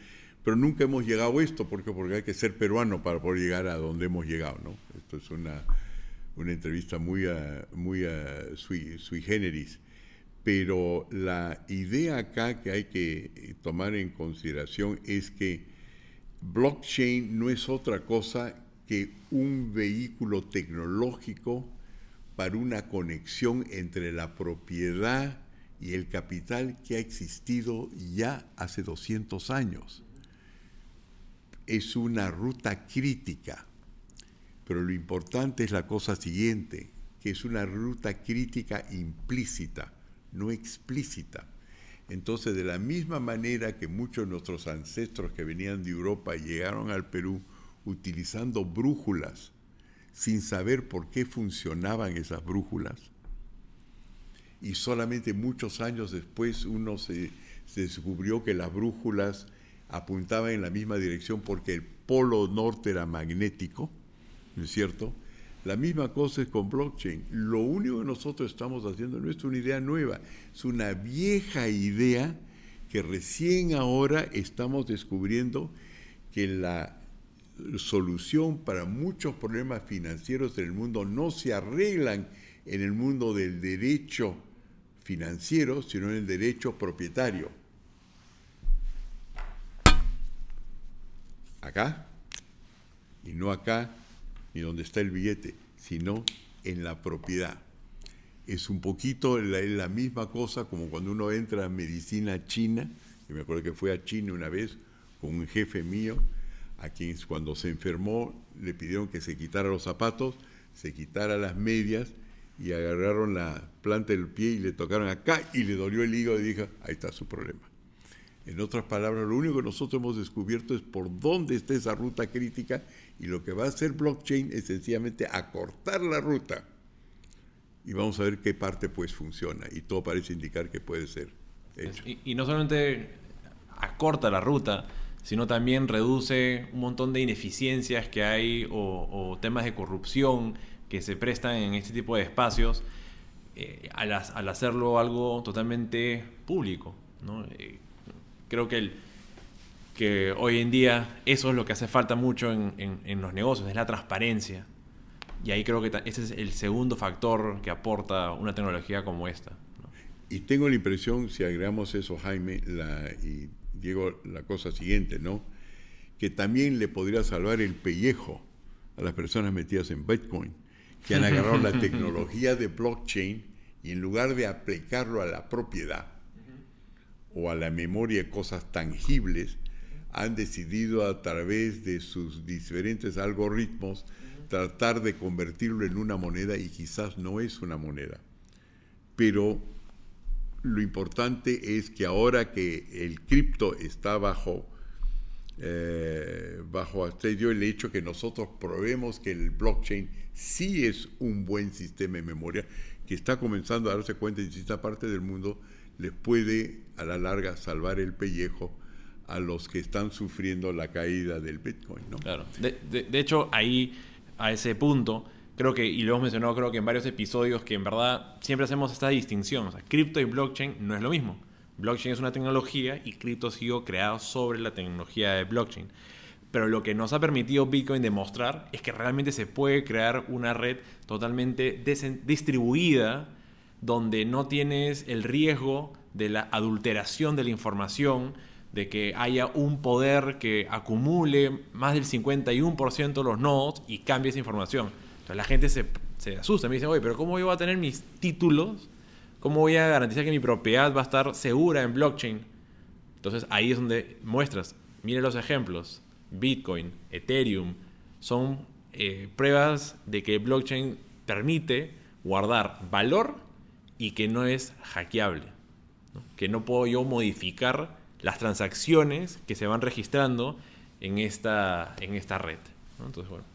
pero nunca hemos llegado a esto, porque, porque hay que ser peruano para poder llegar a donde hemos llegado, ¿no? Esto es una, una entrevista muy, uh, muy uh, sui, generis, pero la idea acá que hay que tomar en consideración es que blockchain no es otra cosa que un vehículo tecnológico para una conexión entre la propiedad y el capital que ha existido ya hace 200 años es una ruta crítica, pero lo importante es la cosa siguiente, que es una ruta crítica implícita, no explícita. Entonces, de la misma manera que muchos de nuestros ancestros que venían de Europa llegaron al Perú utilizando brújulas, sin saber por qué funcionaban esas brújulas, y solamente muchos años después uno se, se descubrió que las brújulas apuntaba en la misma dirección porque el polo norte era magnético, ¿no es cierto? La misma cosa es con blockchain. Lo único que nosotros estamos haciendo no es una idea nueva, es una vieja idea que recién ahora estamos descubriendo que la solución para muchos problemas financieros en el mundo no se arreglan en el mundo del derecho financiero, sino en el derecho propietario. Acá, y no acá, ni donde está el billete, sino en la propiedad. Es un poquito la, misma cosa como cuando uno entra a medicina china, y me acuerdo que fue a China una vez con un jefe mío, a quien cuando se enfermó le pidieron que se quitara los zapatos, se quitara las medias y agarraron la planta del pie y le tocaron acá y le dolió el hígado y dijo, ahí está su problema. En otras palabras, lo único que nosotros hemos descubierto es por dónde está esa ruta crítica y lo que va a hacer blockchain es sencillamente acortar la ruta. Y vamos a ver qué parte pues funciona y todo parece indicar que puede ser hecho.
Y, no solamente acorta la ruta, sino también reduce un montón de ineficiencias que hay o, temas de corrupción que se prestan en este tipo de espacios eh, al, hacerlo algo totalmente público. ¿no? Eh, creo que, el, que hoy en día eso es lo que hace falta mucho en, en, los negocios, es la transparencia. Y ahí creo que ese es el segundo factor que aporta una tecnología como esta.
Y tengo la impresión, si agregamos eso, Jaime, la, y Diego, la cosa siguiente, ¿no? Que también le podría salvar el pellejo a las personas metidas en Bitcoin, que han agarrado la tecnología de blockchain y en lugar de aplicarlo a la propiedad o a la memoria cosas tangibles, han decidido a través de sus diferentes algoritmos tratar de convertirlo en una moneda y quizás no es una moneda. Pero lo importante es que ahora que el cripto está bajo, eh, bajo asedio, el hecho que nosotros probemos que el blockchain sí es un buen sistema de memoria, que está comenzando a darse cuenta en distintas partes del mundo, les puede a la larga salvar el pellejo a los que están sufriendo la caída del Bitcoin. ¿no?
Claro. De, hecho, ahí, a ese punto, creo que, y lo hemos mencionado creo que en varios episodios, que en verdad siempre hacemos esta distinción. O sea, cripto y blockchain no es lo mismo. Blockchain es una tecnología y cripto ha sido creado sobre la tecnología de blockchain. Pero lo que nos ha permitido Bitcoin demostrar es que realmente se puede crear una red totalmente distribuida donde no tienes el riesgo de la adulteración de la información, de que haya un poder que acumule más del 51% de los nodos y cambie esa información la gente se, se asusta, me dice, oye, pero ¿cómo voy a tener mis títulos? ¿Cómo voy a garantizar que mi propiedad va a estar segura en blockchain? Entonces ahí es donde muestras, mire los ejemplos, Bitcoin, Ethereum, son eh, pruebas de que blockchain permite guardar valor y que no es hackeable, que no puedo yo modificar las transacciones que se van registrando en esta, en esta red. Entonces, bueno.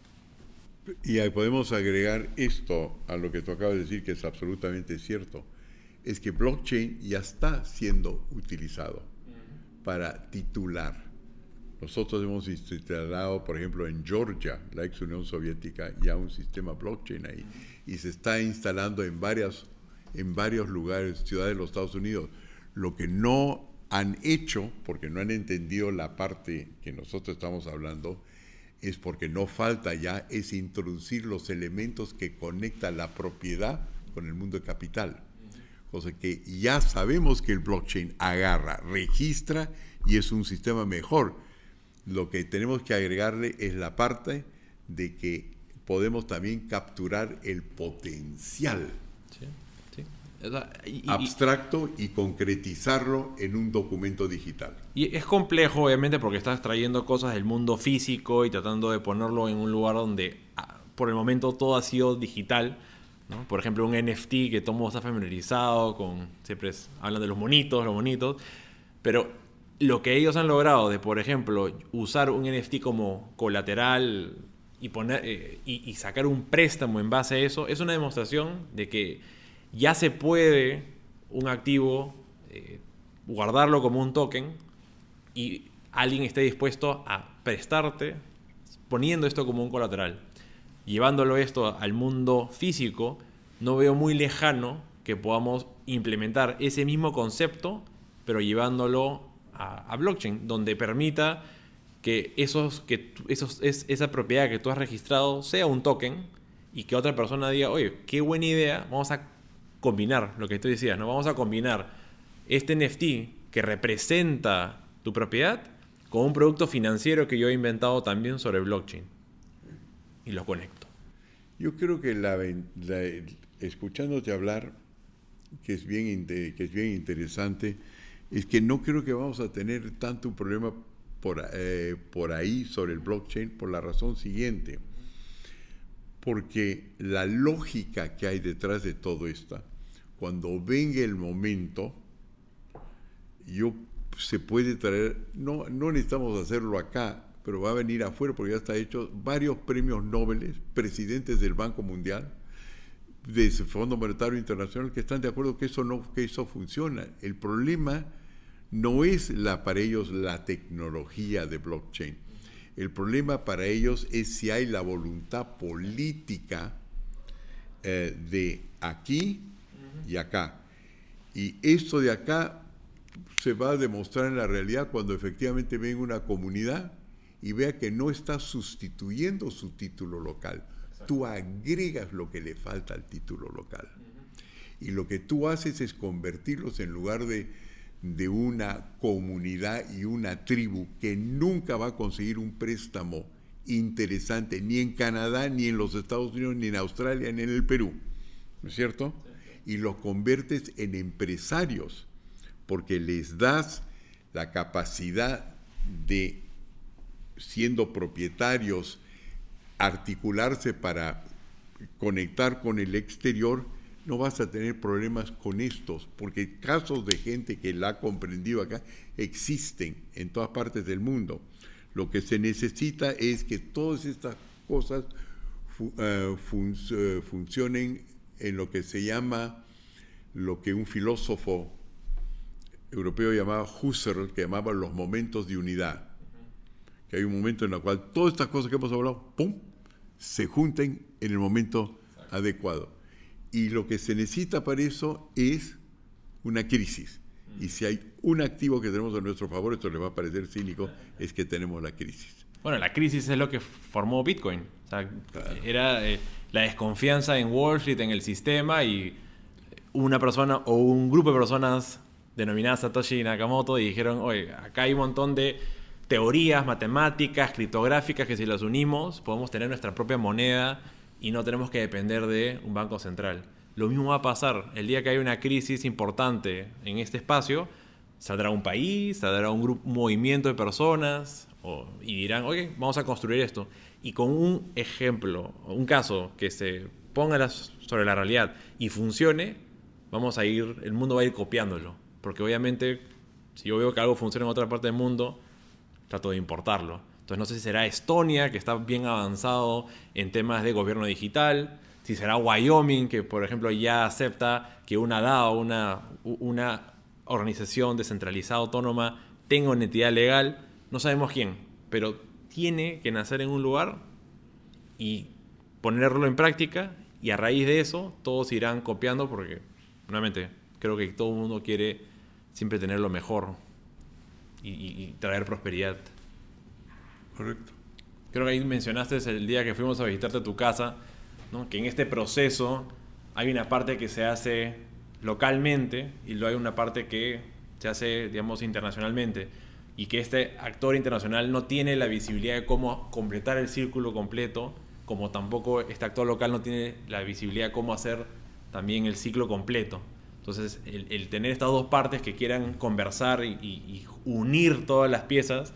Y podemos agregar esto a lo que tú acabas de decir, que es absolutamente cierto, es que blockchain ya está siendo utilizado para titular. Nosotros hemos instalado, por ejemplo, en Georgia, la ex Unión Soviética, ya un sistema blockchain ahí, y se está instalando en, varias, en varios lugares, ciudades de los Estados Unidos. Lo que no han hecho, porque no han entendido la parte que nosotros estamos hablando, es porque no falta ya es introducir los elementos que conectan la propiedad con el mundo de capital. Cosa que ya sabemos que el blockchain agarra, registra y es un sistema mejor. Lo que tenemos que agregarle es la parte de que podemos también capturar el potencial abstracto y concretizarlo en un documento digital.
Y es complejo, obviamente, porque estás trayendo cosas del mundo físico y tratando de ponerlo en un lugar donde ah, por el momento todo ha sido digital. Por ejemplo, un NFT que todo está familiarizado con. Siempre hablan de los monitos, los bonitos. Pero lo que ellos han logrado de, por ejemplo, usar un NFT como colateral y, poner, eh, y sacar un préstamo en base a eso, es una demostración de que ya se puede un activo eh, guardarlo como un token y alguien esté dispuesto a prestarte poniendo esto como un colateral. Llevándolo esto al mundo físico, no veo muy lejano que podamos implementar ese mismo concepto, pero llevándolo a, blockchain, donde permita que, esos, que esos, es, esa propiedad que tú has registrado sea un token y que otra persona diga, oye, qué buena idea, vamos a combinar lo que tú decías, ¿no? Vamos a combinar este NFT que representa tu propiedad con un producto financiero que yo he inventado también sobre blockchain. Y lo conecto.
Yo creo que escuchándote hablar, que es, bien, que es bien interesante, es que no creo que vamos a tener tanto un problema por, eh, por ahí sobre el blockchain por la razón siguiente. Porque la lógica que hay detrás de todo esto cuando venga el momento, yo se puede traer, no, no necesitamos hacerlo acá, pero va a venir afuera porque ya está hecho varios premios Nobel, presidentes del Banco Mundial, de ese Fondo Monetario Internacional, que están de acuerdo que eso no, que eso funciona. El problema no es para ellos la tecnología de blockchain. El problema para ellos es si hay la voluntad política eh, de aquí y acá. Y esto de acá se va a demostrar en la realidad cuando efectivamente venga una comunidad y vea que no está sustituyendo su título local. Tú agregas lo que le falta al título local. Y lo que tú haces es convertirlos en lugar de, de una comunidad y una tribu que nunca va a conseguir un préstamo interesante, ni en Canadá, ni en los Estados Unidos, ni en Australia, ni en el Perú. ¿No es cierto? Y los convertes en empresarios, porque les das la capacidad de, siendo propietarios, articularse para conectar con el exterior, no vas a tener problemas con estos, porque casos de gente que la ha comprendido acá existen en todas partes del mundo. Lo que se necesita es que todas estas cosas eh, eh, funcionen en lo que se llama, lo que un filósofo europeo llamaba Husserl, que llamaba los momentos de unidad. Que hay un momento en el cual todas estas cosas que hemos hablado, ¡pum!, se junten en el momento adecuado. Y lo que se necesita para eso es una crisis. Y si hay un activo que tenemos a nuestro favor, esto le va a parecer cínico, es que tenemos la crisis.
Bueno, la crisis es lo que formó Bitcoin. Sea, Era eh, la desconfianza en Wall Street, en el sistema, y una persona o un grupo de personas denominadas Satoshi Nakamoto y dijeron, oye, acá hay un montón de teorías matemáticas, criptográficas, que si las unimos podemos tener nuestra propia moneda y no tenemos que depender de un banco central. Lo mismo va a pasar. El día que hay una crisis importante en este espacio, saldrá un país, saldrá un, grupo, movimiento de personas y dirán, oye, vamos a construir esto. Y con un ejemplo, un caso que se ponga sobre la realidad y funcione, vamos a ir, el mundo va a ir copiándolo. Porque obviamente, si yo veo que algo funciona en otra parte del mundo, trato de importarlo. Entonces no sé si será Estonia, que está bien avanzado en temas de gobierno digital, si será Wyoming, que por ejemplo ya acepta que una DAO, una, una organización descentralizada autónoma, tenga una entidad legal, no sabemos quién, pero tiene que nacer en un lugar y ponerlo en práctica y a raíz de eso todos irán copiando porque, nuevamente, creo que todo el mundo quiere siempre tener lo mejor y, y traer prosperidad.
Correcto.
Creo que ahí mencionaste el día que fuimos a visitarte a tu casa, que en este proceso hay una parte que se hace localmente y luego hay una parte que se hace, digamos, internacionalmente. Y que este actor internacional no tiene la visibilidad de cómo completar el círculo completo, como tampoco este actor local no tiene la visibilidad de cómo hacer también el ciclo completo. Entonces, el, tener estas dos partes que quieran conversar y, unir todas las piezas,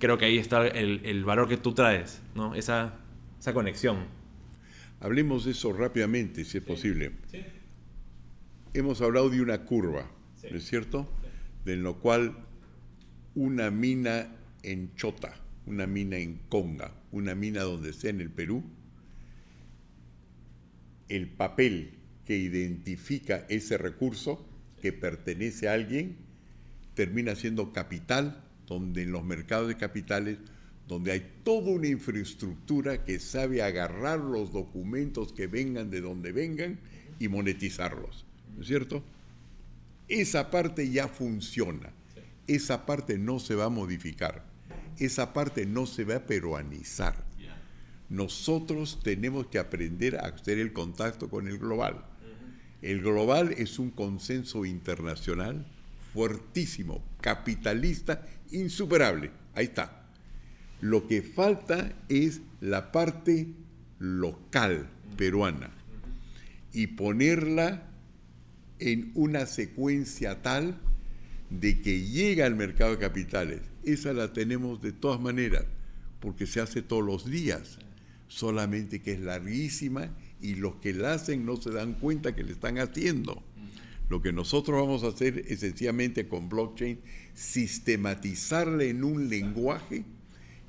creo que ahí está el, valor que tú traes, ¿no? esa, esa conexión.
Hablemos de eso rápidamente, si es posible. Hemos hablado de una curva, ¿no es cierto? De lo cual una mina en Chota, una mina en Conga, una mina donde sea en el Perú, el papel que identifica ese recurso que pertenece a alguien termina siendo capital, donde en los mercados de capitales donde hay toda una infraestructura que sabe agarrar los documentos que vengan de donde vengan y monetizarlos. ¿No es cierto? Esa parte ya funciona. Esa parte no se va a modificar. Esa parte no se va a peruanizar. Nosotros tenemos que aprender a hacer el contacto con el global. El global es un consenso internacional fuertísimo, capitalista, insuperable. Ahí está lo que falta es la parte local peruana y ponerla en una secuencia tal de que llega al mercado de capitales. Esa la tenemos de todas maneras, porque se hace todos los días, solamente que es larguísima y los que la hacen no se dan cuenta que le están haciendo. Lo que nosotros vamos a hacer es sencillamente con blockchain, sistematizarla en un lenguaje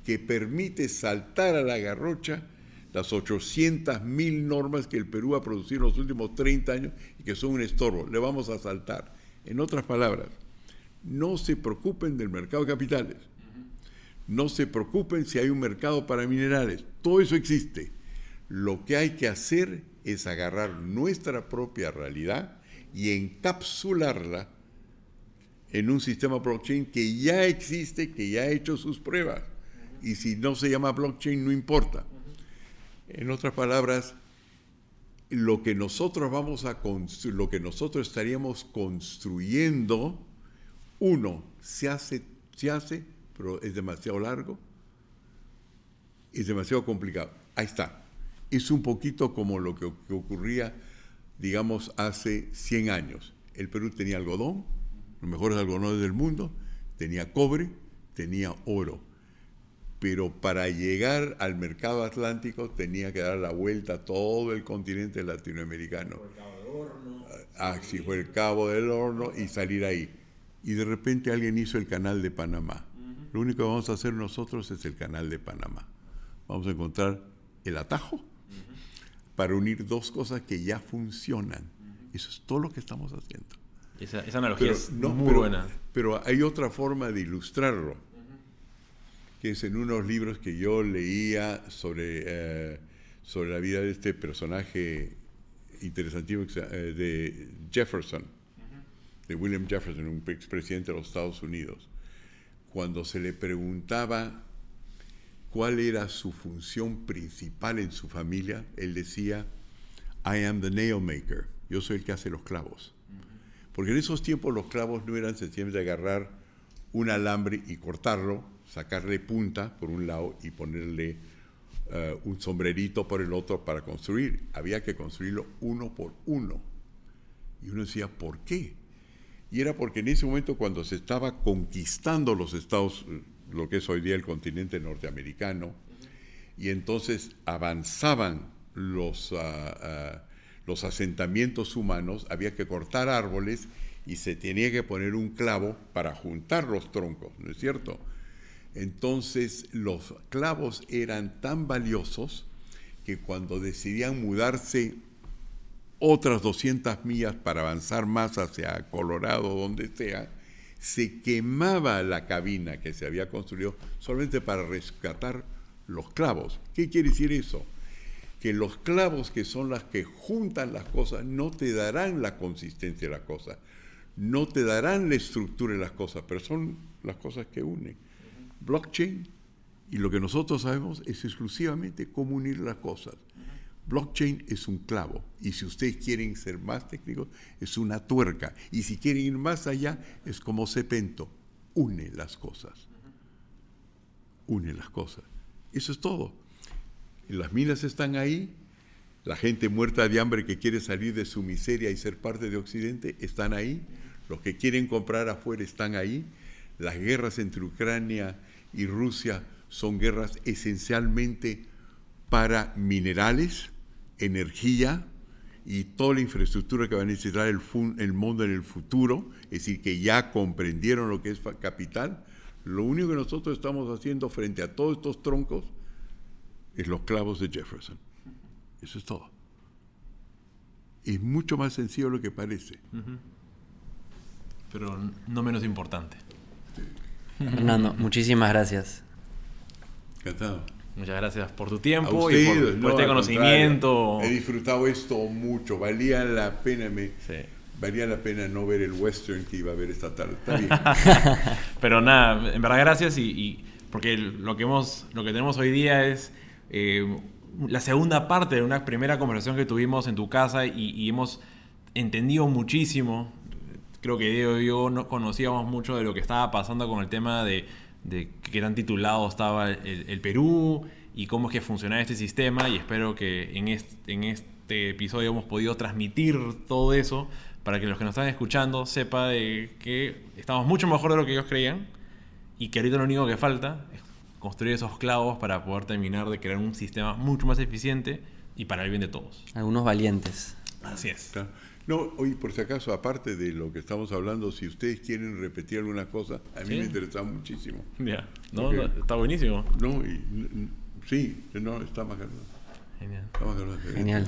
que permite saltar a la garrocha las 800.000 normas que el Perú ha producido en los últimos 30 años y que son un estorbo. Le vamos a saltar. En otras palabras, no se preocupen del mercado de capitales. No se preocupen si hay un mercado para minerales. Todo eso existe. Lo que hay que hacer es agarrar nuestra propia realidad y encapsularla en un sistema blockchain que ya existe, que ya ha hecho sus pruebas. Y si no se llama blockchain, no importa. En otras palabras, lo que nosotros vamos a lo que nosotros estaríamos construyendo, uno, se hace, se hace, pero es demasiado largo, es demasiado complicado. Ahí está. Es un poquito como lo que, que ocurría, digamos, hace 100 años. El Perú tenía algodón, los mejores algodones del mundo, tenía cobre, tenía oro. Pero para llegar al mercado atlántico tenía que dar la vuelta a todo el continente latinoamericano. Por el Cabo del Horno. Ah, sí, fue el Cabo del Horno y salir ahí. Y de repente alguien hizo el canal de Panamá. Lo único que vamos a hacer nosotros es el canal de Panamá. Vamos a encontrar el atajo para unir dos cosas que ya funcionan. Eso es todo lo que estamos haciendo.
Esa, analogía es muy buena.
Pero hay otra forma de ilustrarlo, que es en unos libros que yo leía sobre, eh, sobre la vida de este personaje interesantísimo eh, de Jefferson, de William Jefferson, un expresidente de los Estados Unidos. Cuando se le preguntaba cuál era su función principal en su familia, él decía, I am the nail maker, yo soy el que hace los clavos. Porque en esos tiempos los clavos no eran sencillamente agarrar un alambre y cortarlo, sacarle punta por un lado y ponerle eh, un sombrerito por el otro para construir. Había que construirlo uno por uno. Y uno decía, ¿por qué? Y era porque en ese momento cuando se estaba conquistando los Estados, lo que es hoy día el continente norteamericano, y entonces avanzaban los... Ah, ah, los asentamientos humanos, había que cortar árboles y se tenía que poner un clavo para juntar los troncos, ¿no es cierto? Entonces los clavos eran tan valiosos que cuando decidían mudarse otras 200 millas para avanzar más hacia Colorado, donde sea, se quemaba la cabina que se había construido solamente para rescatar los clavos. ¿Qué quiere decir eso? que los clavos que son las que juntan las cosas no te darán la consistencia de las cosas, no te darán la estructura de las cosas, pero son las cosas que unen. Blockchain y lo que nosotros sabemos es exclusivamente cómo unir las cosas. Blockchain es un clavo y si ustedes quieren ser más técnicos es una tuerca y si quieren ir más allá es como cepento, une las cosas. Une las cosas. Eso es todo. Las minas están ahí, la gente muerta de hambre que quiere salir de su miseria y ser parte de Occidente están ahí, los que quieren comprar afuera están ahí, las guerras entre Ucrania y Rusia son guerras esencialmente para minerales, energía y toda la infraestructura que va a necesitar el, el mundo en el futuro, es decir, que ya comprendieron lo que es capital. Lo único que nosotros estamos haciendo frente a todos estos troncos es los clavos de Jefferson. Eso es todo. Es mucho más sencillo de lo que parece.
Pero no menos importante.
Fernando, muchísimas gracias.
Encantado.
Muchas gracias por tu tiempo y por, este conocimiento.
He disfrutado esto mucho. Valía la pena, me, valía la pena no ver el western que iba a ver esta tarde.
Pero nada, en verdad gracias y, porque lo que hemos, lo que tenemos hoy día es eh, la segunda parte de una primera conversación que tuvimos en tu casa y, hemos entendido muchísimo. Creo que Diego y yo no conocíamos mucho de lo que estaba pasando con el tema de, de qué tan titulado estaba el, Perú y cómo es que funcionaba este sistema y espero que en este, en este episodio hemos podido transmitir todo eso para que los que nos están escuchando sepa de que estamos mucho mejor de lo que ellos creían y que ahorita lo único que falta es construir esos clavos para poder terminar de crear un sistema mucho más eficiente y para el bien de todos.
Algunos valientes.
Así es.
No, hoy por si acaso, aparte de lo que estamos hablando, si ustedes quieren repetir alguna cosa, a mí me interesa muchísimo.
Ya, no, está buenísimo.
No, y, sí, no, está más Genial.
Está más Genial.